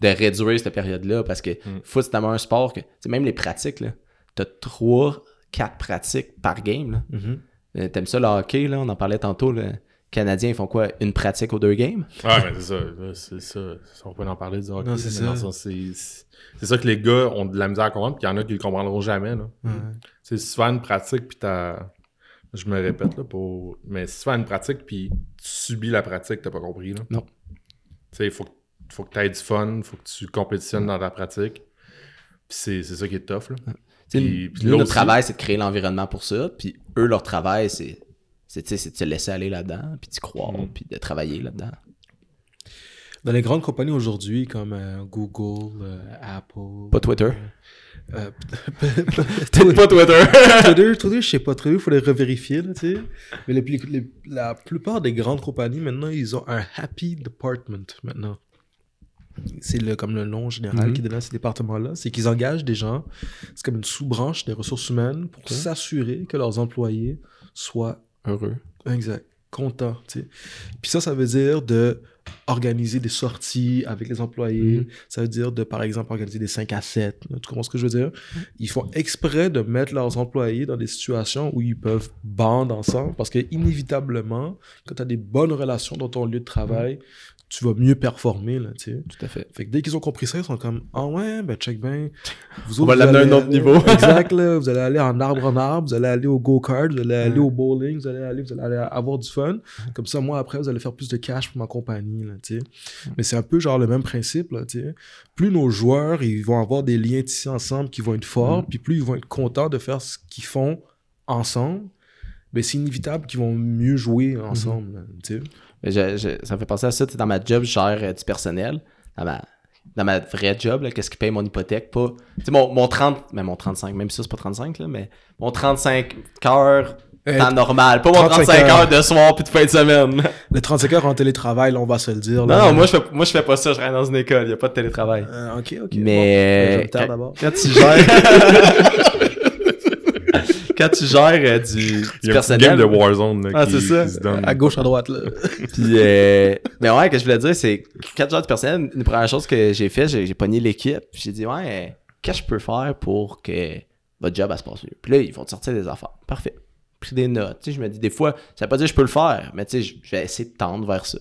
de réduire cette période-là parce que Mm. foot, c'est tellement un sport que, tu sais, même les pratiques, là, t'as 3, 4 pratiques par game. là. Euh, T'aimes ça le hockey, là, on en parlait tantôt, les Canadiens, ils font quoi? Une pratique aux deux games? Ouais, mais c'est ça. là, C'est ça. On peut en parler du hockey. Non, c'est mais ça. dans le sens, C'est ça que les gars ont de la misère à comprendre, puis il y en a qui le comprendront jamais. là. C'est si tu fais une pratique, puis t'as. Je me répète, là, pour. Mais si tu fais une pratique, puis tu subis la pratique, t'as pas compris, là. Non. Tu sais, il faut, que- faut que tu aies du fun, faut que tu compétitionnes dans ta pratique. Puis c'est c'est ça qui est tough, là. Puis- puis Nous, notre aussi- travail, c'est de créer l'environnement pour ça. Puis eux, leur travail, c'est c'est tu sais, c'est de se laisser aller là-dedans, puis d'y croire, Mm. puis de travailler là-dedans. Dans les grandes compagnies aujourd'hui, comme euh, Google, euh, Apple. Pas Twitter. euh, Peut-être pas Twitter. Twitter, Twitter, je sais pas trop, il faut les revérifier, là, tu sais. Mais les, plus- les- la plupart des grandes compagnies, maintenant, ils ont un happy department, maintenant. C'est le, comme le nom général Mhm. qui donne à ces départements-là. C'est qu'ils engagent des gens, c'est comme une sous-branche des ressources humaines pour s'assurer que leurs employés soient Heureux. Exact. Content, tu sais. Puis ça, ça veut dire de organiser des sorties avec les employés. Mhm. Ça veut dire de, par exemple, organiser des 5 à 7. Tu comprends ce que je veux dire? Ils font exprès de mettre leurs employés dans des situations où ils peuvent bande ensemble parce que, inévitablement, quand tu as des bonnes relations dans ton lieu de travail, tu vas mieux performer, là, tu sais. Tout à fait. Fait que dès qu'ils ont compris ça, ils sont comme Ah ouais, ben check ben. Vous On va l'amener à un autre niveau. exact, là. Vous allez aller en arbre en arbre, vous allez aller au go-kart, vous allez aller au bowling, vous allez aller, vous allez aller avoir du fun. Comme ça, moi, après, vous allez faire plus de cash pour ma compagnie, là, tu sais. Mais c'est un peu genre le même principe, là, tu sais. Plus nos joueurs, ils vont avoir des liens tissés ensemble qui vont être forts, Mm. puis plus ils vont être contents de faire ce qu'ils font ensemble, ben c'est inévitable qu'ils vont mieux jouer ensemble, là, tu sais. Mais je- je- ça me fait penser à ça, tu sais, dans ma job, je gère euh, du personnel. Dans ma, dans ma vraie job, qu'est-ce qui paye mon hypothèque, pas... Mon, mon 30... Mais mon 35, même si ça, c'est pas 35, là, mais mon 35 heures Eh, temps normal. Pas mon 35 35 heures heures. de soir puis de fin de semaine. Les 35 heures en télétravail, là, on va se le dire. non, là. non, moi je, fais, moi, je fais pas ça. Je travaille dans une école. Il a pas de télétravail. Euh, ok, ok. Mais... Bon, je me taire quand, d'abord. quand tu gères... quand tu gères euh, du, du Il y a une petite personnel... game de Warzone, là, Ah, qui, c'est ça. qui se donne. À gauche, à droite, là. Puis, euh, ben ouais, ce que je voulais dire, c'est quand je gère du personnel, une première chose que j'ai fait, j'ai j'ai pogné l'équipe. puis J'ai dit, ouais, qu'est-ce que je peux faire pour que votre job elle se passe mieux? Puis là, ils vont te sortir des affaires. Parfait. Pris des notes. Tu sais, je me dis, des fois, ça veut pas dire que je peux le faire, mais tu sais, je vais essayer de tendre vers ça.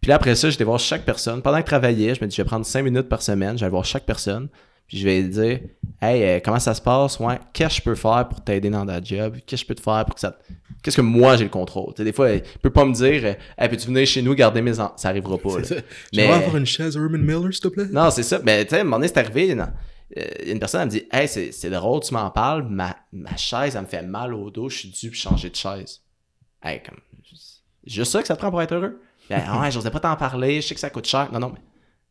Puis là, après ça, j'étais voir chaque personne. Pendant que je travaillais, je me dis, je vais prendre 5 minutes par semaine, je vais voir chaque personne. Puis je vais dire, hey, euh, comment ça se passe? Ouais, qu'est-ce que je peux faire pour t'aider dans ta job? Qu'est-ce que je peux te faire pour que ça. te- Qu'est-ce que moi j'ai le contrôle? Tu sais, des fois, il peut pas me dire, euh, hey, peux-tu venir chez nous garder mes enfants? Ça arrivera pas. ça. Mais- J'aimerais avoir une chaise Herman Miller, s'il te plaît? Non, c'est ça. Mais tu sais, à un moment donné, c'est arrivé. non. Euh, une personne elle me dit Hey, c'est drôle, tu m'en parles, ma, ma chaise, elle me fait mal au dos, je suis dû changer de chaise. Hey, comme. Juste ça que ça te prend pour être heureux? Ah ouais, j'osais pas t'en parler, je sais que ça coûte cher. Non, non, mais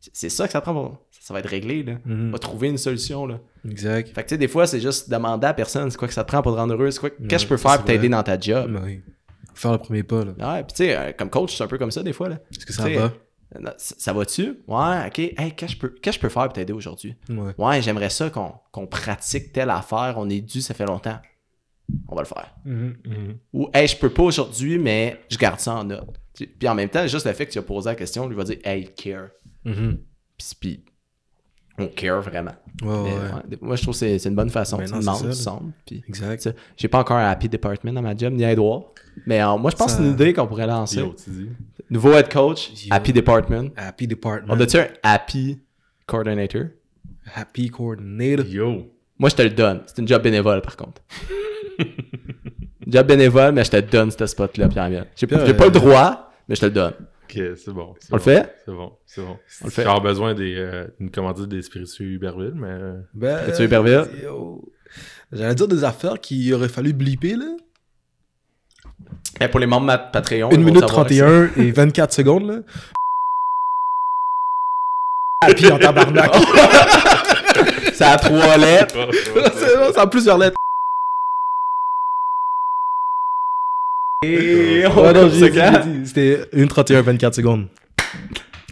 c'est- ça que ça prend pour. Ça, va être réglé, là. On Mhm. va trouver une solution, là. Exact. Fait que tu sais, des fois, c'est juste demander à personne c'est quoi que ça te prend pour te rendre heureux, c'est quoi, qu'est-ce que je peux Ouais, faire pour t'aider dans ta job? Oui. Faire le premier pas, là. Ouais, puis tu sais, euh, comme coach, c'est un peu comme ça, des fois, là. Est-ce que ça va? euh, Ça, ça va-tu? Ouais, ok. Hey, qu'est-ce que je peux, qu'est-ce que je peux faire pour t'aider aujourd'hui? Ouais. Ouais, j'aimerais ça qu'on qu'on pratique telle affaire, on est dû, ça fait longtemps. On va le faire. Mhm. Ou, hey, je peux pas aujourd'hui, mais je garde ça en note. Puis en même temps, juste le fait que tu as posé la question, lui va dire, hey, care. Mhm. Puis, puis on care vraiment. Ouais, Mais, ouais. ouais, moi, je trouve que c'est une bonne façon. Ben tu non, tu ça, sondes, puis- Exact. J'ai pas encore un happy department dans ma job, ni Edouard. Mais euh, moi, je pense Ça- que c'est une idée qu'on pourrait lancer. Yo, tu dis. Nouveau head coach, Yo. happy department. Happy Department. On a-tu un happy coordinator? Happy Coordinator. Yo. Moi, je te le donne. C'est une job bénévole, par contre. job bénévole, mais je te donne ce spot-là, Pierre-Miel. J'ai pas, Pierre, j'ai pas le euh, droit, mais je te le donne. Ok, c'est bon. On le fait? C'est bon, c'est bon. On le fait? J'ai besoin des, euh, d'une commandite des spiritueux Uberville, mais. euh, Ben, tu Hyperville? yo. J'allais dire des affaires qu'il aurait fallu blipper, là. Et pour les membres de ma Patreon, 1 ils vont minute savoir 31 et 24 secondes, là. Happy en tabarnak. ça. C'est à trois lettres. c'est bon, ça a plusieurs lettres. Et on Ouais, non, C'était 1 31 24 secondes.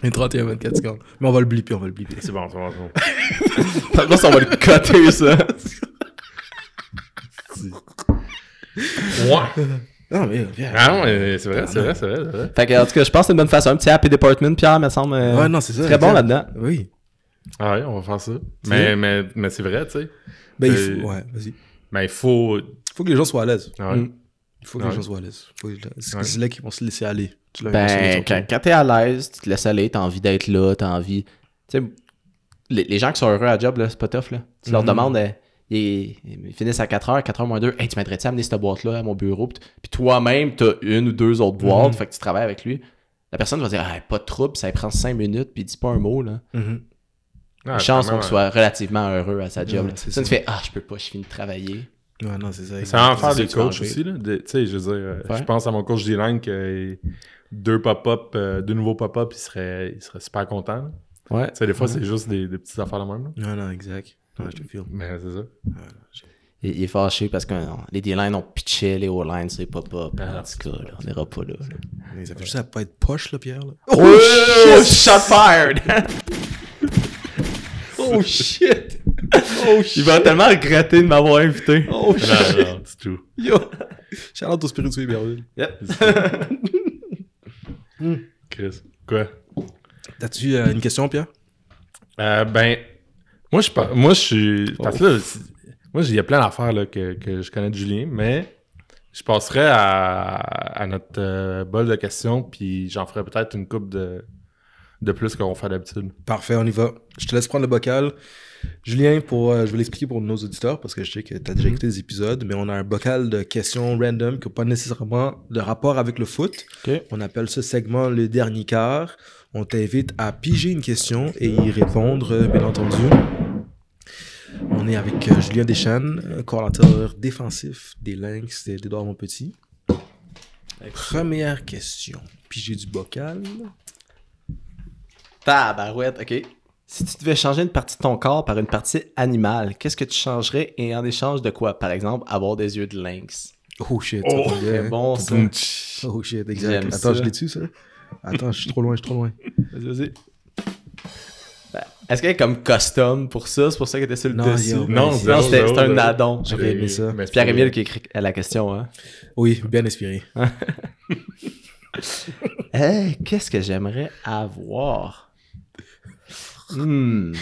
1 31 24 secondes. Mais on va le blipper, on va le blipper. C'est bon, c'est bon, c'est bon. Contre, on va le coter, ça. Ouais. Non, mais viens. Ah non, mais c'est vrai, c'est vrai, c'est vrai, c'est vrai. Fait que, en tout cas, je pense que c'est une bonne façon. Un petit happy department, Pierre, me semble. euh, Ouais, non, c'est ça. Très bon là-dedans. Oui. Ah ouais, on va faire ça. Mais, mais, mais c'est vrai, tu sais. Ben, il Euh, faut, ouais, vas-y. Mais il faut. Il faut que les gens soient à l'aise. Ah ouais. Mm. Il faut que Ouais. les gens soient à l'aise. C'est Ouais. là qu'ils vont se laisser aller. Tu Ben, quand, quand t'es à l'aise, tu te laisses aller, t'as envie d'être là, t'as envie. Tu sais, les, les gens qui sont heureux à job, là, c'est pas tough, là. Tu leur Mhm. demandes, euh, ils, ils finissent à 4h, 4h moins 2, hey, tu m'aiderais-tu à amener cette boîte-là à mon bureau? Puis, toi-même, t'as une ou deux autres boîtes, Mhm. fait que tu travailles avec lui. La personne va dire, ah, pas de trouble, ça prend 5 minutes, puis il dit pas un mot, là. Ah, Une chance qu'on soit relativement heureux à sa job. Ouais, Ça ça. fait, ah, je peux pas, je finis de travailler. Ouais, non, c'est ça. C'est en faire des coachs aussi, là. De- Tu sais, je veux dire, euh, Ouais. je pense à mon coach D-Line que deux pop-up, euh, deux nouveaux pop-up, il serait, il serait super content. là. Ouais. Tu sais, des fois, c'est juste des, des petites affaires de même. là. Non, non, exact. Ouais, je te file. Mais c'est ça. Il, il est fâché parce que non, les D-lines ont pitché les O-lines, c'est pas pas. Ah, en tout cas, là, on n'ira pas là. là. Mais ça fait juste à pas être poche, là, Pierre. Là. Oh, shot fired! Oh shit! Oh shit! Il va tellement regretter de m'avoir invité. Oh Non, shit! non, c'est tout. Yo! Charlotte au spirituel Iberville. Yep. Chris. Quoi? T'as-tu euh, une question, Pierre? Euh, ben, moi, je pa- moi, je suis. Parce que là, c'est- moi, il y a plein d'affaires là, que, que je connais de Julien, mais je passerai à, à notre euh, bol de questions, puis j'en ferai peut-être une coupe de, de plus qu'on fait d'habitude. Parfait, on y va. Je te laisse prendre le bocal. Julien, pour, euh, je vais l'expliquer pour nos auditeurs parce que je sais que tu as déjà écouté des épisodes, mais on a un bocal de questions random qui n'a pas nécessairement de rapport avec le foot. On appelle ce segment le dernier quart. On t'invite à piger une question et y répondre, euh, bien entendu. On est avec euh, Julien Deschênes, coordinateur défensif des Lynx d'Edouard Montpetit. Première question. Piger du bocal. Tabarouette, ok. Si tu devais changer une partie de ton corps par une partie animale, qu'est-ce que tu changerais et en échange de quoi? Par exemple, avoir des yeux de lynx. Oh shit. Oh, ça bien. Très bon, ça. Oh shit, exact. Attends, ça. je l'ai dessus, ça? Attends, je suis trop loin, je suis trop loin. Vas-y, vas-y. Est-ce qu'il y a comme custom pour ça? C'est pour ça qu'il était sur le Non, dessus? Non, Non, c'était un addon. J'aurais aimé ça. C'est Pierre-Émile qui écrit à la question, hein. Oui, bien inspiré. Hey, qu'est-ce que j'aimerais avoir? Hmm.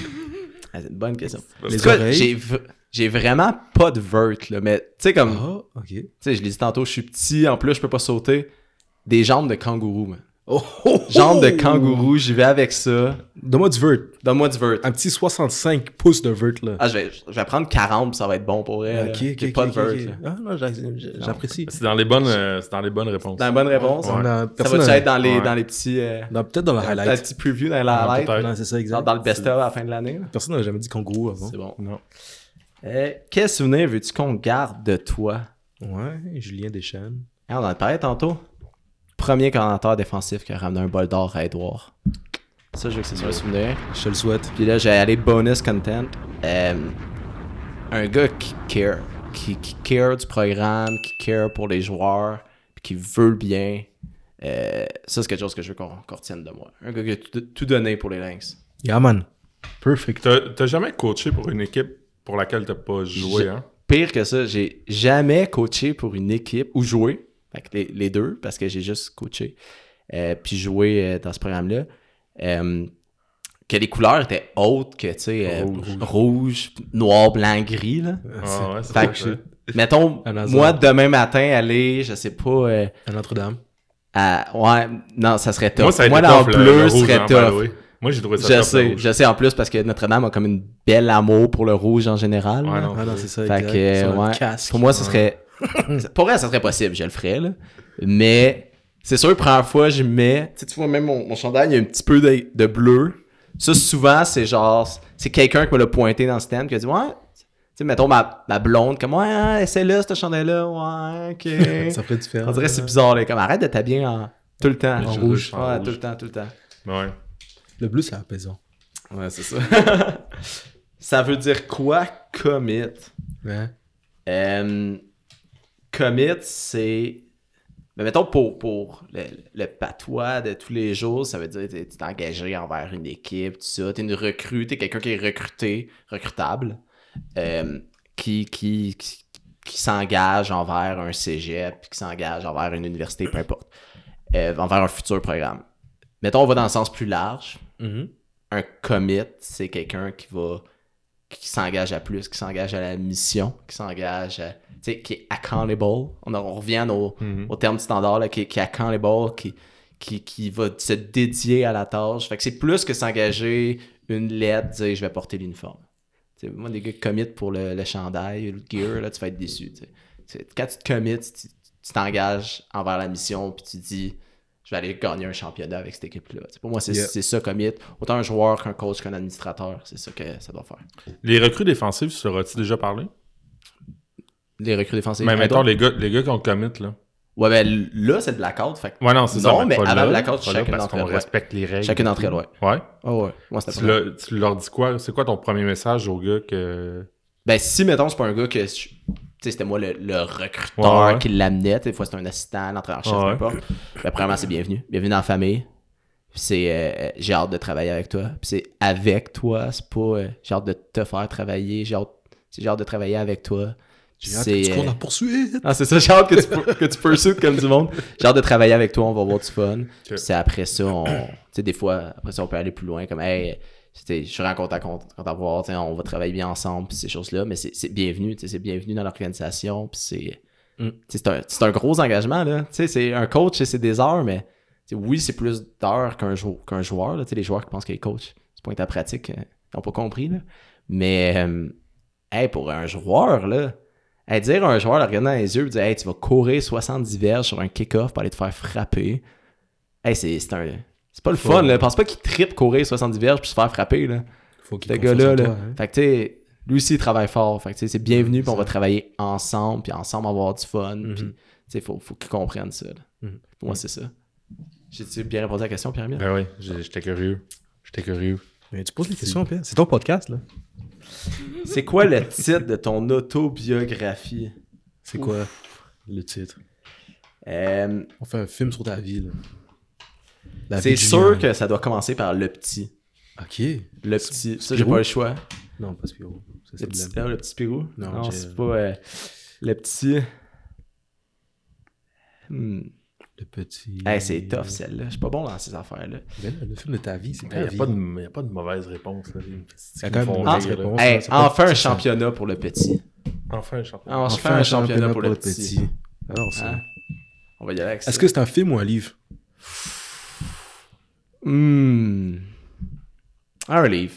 C'est une bonne question. Les oreilles. J'ai v- j'ai vraiment pas de vert, là, mais tu sais, comme, Ah, ok. tu sais, je l'ai dit tantôt, je suis petit, en plus, je peux pas sauter. Des jambes de kangourou, man. Oh, oh, Jambe de kangourou, j'y vais avec ça. Donne-moi du vert. Donne-moi du vert. Un petit 65 pouces de vert, là. Ah, je vais, je vais prendre 40 puis ça va être bon pour elle. ok, ok, pas de vert. Ah, non, j'a- j'a- j'apprécie. C'est dans les bonnes, euh, c'est dans les bonnes réponses. Dans la bonne réponse. On a- Ça va-tu être dans les, Ouais. dans les petits. euh, peut-être dans le dans le highlight. petit preview dans la Ouais, highlight? Non, c'est ça, Dans, exact. dans le best-of à la fin de l'année. Personne n'a jamais dit kangourou avant. C'est bon. Non. Euh, quel souvenir veux-tu qu'on garde de toi? Ouais, Julien Deschênes. Hein, on en a parlé tantôt. Premier coordinateur défensif qui a ramené un bol d'or à Edouard. Ça, je veux que c'est sur le souvenir. Je te le souhaite. Puis là, j'ai allé bonus content. Euh, un gars qui care. Qui, qui care du programme, qui care pour les joueurs, puis qui veut le bien. Euh, ça, c'est quelque chose que je veux qu'on qu'on retienne de moi. Un gars qui a tout, tout donné pour les Lynx. Yeah, man. Perfect. T'as jamais coaché pour une équipe pour laquelle t'as pas joué, hein? Pire que ça, j'ai jamais coaché pour une équipe ou joué. Fait que les, les deux, parce que j'ai juste coaché. euh, puis joué euh, dans ce programme-là. Euh, que les couleurs étaient hautes que, tu sais, euh, Rouge. noir, blanc, gris, là. Ah ouais, c'est Fait ça. que- Mettons, moi, demain matin, aller, je sais pas, euh, À Notre-Dame. à... Ouais, non, ça serait top. Moi, ça Moi, dans tough, le- bleu, le rouge, serait hein, tough. way. Moi, j'ai trouvé ça Je tough, le sais, rouge. je sais en plus parce que Notre-Dame a comme une belle amour pour le rouge en général. Ouais, non. Ah non, c'est ça, Fait exact. que, euh, ouais. casque. Pour moi, ce serait. Pour vrai, ça serait possible, je le ferais, là. Mais c'est sûr, première fois, je mets. Tu sais, tu vois, même mon, mon chandail, il y a un petit peu de, de bleu. Ça, souvent, c'est genre. C'est quelqu'un qui me l'a pointé dans le stand qui a dit Ouais. Tu sais, mettons ma, ma blonde, comme Ouais, essaie-le, ce chandail-là. Ouais, ok. Ça ferait différent. On dirait que c'est bizarre, là. Comme arrête de t'habiller en. Tout le temps. En En rouge, Ouais, tout le temps, tout le temps. Ouais. Le bleu, c'est apaisant. Ouais, c'est ça. ça veut dire quoi, commit? Ouais. Euh, commit, c'est. Mais mettons pour, pour le, le patois de tous les jours, ça veut dire que tu es engagé envers une équipe, tout ça. Tu es une recrue, tu es quelqu'un qui est recruté, recrutable, euh, qui, qui, qui, qui s'engage envers un cégep, qui s'engage envers une université, peu importe, euh, envers un futur programme. Mettons, on va dans le sens plus large. Mhm. Un commit, c'est quelqu'un qui va qui s'engage à plus, qui s'engage à la mission, qui s'engage à, tu sais, qui est accountable. On, on revient au, Mhm. au terme standard, là, qui, est- qui est accountable, qui, qui, qui va se dédier à la tâche. Fait que c'est plus que s'engager une lettre, dire je vais porter l'uniforme. Moi, des gars qui commit pour le, le chandail, le gear, là, tu vas être déçu. tu sais. C'est- Quand tu te commits, tu t'engages envers la mission, puis tu dis je vais aller gagner un championnat avec cette équipe-là. Tu sais, Pour moi, c'est Yeah. ça commit. Autant un joueur qu'un coach qu'un administrateur, c'est ça que ça doit faire. Les recrues défensives, tu leur as-tu déjà parlé? Les recrues défensives. Mais mettons, les gars, les gars qui ont commit, là. Ouais, ben là, c'est de blackout. Fait que Ouais, non, c'est ça. Non, mais pas avant là, Blackout, pas là, chacun parce d'entre qu'on elles, ouais. respecte les règles. chacun d'entre elles, ouais. Ouais? Oh, ouais. Moi, Tu, leur- tu leur dis quoi? C'est quoi ton premier message aux gars que. Ben, si, mettons, c'est pas un gars que. je- c'était moi le, le recruteur Ouais, ouais. qui l'amenait. Des fois, c'était un assistant, l'entraîneur-chef, Ouais, peu importe. Ben, premièrement, c'est bienvenu. Bienvenue dans la famille. C'est. euh, j'ai hâte de travailler avec toi. Puis c'est avec toi. C'est pas. euh, j'ai hâte de te faire travailler. J'ai hâte, j'ai hâte de travailler avec toi. J'ai hâte C'est, que tu cours euh, la poursuite. Ah, c'est ça, j'ai hâte que tu, que tu pursues comme du monde. J'ai hâte de travailler avec toi, on va avoir du fun. Puis c'est après ça, on, tu sais, des fois, après ça, on peut aller plus loin, comme, hey, tu sais, je suis vraiment content tu sais, on va travailler bien ensemble, puis ces choses-là, mais c'est bienvenu, tu sais, c'est bienvenu dans l'organisation, puis c'est, Mm. c'est un, un gros engagement, là. Tu sais, c'est un coach, c'est des heures, mais, oui, c'est plus d'heures qu'un jou- joueur, là. Tu sais, les joueurs qui pensent qu'ils coach, c'est pas ta pratique, euh, ils n'ont pas compris, là. Mais, euh, hey, pour un joueur, là, Hey, dire à un joueur, le regarder dans les yeux, dire Hey, tu vas courir 70 verges sur un kick-off pour aller te faire frapper. Hey, c'est c'est un. C'est pas le fun, là. Pense pas qu'il tripe courir 70 verges puis se faire frapper, là. Faut qu'il gars-là, toi, là. hein. Fait que, tu sais, lui aussi, il travaille fort. Fait que, tu sais, c'est bienvenu, puis on va travailler ensemble, puis ensemble avoir du fun. Mhm. Puis, tu sais, faut, faut qu'il comprenne ça, là. Mhm. Pour moi, c'est ça. J'ai-tu bien répondu à la question, Pierre-Emile? Ben oui, j'ai- j'étais curieux. J'étais curieux. Mais tu poses les questions, Pierre? C'est ton podcast, là. C'est quoi le titre de ton autobiographie? C'est quoi le titre? Euh, On fait un film sur ta vie, là. C'est sûr que ça doit commencer par le petit. Ok. Le petit. Ça, j'ai Spirou? pas le choix. Non, pas Spiro. Ça, Le petit, ah, le petit Spirou? Non, Non, c'est pas. euh, le petit. Hmm. Le petit. Hey, c'est tough celle-là. Je suis pas bon dans ces affaires-là. Ben là, le film de ta vie, c'est Il n'y a, pas de- y a pas de mauvaise réponse. Là. Il y a quand même une mauvaise réponse. Hey, enfin un championnat pour le petit. Enfin, un champion. On se fait un championnat pour le petit. Alors, ça. Hein? On va y aller avec ça. Est-ce que c'est un film ou un livre? Hmm. Un livre.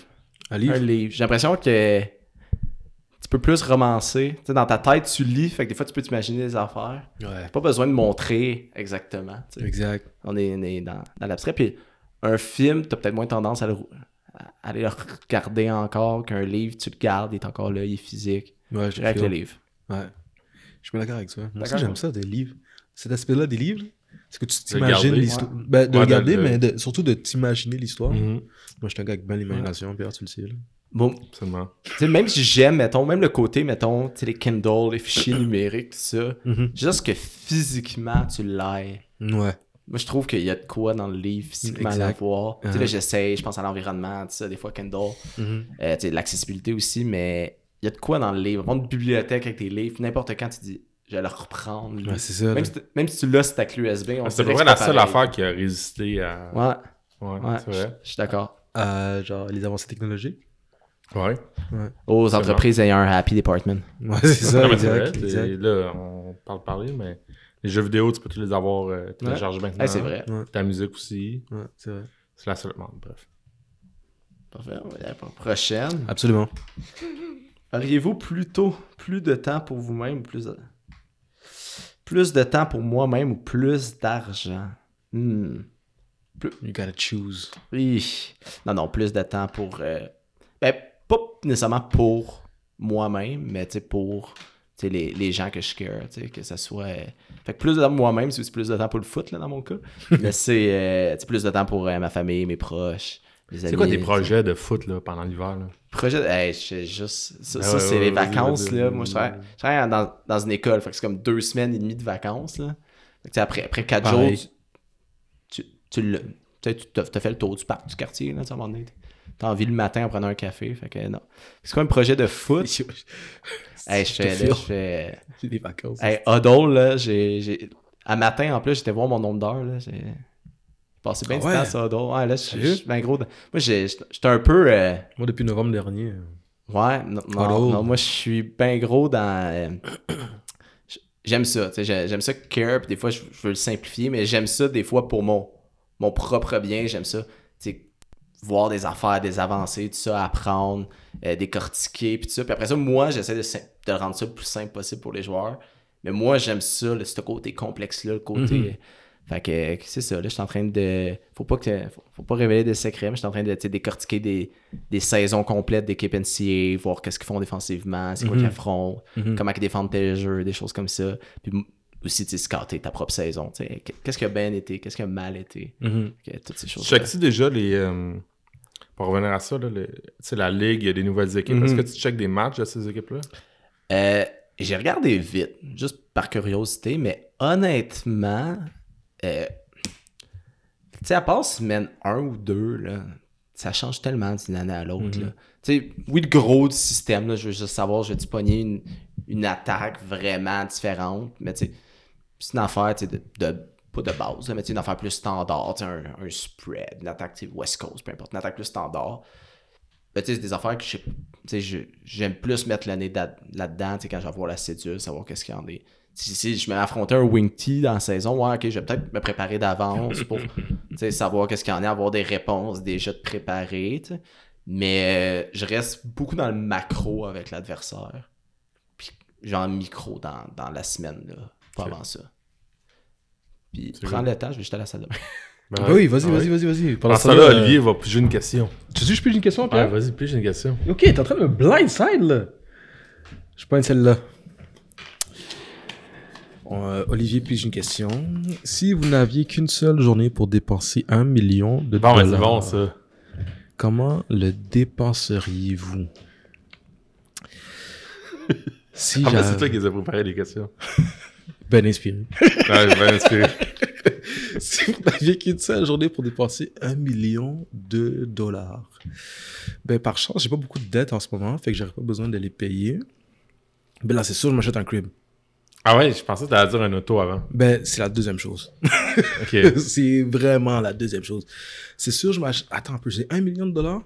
Un livre? Un livre. J'ai l'impression que tu peux plus romancer. Tu sais, dans ta tête, tu lis, fait que des fois, tu peux t'imaginer des affaires. Ouais. Pas besoin de montrer exactement. tu sais. Exact. On est, on est dans, dans l'abstrait. Puis un film, t'as peut-être moins tendance à, le- à aller le regarder encore qu'un livre, tu le gardes, il est encore là, il est physique. Ouais, Je dirais avec le livre. Ouais. Je suis d'accord avec toi. Moi j'aime ça, des livres. Cet aspect-là des livres, c'est que tu t'imagines l'histoire? Ben, de Ouais, le de- garder, de- mais de- surtout de t'imaginer l'histoire. Mhm. Moi, je suis un gars avec bien l'imagination, Pierre, tu le sais. là. Bon, Absolument. tu sais, même si j'aime, mettons, même le côté, mettons, tu sais, les Kindle, les fichiers numériques, tout ça, juste que physiquement, tu l'aies. Ouais. Moi, je trouve qu'il y a de quoi dans le livre physiquement à Exact. l'avoir. Tu sais, Uh-huh. là, j'essaie, je pense à l'environnement, tout ça, des fois Kindle. Mhm. Euh, tu sais, l'accessibilité aussi, mais il y a de quoi dans le livre? Avoir une bibliothèque avec tes livres, n'importe quand, tu dis, je vais le reprendre. Ouais, c'est ça. même, si t- même si tu l'as sur ta clé USB, on C'est que près la seule pareil. affaire qui a résisté à. Ouais, Ouais, ouais, c'est je vrai. je suis d'accord. Euh, genre, les avancées technologiques. Ouais. Aux C'est entreprises ayant un happy department. Ouais, c'est ça, c'est exact. vrai, exact. c'est- Là, on parle parler, mais les jeux vidéo, tu peux tous les avoir euh, téléchargés maintenant. Ouais, c'est vrai. Ta musique aussi. Ouais, c'est vrai. C'est la seule. Bon, bref. Parfait, on va aller la prochaine. Absolument. Auriez-vous plutôt plus de temps pour vous-même ou plus de... plus de temps pour moi-même ou plus d'argent? Hmm. You gotta choose. Oui. Non, non, plus de temps pour. euh, Ben, pas nécessairement pour moi-même, mais tu pour les, les gens que je sais, que ça soit. euh, Fait que plus de temps pour moi-même, c'est aussi plus de temps pour le foot, là, dans mon cas. mais c'est euh, plus de temps pour euh, ma famille, mes proches. C'est quoi tes projets de foot là, pendant l'hiver? Projet, hey, je sais juste. Ça, Ah ça, ouais, c'est ouais, les vacances, là. Moi, je travaille, je travaille dans, dans une école. Fait que c'est comme deux semaines et demie de vacances, là. Que, après, après quatre Pareil. jours, tu, tu, tu, le- tu tu t'as fait le tour du parc, du quartier, là, à un moment donné. T'as envie le matin en prenant un café. Fait que non. C'est quoi un projet de foot? Hey, je fais, file. là, je fais. J'ai des vacances. Hey, Huddle, là, j'ai. j'ai- À matin, en plus, j'étais voir mon nombre d'heures, là. J'ai passé bien Ah du ouais? temps sur Huddle. Ouais, là, je suis- bien gros. dans- Moi, j'ai- j'étais un peu. euh, Moi, depuis novembre dernier. euh, Ouais, non, non, non, moi je suis bien gros dans. euh, j'aime ça, tu sais, j'ai- j'aime ça care, puis des fois je, je veux le simplifier, mais j'aime ça des fois pour mon, mon propre bien, j'aime ça, voir des affaires, des avancées, tout ça, apprendre, euh, décortiquer, puis tout ça. Puis après ça, moi j'essaie de, de rendre ça le plus simple possible pour les joueurs, mais moi j'aime ça, le, ce côté complexe-là, le côté. Mhm. Fait que c'est ça, là, je suis en train de. Faut pas que. Faut, faut pas révéler des secrets, mais je suis en train de décortiquer des, des saisons complètes d'équipe NCA, voir qu'est-ce qu'ils font défensivement, c'est quoi Mhm. qu'ils affrontent, Mhm. comment ils défendent tel jeu, des choses comme ça. Puis aussi, tu sais, scotter ta propre saison. tu sais, Qu'est-ce qui a bien été, qu'est-ce qui a mal été, Mhm. que- toutes ces Tu choses. checkes-tu déjà les. euh, pour revenir à ça, là, la ligue, il y a des nouvelles équipes. Est-ce que tu checkes des matchs de ces équipes-là? Euh, j'ai regardé vite, juste par curiosité, mais honnêtement, euh, tu sais, à part semaine 1 ou 2, là, ça change tellement d'une année à l'autre. Mhm. oui, le gros du système, là, je veux juste savoir, je vais pogner une, une attaque vraiment différente, mais tu sais, c'est une affaire de, de- pas de base, là, mais une affaire plus standard, un, un spread, une attaque West Coast, peu importe, une attaque plus standard. Tu sais, c'est des affaires que j'aime plus mettre da- là-dedans, quand je vais voir la cédule, savoir qu'est-ce qu'il y en est. Si, si je m'affrontais un wing tee dans la saison, ouais, ok, je vais peut-être me préparer d'avance pour savoir qu'est-ce qu'il y en a, avoir des réponses déjà de sais. Mais euh, je reste beaucoup dans le macro avec l'adversaire. Puis genre micro dans, dans la semaine, là, pas avant ça. Puis prends le temps, je vais juste à la salle de bain. Ben Ah oui, vas-y, Ah vas-y, vas-y, vas-y. Pendant ce temps-là, Olivier va piger une question. Tu sais, je pige une question, Ouais, Pierre? vas-y, pige une question. Ok, t'es en train de me blindside, là. Je prends celle-là. Euh, Olivier pige une question? Si vous n'aviez qu'une seule journée pour dépenser un million de Bon, ben, dollars, bon, ça. comment le dépenseriez-vous? Si Ah, ben, c'est toi qui les as préparé les questions. Ben inspiré. Ouais, vais inspiré. si vous n'aviez qu'une seule journée pour dépenser un million de dollars. Ben, par chance, j'ai pas beaucoup de dettes en ce moment, fait que j'aurais pas besoin de les payer. Ben là, c'est sûr, je m'achète un crib. Ah ouais, je pensais que t'allais dire un auto avant. Ben, c'est la deuxième chose. Ok. c'est vraiment la deuxième chose. C'est sûr, je m'achète. Attends un peu, j'ai un million de dollars.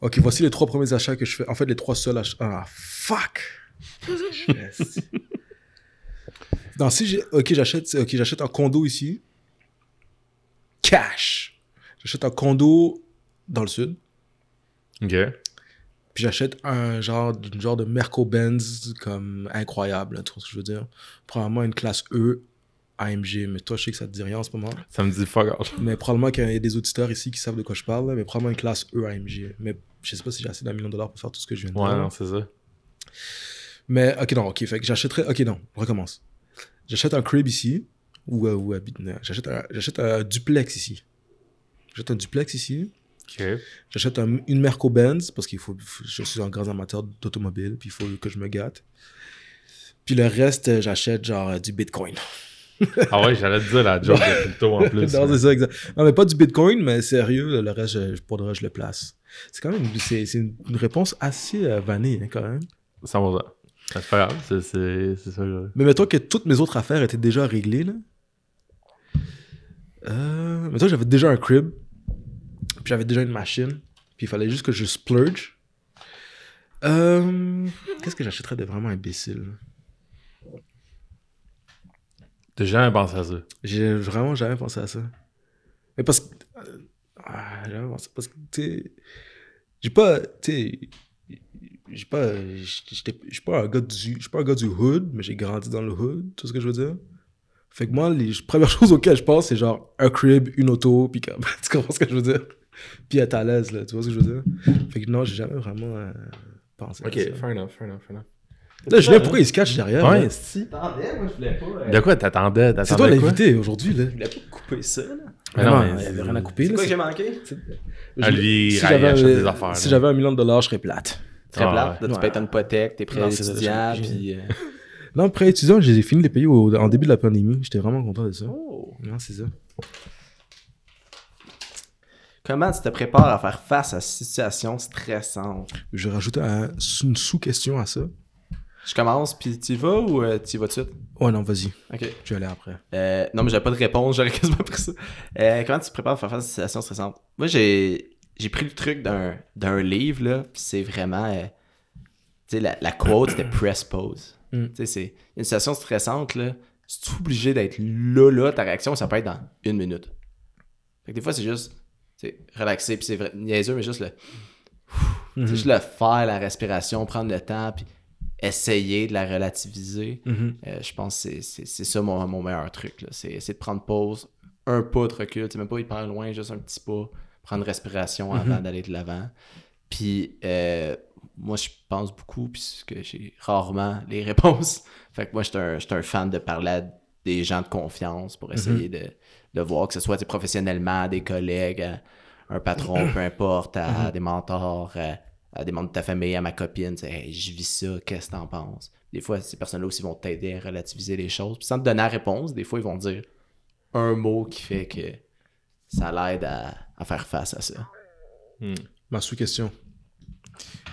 Ok, voici les trois premiers achats que je fais. En fait, les trois seuls achats. Ah, fuck! Yes. non, si j'ai. Ok, j'achète ok, j'achète un condo ici. cash. J'achète un condo dans le sud. Ok. Puis j'achète un genre, genre de Merco-Benz comme incroyable, tu vois ce que je veux dire? Probablement une classe E AMG, mais toi, je sais que ça te dit rien en ce moment. Ça me dit fuck all. Mais probablement qu'il y a des auditeurs ici qui savent de quoi je parle, mais probablement une classe E AMG. Mais je sais pas si j'ai assez d'un million de dollars pour faire tout ce que je viens de Ouais, dire. non, c'est ça. Mais ok, non, ok, fait que j'achèterais. Ok, non, on recommence. J'achète un crib ici, ou, euh, ou euh, j'achète un, j'achète un duplex ici. J'achète un duplex ici. J'achète un- une Merco Benz parce qu'il faut, je suis un grand amateur d'automobile, puis il faut que je me gâte. Puis le reste, j'achète genre euh, du Bitcoin. Ah ouais, j'allais te dire la joke de crypto en plus. non, c'est ça, exact. Non, mais pas du Bitcoin, mais sérieux, le reste, je, pour de vrai, je le place. C'est quand même c'est, c'est une, une réponse assez euh, vanille, hein, quand même. 100%. C'est pas grave, c'est- c'est c'est ça. je- Mais mettons que toutes mes autres affaires étaient déjà réglées, là. Euh, mettons que j'avais déjà un crib, puis j'avais déjà une machine, puis il fallait juste que je splurge. Euh, Qu'est-ce que j'achèterais de vraiment imbécile? T'as jamais pensé à ça? J'ai vraiment jamais pensé à ça. Mais parce que. euh, ah, jamais pensé. Parce que, tu sais. J'ai pas. Tu sais. J'ai pas. Je suis pas un gars du. Je suis pas un gars du hood, mais j'ai grandi dans le hood. Tu vois ce que je veux dire? Fait que moi, les premières choses auxquelles je pense, c'est genre un crib, une auto, puis tu comprends ce que je veux dire? Puis être à l'aise, là. Tu vois ce que je veux dire? Fait que non, j'ai jamais vraiment euh, pensé à ça. fair enough, fair enough, fair enough. Là, Julien, pourquoi il se cache derrière? Ouais, là? si. Attendez, moi je voulais pas. euh, De quoi t'attendais? C'est toi T'attendais quoi? l'invité aujourd'hui, là. Je voulais pas couper ça, là. Mais non, il mais y avait rien à couper. C'est là, quoi que c'est- j'ai manqué? Ah, lui, il j'avais achète un- des affaires, Si là. j'avais un million de dollars, je serais plate. Très Ah, plate. Là, tu ouais. payes ton hypothèque, tes prêts Non, c'est ça, j'ai- puis. euh, Non, prêt étudiant, j'ai fini de les payer au- en début de la pandémie. J'étais vraiment content de ça. Oh. Non, c'est ça. Comment tu te prépares à faire face à cette situation stressante? Je un- une sous-question à ça. Je commence, puis tu y vas ou euh, tu y vas tout de suite? Ouais, non, vas-y. Ok. Je vais aller après. Euh, non, mais j'avais pas de réponse, j'aurais quasiment pris ça. Euh, comment tu te prépares à faire face à cette situation stressante? Moi, j'ai, j'ai pris le truc d'un, d'un livre, là, c'est vraiment. tu sais, la, la quote, c'était press pause. Mm. Tu sais, c'est une situation stressante, là. C'est obligé d'être là, là, ta réaction, ça peut être dans une minute. Fait que des fois, c'est juste, tu relaxer, puis c'est vrai, niaiseux, mais juste le. Mhm. C'est juste le faire, la respiration, prendre le temps, puis essayer de la relativiser. Mhm. Euh, je pense que c'est- c'est c'est ça mon, mon meilleur truc. C'est c'est de prendre pause, un pas de recul, c'est même pas hyper loin, juste un petit pas, prendre respiration avant d'aller de l'avant. Puis euh, moi, je pense beaucoup, puisque j'ai rarement les réponses. Fait que moi, je suis un, un fan de parler à des gens de confiance pour essayer de, de voir que ce soit professionnellement, à des collègues, à un patron, peu importe, à des mentors, à, à des membres de ta famille, à ma copine, tu sais, Hey, je vis ça, qu'est-ce que t'en penses? Des fois, ces personnes-là aussi vont t'aider à relativiser les choses. Puis sans te donner la réponse, des fois, ils vont dire un mot qui fait que ça l'aide à, à faire face à ça. Ma sous-question.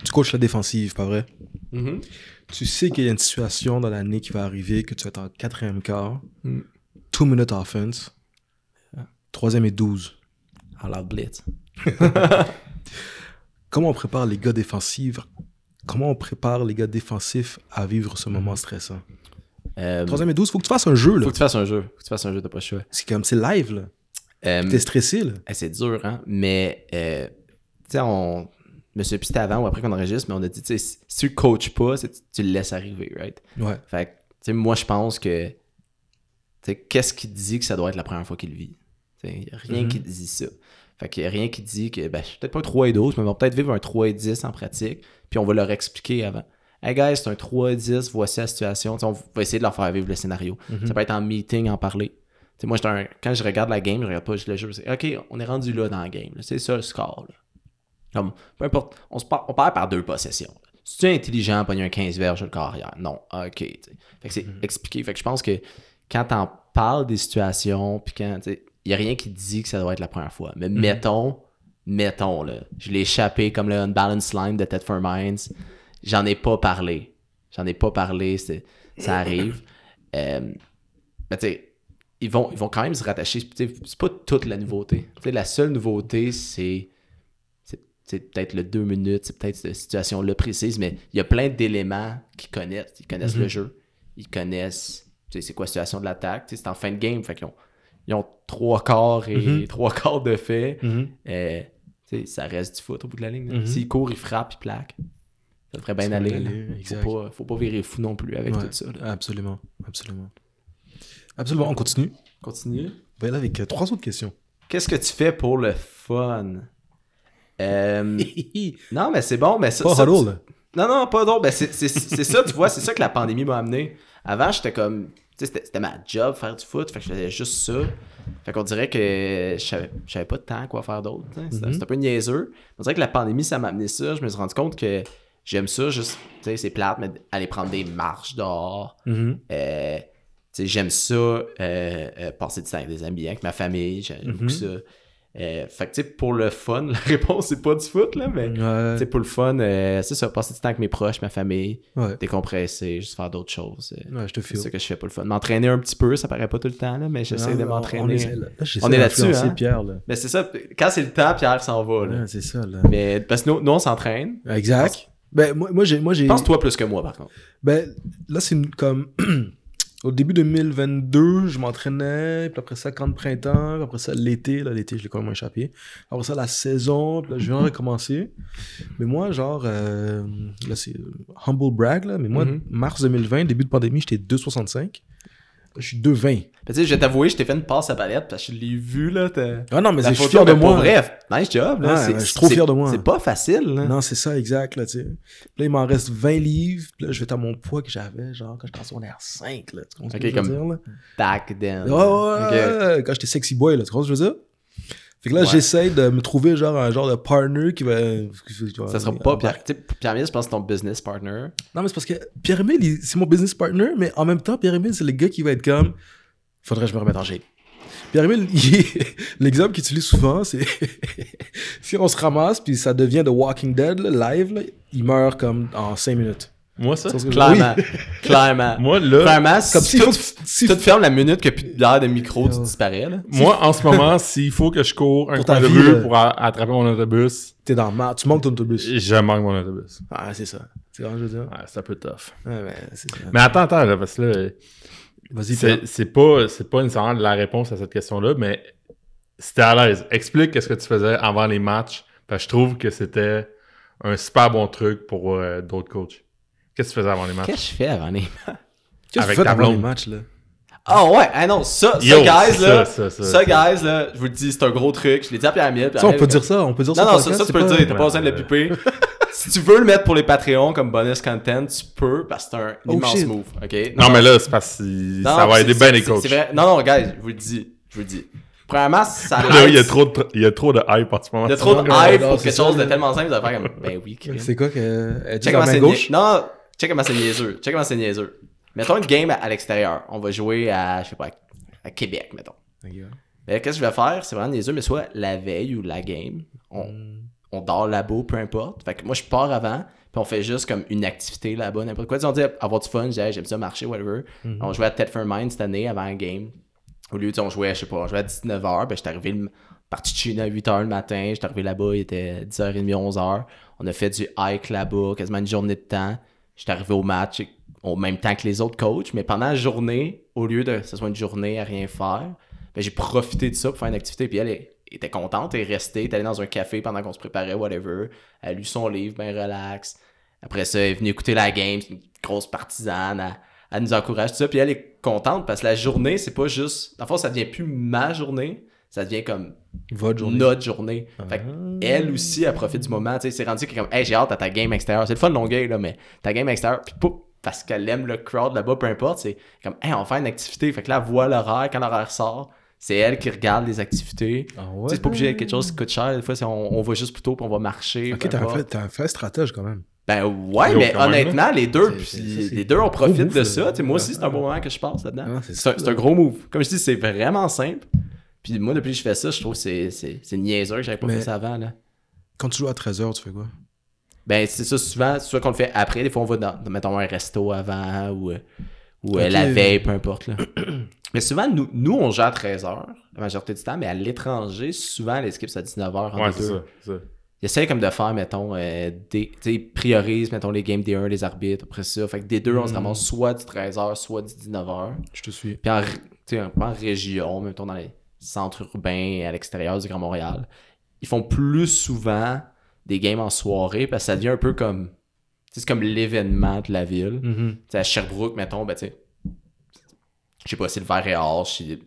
Tu coaches la défensive, pas vrai? Tu sais qu'il y a une situation dans l'année qui va arriver que tu vas être en quatrième quart, Mm. two minute offense, troisième et 12. À la blitz. Comment on prépare les gars défensifs? Comment on prépare les gars défensifs à vivre ce moment stressant? Euh, Troisième et 12, faut que tu fasses un jeu, là. faut que tu fasses un jeu. Faut que tu fasses un jeu, t'as pas le choix. C'est comme, c'est live, là. Euh, T'es stressé, là. Eh, c'est dur, hein? Mais, euh, tu sais, on. Suis pisté avant ou après qu'on enregistre, mais on a dit, tu sais, si tu coaches pas, tu, le laisses arriver, right? Ouais. Fait que, tu sais, moi, je pense que. Tu sais, qu'est-ce qui dit que ça doit être la première fois qu'il vit? Tu sais, y a rien qui dit ça. Fait qu'il y a rien qui dit que, ben, je suis peut-être pas un 3 et 12, mais on va peut-être vivre un 3 et 10 en pratique, puis on va leur expliquer avant. Hey guys, c'est un 3 et 10, voici la situation. On va essayer de leur faire vivre le scénario. Mhm. Ça peut être en meeting, en parler. Moi, un- quand je regarde la game, je regarde pas juste le jeu. C'est OK, on est rendu là dans la game. C'est ça le score. là. Comme, peu importe, on, se par- on perd par deux possessions. Si tu es intelligent, pogner un 15 verges le carrière. Non, OK. Fait que c'est expliqué. Fait que je pense que quand t'en parles des situations, puis quand, il y a rien qui dit que ça doit être la première fois. Mais mettons, mettons, là, je l'ai échappé comme le Unbalanced Line de Ted for Minds. J'en ai pas parlé. J'en ai pas parlé, ça arrive. Euh, mais tu sais, ils vont, ils vont quand même se rattacher. C'est pas toute la nouveauté. La seule nouveauté, c'est c'est- peut-être le deux minutes, c'est peut-être cette situation-là précise, mais il y a plein d'éléments qu'ils connaissent. Ils connaissent le jeu, ils connaissent tu sais, c'est quoi la situation de l'attaque. Tu sais, C'est en fin de game, fait qu'ils ont, ils ont trois quarts et Mhm. trois quarts de fait, Mhm. euh, ça reste du foot au bout de la ligne. Mhm. S'il court, il frappe, il plaque. Ça devrait bien aller. aller, Faut pas, faut pas virer fou non plus avec Ouais. tout ça. là. Absolument, absolument. Absolument, on continue. Continue. On va aller avec euh, trois autres questions. Qu'est-ce que tu fais pour le fun? Euh, non, mais c'est bon. Mais ça, Pas ça, tu- là. Non, non, pas drôle. Ben, c'est c'est- c'est ça, tu vois, c'est ça que la pandémie m'a amené. Avant, j'étais comme. C'était ma job faire du foot, fait que je faisais juste ça. Fait qu'on dirait que je savais, je savais pas de temps quoi faire d'autre. sais. C'était un peu niaiseux. On dirait que la pandémie, ça m'a amené ça. Je me suis rendu compte que j'aime ça, juste, tu sais, c'est plate, mais aller prendre des marches dehors. Mhm. Euh, j'aime ça, euh, euh, passer du temps avec des amis, avec ma famille, j'aime beaucoup ça. Euh, fait que, tu sais, pour le fun, la réponse, c'est pas du foot, là, mais, tu Ouais, sais, pour le fun, euh, c'est ça, passer du temps avec mes proches, ma famille, ouais. décompresser, juste faire d'autres choses. euh, Ouais, je te c'est ça que je fais pour le fun. M'entraîner un petit peu, ça paraît pas tout le temps, là, mais j'essaie de m'entraîner. là. Là, On est là-dessus, d'influencer hein? Pierre, là. Mais c'est ça, quand c'est le temps, Pierre s'en va, là. Ouais, c'est ça, là. Mais parce que nous, nous, on s'entraîne. Exact. Ben, moi, moi, j'ai... Moi, j'ai... Pense-toi plus que moi, par contre. Ben, là, c'est une- comme... Au début 2022, je m'entraînais, puis après ça, camp de printemps, puis après ça, l'été, là, l'été, je l'ai quand même échappé. Après ça, la saison, puis là, je viens de recommencer. Mais moi, genre, euh, là, c'est humble brag, là, mais moi, Mhm. mars 2020, début de pandémie, j'étais 2,65. Je suis 2,20. Tu sais, je vais t'avouer, je t'ai fait une passe à palette, parce que je l'ai vu, là. Ah non, mais je suis fier de moi. vrai, nice job, là. Ouais, je suis trop fier de moi. C'est pas facile, là. Non, c'est ça, exact, là, tu sais. Là, il m'en reste 20 livres, puis là, je vais être à mon poids que j'avais, genre, quand j'étais en secondaire 5, là. Tu comprends ce que je veux dire, là? Back then. Ouais, ouais, ouais, quand j'étais sexy boy, là, tu comprends ce que je veux dire? Fait que là, Ouais. j'essaie de me trouver, genre, un genre de partner qui va... Ça sera pas Pierre. Pierre-Emile, je pense que c'est ton business partner. Non, mais c'est parce que Pierre-Emile, il- c'est mon business partner, mais en même temps, Pierre-Emile, c'est le gars qui va être comme... Faudrait que je me remette en shape. Pierre-Emile, il est- l'exemple qu'il utilise souvent, c'est... si on se ramasse, puis ça devient The Walking Dead, là, live, là, il meurt comme en 5 minutes. Moi, ça? Veux dire? Clairement. Clairement. Moi, là, Clairement, Comme si tu si- tu te fermes la minute que plus l'air de micro, tu disparais, là. moi, en ce moment, s'il faut que je cours un coin ta de vie, rue là. pour a- attraper mon autobus, T'es dans le tu manques ton autobus. je manque mon autobus. Ah, c'est ça. C'est ce que je veux dire. Ouais, c'est un peu tough. Ouais, mais c'est ça. Mais attends, attends, là, parce que là, Vas-y, c'est pas, pas nécessairement la réponse à cette question-là, mais si t'es à l'aise, explique qu'est-ce que tu faisais avant les matchs, parce que je trouve que c'était un super bon truc pour euh, d'autres coachs. Qu'est-ce que tu faisais avant les matchs? Qu'est-ce que je fais avant les. Qu'est-ce que avec tu fais ta avant les blonde. matchs, là? Ah ouais, ah non, ça, ça, Yo, guys, c'est là. ça, ça, ça, Ça, ça. guys, là, je vous le dis, c'est un gros truc. Je l'ai dit à Pierre-Emile. Ça, on peut dire ça, on peut dire ça. Non, non, ça, ça, tu peux le pas- dire, t'as pas besoin de le piper. si tu veux le mettre pour les Patreons comme bonus content, tu peux, parce que c'est un Oh, immense shit. move, ok? Non, mais là, c'est parce que Non, ça va aider bien les coachs. Vrai. Non, non, guys, je vous le dis. Je vous le dis. Premièrement, ça Là, il y a trop de, il y a trop de hype en ce moment. Il y a trop de hype non, pour quelque ça, chose de tellement simple, allez faire comme, ben oui. C'est quoi que. Dit Check comment c'est gauche? Non, check comment c'est niaiseux. Check comment c'est niaiseux. Mettons une game à, à l'extérieur. On va jouer à, je sais pas, à Québec, mettons. Ok, ouais. Mais qu'est-ce que je vais faire? C'est vraiment niaiseux, mais soit la veille ou la game, on, on dort là-bas, peu importe. Fait que moi, je pars avant, puis on fait juste comme une activité là-bas, n'importe quoi. Tu sais, on dit avoir du fun, j'aime ça marcher, whatever. Mhm. On jouait à Tedford Mine cette année avant la game. Au lieu, sais, on jouait, je sais pas, on jouait à 19h, ben j'étais arrivé le- parti de Chine à 8h le matin, j'étais arrivé là-bas, il était 10h30, 11h. On a fait du hike là-bas, quasiment une journée de temps. J'étais arrivé au match au même temps que les autres coachs, mais pendant la journée, au lieu de que ce soit une journée à rien faire, ben, j'ai profité de ça pour faire une activité. Puis elle était contente, elle est restée, elle est allée dans un café pendant qu'on se préparait, whatever. Elle a lu son livre, ben relax. Après ça, elle est venue écouter la game, c'est une grosse partisane, elle, elle nous encourage, tout ça. Puis elle est contente parce que la journée, c'est pas juste. Dans le fond, ça devient plus ma journée, ça devient comme Votre journée. notre journée. Fait que Ah. elle aussi, elle profite du moment. Tu sais, c'est rendu qu'elle est comme, hey, j'ai hâte à ta game extérieure. C'est le fun de Longueuil, là, mais ta game extérieure, puis pou, parce qu'elle aime le crowd là-bas, peu importe, c'est comme, hey, on va faire une activité. Fait que là, elle voit l'horaire, quand l'horaire sort, c'est elle qui regarde les activités. Ah Tu ouais? sais, c'est pas obligé d'être quelque chose qui coûte cher. Des fois, c'est on, on va juste plus tôt, puis on va marcher. Ok, t'as un, fait, t'as un fait stratège quand même. Ben ouais, Yo, mais même, honnêtement, les deux, puis les deux, on profite de ça. Moi aussi, c'est un bon moment que je passe là-dedans. Ah, c'est un, un gros move. Comme je dis, c'est vraiment simple. Puis moi, depuis que je fais ça, je trouve que c'est- c'est c'est niaiseux que j'avais pas Mais- fait ça avant. Là. Quand tu joues à 13h, tu fais quoi? Ben, c'est ça, souvent, soit qu'on le fait après, des fois, on va dans, mettons, un resto avant ou, ou euh, la veille, peu importe. Là. mais souvent, nous, nous, on joue à 13h, la majorité du temps, mais à l'étranger, souvent, les équipes, c'est à 19h entre Ouais, c'est deux. ça. c'est ça. Ils essayent comme de faire, mettons, euh, des, tu priorisent, mettons, les games des 1, les arbitres, après ça. Fait que des deux, on se Mm. ramasse soit du 13h, soit du 19h. Je te suis. Puis en, en région, mettons, dans les centre urbain et à l'extérieur du Grand Montréal. Ils font plus souvent des games en soirée parce que ça devient un peu comme. C'est comme l'événement de la ville. Mhm. Sais, à Sherbrooke, mettons, ben, tu sais. Je sais pas, c'est le vert et or. c'est-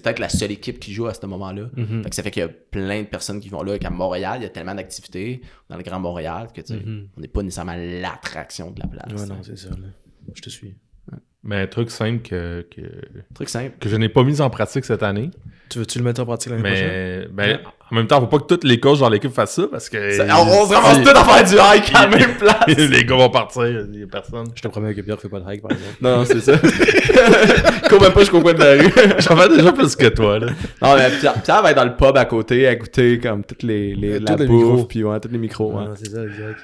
peut-être la seule équipe qui joue à ce moment-là. Fait que ça fait qu'il y a plein de personnes qui vont là. Qu'à Montréal, il y a tellement d'activités dans le Grand Montréal que, tu sais, Mhm. on n'est pas nécessairement l'attraction de la place. Ouais, non, c'est ça. là. Je te suis. Mais un truc simple que, que, Truc simple. que je n'ai pas mis en pratique cette année. Tu veux-tu le mettre en pratique l'année prochaine? Mais ben, en même temps, faut pas que tous les coachs dans l'équipe fassent ça parce que. Ça- on, on se ramasse tous à faire du hike à la même place. les gars vont partir, il y a personne. Je te promets que Pierre fait pas de hike, par exemple. Non, non, c'est ça. Cours même pas jusqu'au coin de la rue. J'en fais déjà plus que toi, là. non, mais Pierre, Pierre va être dans le pub à côté à goûter comme toutes les, les, Euh, la les bouffe, micros. puis ouais, tous les micros. ouais. Non, c'est ça, exact.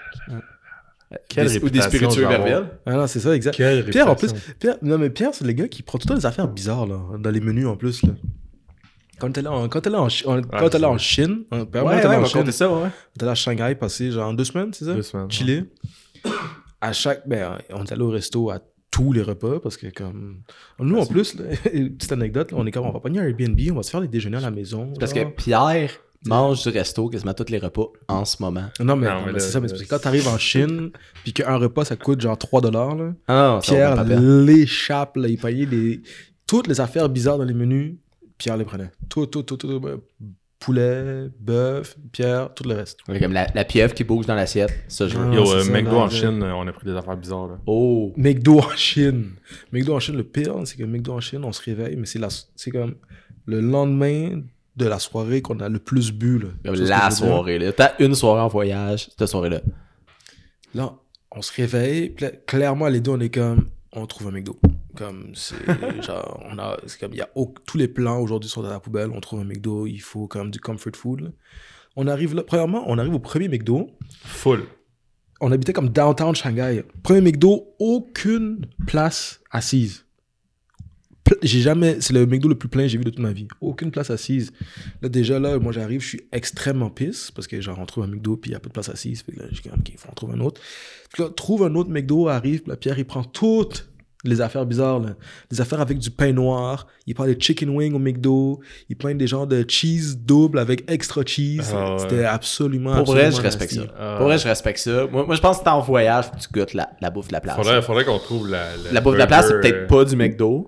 Quelle Des- ou des spiritueux verbels. Ah non, c'est ça, exact. Quelle Pierre, en plus. Pierre, non, mais Pierre, c'est le gars qui prend tout le temps des affaires bizarres, là, dans les menus, en plus, là. Quand t'es là, en- quand t'es là en, Chi- en- quand t'es là en Chine, Ouais, t'es ouais, là on en va Chine, ça, ouais. t'es là à Shanghai, passé genre deux semaines, c'est ça? Deux semaines, Chiller. À chaque, ben, on est allé au resto à tous les repas, parce que comme, nous, en plus, là, petite anecdote, là, on est comme, on va prendre un Airbnb, on va se faire les déjeuners à la maison. Parce que. Pierre mange du resto quasiment tous les repas en ce moment. Non, mais, c'est ça, mais parce que quand t'arrives en Chine, puis qu'un repas, ça coûte genre 3 dollars. Ah Pierre pas l'échappe, là. Il payait toutes les affaires bizarres dans les menus. Pierre les prenait. Tout, tout, tout, tout. Poulet, bœuf, Pierre, tout le reste. Ouais, Comme la, la pieuvre qui bouge dans l'assiette, ça je veux. Ah, Yo, c'est euh, McDo en Chine, euh, on a pris des affaires bizarres, là. Oh. McDo en Chine. McDo en Chine, le pire, c'est que McDo en Chine, on se réveille, mais c'est la... c'est comme le lendemain de la soirée qu'on a le plus bu. Là. Comme la veux soirée, là. T'as une soirée en voyage, cette soirée-là. Là, on se réveille, clairement, les deux, on est comme, on trouve un McDo. Comme, c'est genre, on a, c'est comme, il y a au- tous les plans aujourd'hui sont dans la poubelle, on trouve un McDo, il faut comme du comfort food. On arrive là, premièrement, on arrive au premier McDo, Full. on habitait comme downtown Shanghai. Premier McDo, aucune place assise. J'ai jamais, c'est le McDo le plus plein que j'ai vu de toute ma vie. Aucune place assise. Là, déjà, là, moi, j'arrive, je suis extrêmement pisse parce que, genre, on trouve un McDo puis il n'y a pas de place assise. Puis là, je dis, OK, il faut en trouver un autre. Puis là, trouve un autre McDo, arrive, puis là, Pierre, il prend toutes les affaires bizarres, là. Les affaires avec du pain noir. Il prend des chicken wings au McDo. Il prend des genres de cheese double avec extra cheese. Ah ouais. C'était absolument. Pour vrai, je respecte ça. Ah. Pour vrai, je respecte ça. Moi, moi je pense que t'es en voyage, tu goûtes la, la bouffe de la place. Faudrait, faudrait qu'on trouve la. La, La bouffe de la place, c'est peut-être pas du McDo,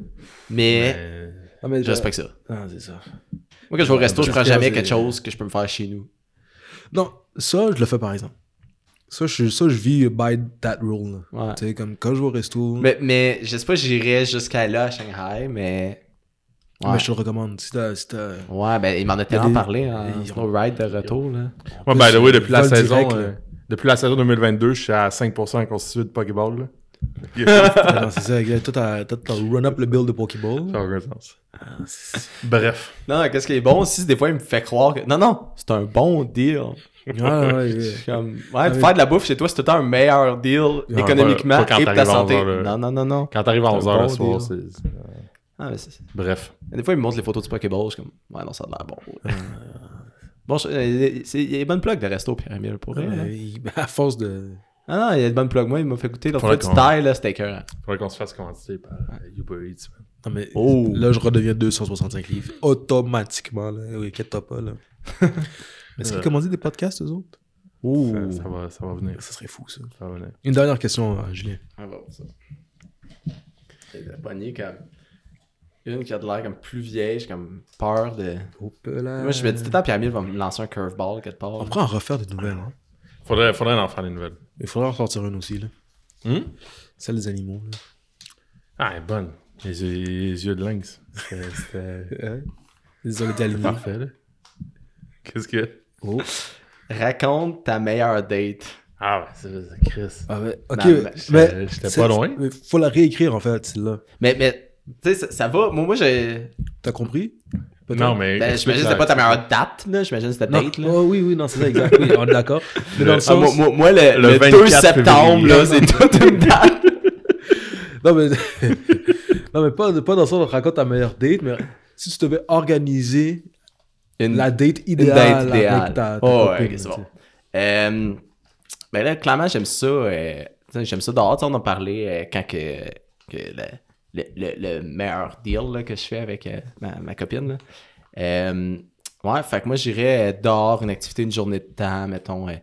mais mais- Ah, mais je respecte ça. Ah, c'est ça. Moi, quand je vais au resto, je prends jamais quelque chose que je peux me faire chez nous. Non, ça, je le fais par exemple. Ça, je, ça, je vis by that rule. là. Ouais. Tu sais, comme quand je vais au resto, Mais, mais je sais pas, j'irais jusqu'à là à Shanghai, mais. Ouais, mais je te le recommande. Si t'as. Si t'as- ouais ben il m'en a tellement parlé en ils snow ride de retour. Là. Plus, by the way, depuis la saison. direct, euh, depuis la saison 2022, je suis à 5% constitué de Pokéball, là. Ah, non, c'est ça, gars. Toi, t'as run up le bill de Pokéball. Ça a aucun sens. Bref. Non, qu'est-ce qui est bon aussi, c'est des fois il me fait croire que. Non, non, c'est un bon deal. Ouais, ouais, comme, Ah, faire de la bouffe chez toi, c'est tout le temps un meilleur deal pas- économiquement pas et pour ta santé. 11 heures, là. Non, non, non, non. Quand t'arrives à C'est un 11h le soir, c'est. Ah, mais c'est- Bref. Des fois, ils me montrent les photos du Pokéball, je suis comme, ouais, non, ça a l'air bon. bon, je- euh, c'est- il y a des bonnes plugs de resto, Pierre-Emile, pour vrai. Euh, il- à force de. Ah non, il y a des bonnes plugs. Moi, il m'a fait goûter l'autre fois Faudrait du qu'on- style, là, c'était écœurant. Faudrait qu'on se fasse commanditer par Uber Eats. Non, mais Oh. là, je redeviens 265 livres. Automatiquement, là. Oui, inquiète-toi pas, là. mais est-ce qu'ils commandent des podcasts, eux autres? Ouh. Ça, ça va, ça va venir. Ça serait fou, ça. Ça va venir. Une dernière question, euh, Julien. Ah bon, ça. C'est de pogner comme. Une qui a de l'air comme plus vieille, j'ai comme peur de. Moi, je me dis tout le temps, Pierre-Emile va me lancer un curveball quelque part. On pourrait en refaire des nouvelles. Hein. Faudrait, faudrait en faire des nouvelles. Il faudrait en sortir une aussi, là. Hum? Celle des animaux, là. Ah, elle est bonne. Les yeux, les yeux de lynx. C'était- Hein? Les parfait, là. Qu'est-ce que. Oh. Raconte ta meilleure date. Ah, ouais, c'est Chris. Ah ouais. Ok, Non, mais j'étais- pas loin. mais Faut la réécrire en fait, celle-là. Mais, mais tu sais, ça, ça va. Moi, moi j'ai. T'as compris? Non, mais. Ben, j'imagine que c'était pas ta meilleure date, là. J'imagine que c'était date, là. Oh, oui, oui, non, c'est ça, exact. Oui, on est d'accord. Mais dans le Le- Ah, sens. moi, moi, le, Le le 2 24 septembre, là, c'est toute une date. Non, mais. non, mais pas, pas dans le sens où on raconte ta meilleure date, mais si tu devais organiser Une, la date une idéale, date idéale. avec ta, ta oh, copine, c'est bon. Euh, ben là, clairement, j'aime ça. euh, j'aime ça dehors. On en parlait euh, quand que, que le, le, le- le meilleur deal là, que je fais avec euh, ma, ma copine. là. Ouais, fait que moi, j'irais dehors, une activité, une journée de temps, mettons, tu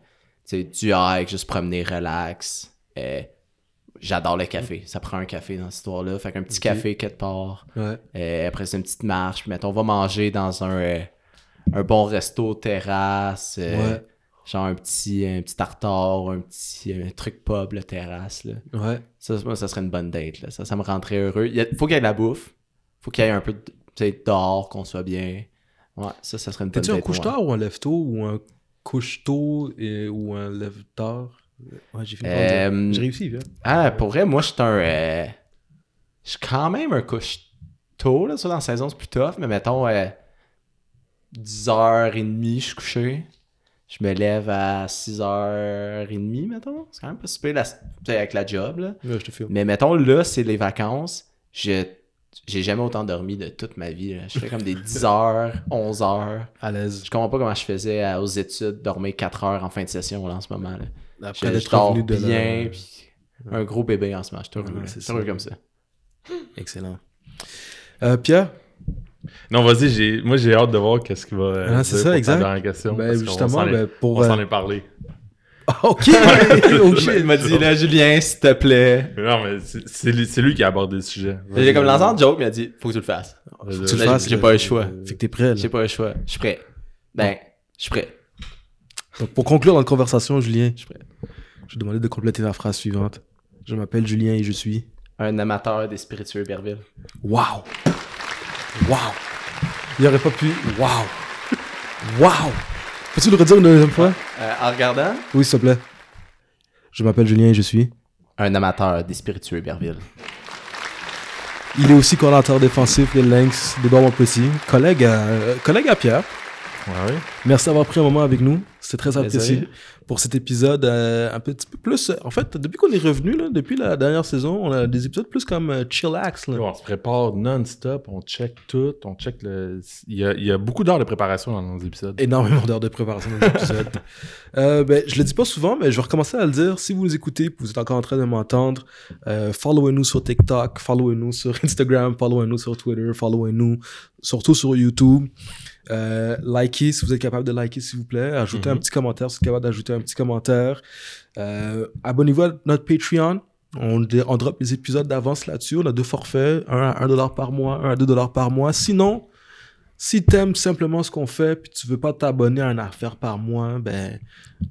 sais, du hike, juste promener, relax. J'adore le café. Ça prend un café dans cette histoire-là. Fait qu'un petit café quelque part. Ouais. Euh, après, c'est une petite marche. Puis, mettons, on va manger dans un, euh, un bon resto, terrasse. euh, Ouais. Genre un petit, un petit tartare, un petit un truc pub, la terrasse. Là. Ouais. Ça, moi, ça serait une bonne date. Là. Ça, ça me rendrait heureux. Il a- faut qu'il y ait de la bouffe. Faut qu'il y ait un peu de, dehors, qu'on soit bien. Ouais, ça, ça serait une bonne T'es-tu un date. pour moi. couche-tard ou un lève-tôt ou un couche-tôt et- ou un lève-tard? Ouais, j'ai fini. Euh, J'ai réussi, viens. Ah, pour vrai, moi, je suis un. euh, Je suis quand même un couche tôt, là. Ça, dans la saison, c'est plus tough, mais mettons, euh, 10h30, je suis couché. Je me lève à 6h30, mettons. C'est quand même pas super la... avec la job, là. Ouais, je te filme. Mais mettons, là, c'est les vacances. Je. J'ai jamais autant dormi de toute ma vie. là. Je fais comme des 10 heures, 11 heures. À l'aise. Je comprends pas comment je faisais aux études dormir 4 heures en fin de session là, en ce moment. Là. Après Je, je dors de bien, la... puis un gros bébé en ce moment. Je suis heureux, comme ça. Excellent. Euh, Pierre? Non, vas-y, j'ai... moi j'ai hâte de voir qu'est-ce qu'il va. euh, Ah, c'est ça, exact. question, Ben, parce qu'on justement, est- ben, pour... On s'en euh, est parlé. Ah, ok! shit. Il m'a dit là, Julien, s'il te plaît. Non, mais c'est, c'est lui, c'est lui qui a abordé le sujet. J'ai comme lancé en joke, mais il a dit faut que tu le fasses. Tu le fasses, j'ai pas le choix. Fait que t'es prêt, là. J'ai pas le choix. Je suis prêt. Ben, je suis prêt. Donc, pour conclure notre conversation, Julien, Je suis prêt. je vais demander de compléter la phrase suivante. Je m'appelle Julien et je suis... Un amateur des spiritueux Berville. Wow! Wow! Il aurait pas pu... Wow! Wow! Peux-tu le redire une deuxième fois? Euh, en regardant, Oui, s'il te plaît. Je m'appelle Julien et je suis... un amateur des spiritueux Berville. Il est aussi coordinateur défensif des Lynx d'Edouard Montpetit, collègue à, euh, collègue à Pierre. Ouais, ouais. Merci d'avoir pris un moment avec nous. C'était très apprécié pour cet épisode euh, un petit peu plus. euh, En fait, depuis qu'on est revenu, là, depuis la dernière saison, on a des épisodes plus comme euh, chillax. là. On se prépare non-stop, on check tout, on check le. Il y a, il y a beaucoup d'heures de préparation dans nos épisodes. Énormément d'heures de préparation dans l'épisode. euh, ben, je le dis pas souvent, mais je vais recommencer à le dire. Si vous nous écoutez, vous êtes encore en train de m'entendre, euh, followez-nous sur TikTok, followez-nous sur Instagram, followez-nous sur Twitter, followez-nous surtout sur YouTube. Euh, likez si vous êtes capable de liker, s'il vous plaît. Ajoutez un Mhm. petit commentaire si vous êtes capable d'ajouter un petit commentaire. Euh, Abonnez-vous à notre Patreon. On, drop les épisodes d'avance là-dessus. On a deux forfaits, un à 1 dollar par mois, un à 2 dollars par mois. Sinon, si t'aimes simplement ce qu'on fait puis tu veux pas t'abonner à une affaire par mois, ben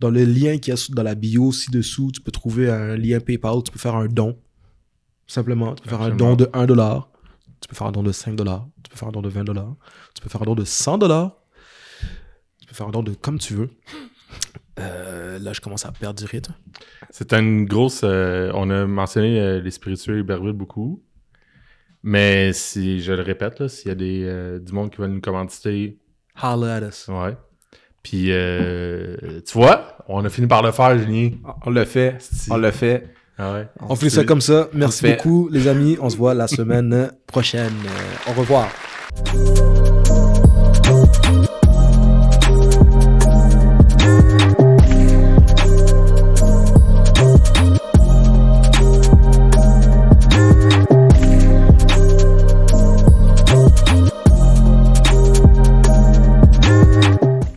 dans le lien qui est dans la bio ci-dessous, tu peux trouver un lien PayPal, tu peux faire un don. Simplement, tu peux faire un don de 1 dollar, tu peux faire un don de 5 dollars, tu peux faire un don de 20 dollars, tu peux faire un don de 100 dollars. Tu peux faire un don de comme tu veux. Euh, là, je commence à perdre du rythme. C'est une grosse. euh, on a mentionné euh, les spiritueux Iberville beaucoup. Mais si je le répète, là, s'il y a des, euh, du monde qui veulent nous commanditer, Holla at us. ouais. Puis, euh, tu vois, on a fini par le faire, Julien. On l'a fait. On l'a fait. Ah ouais. On fait ça comme ça. Merci beaucoup, les amis. On se voit la semaine prochaine. Euh, au revoir.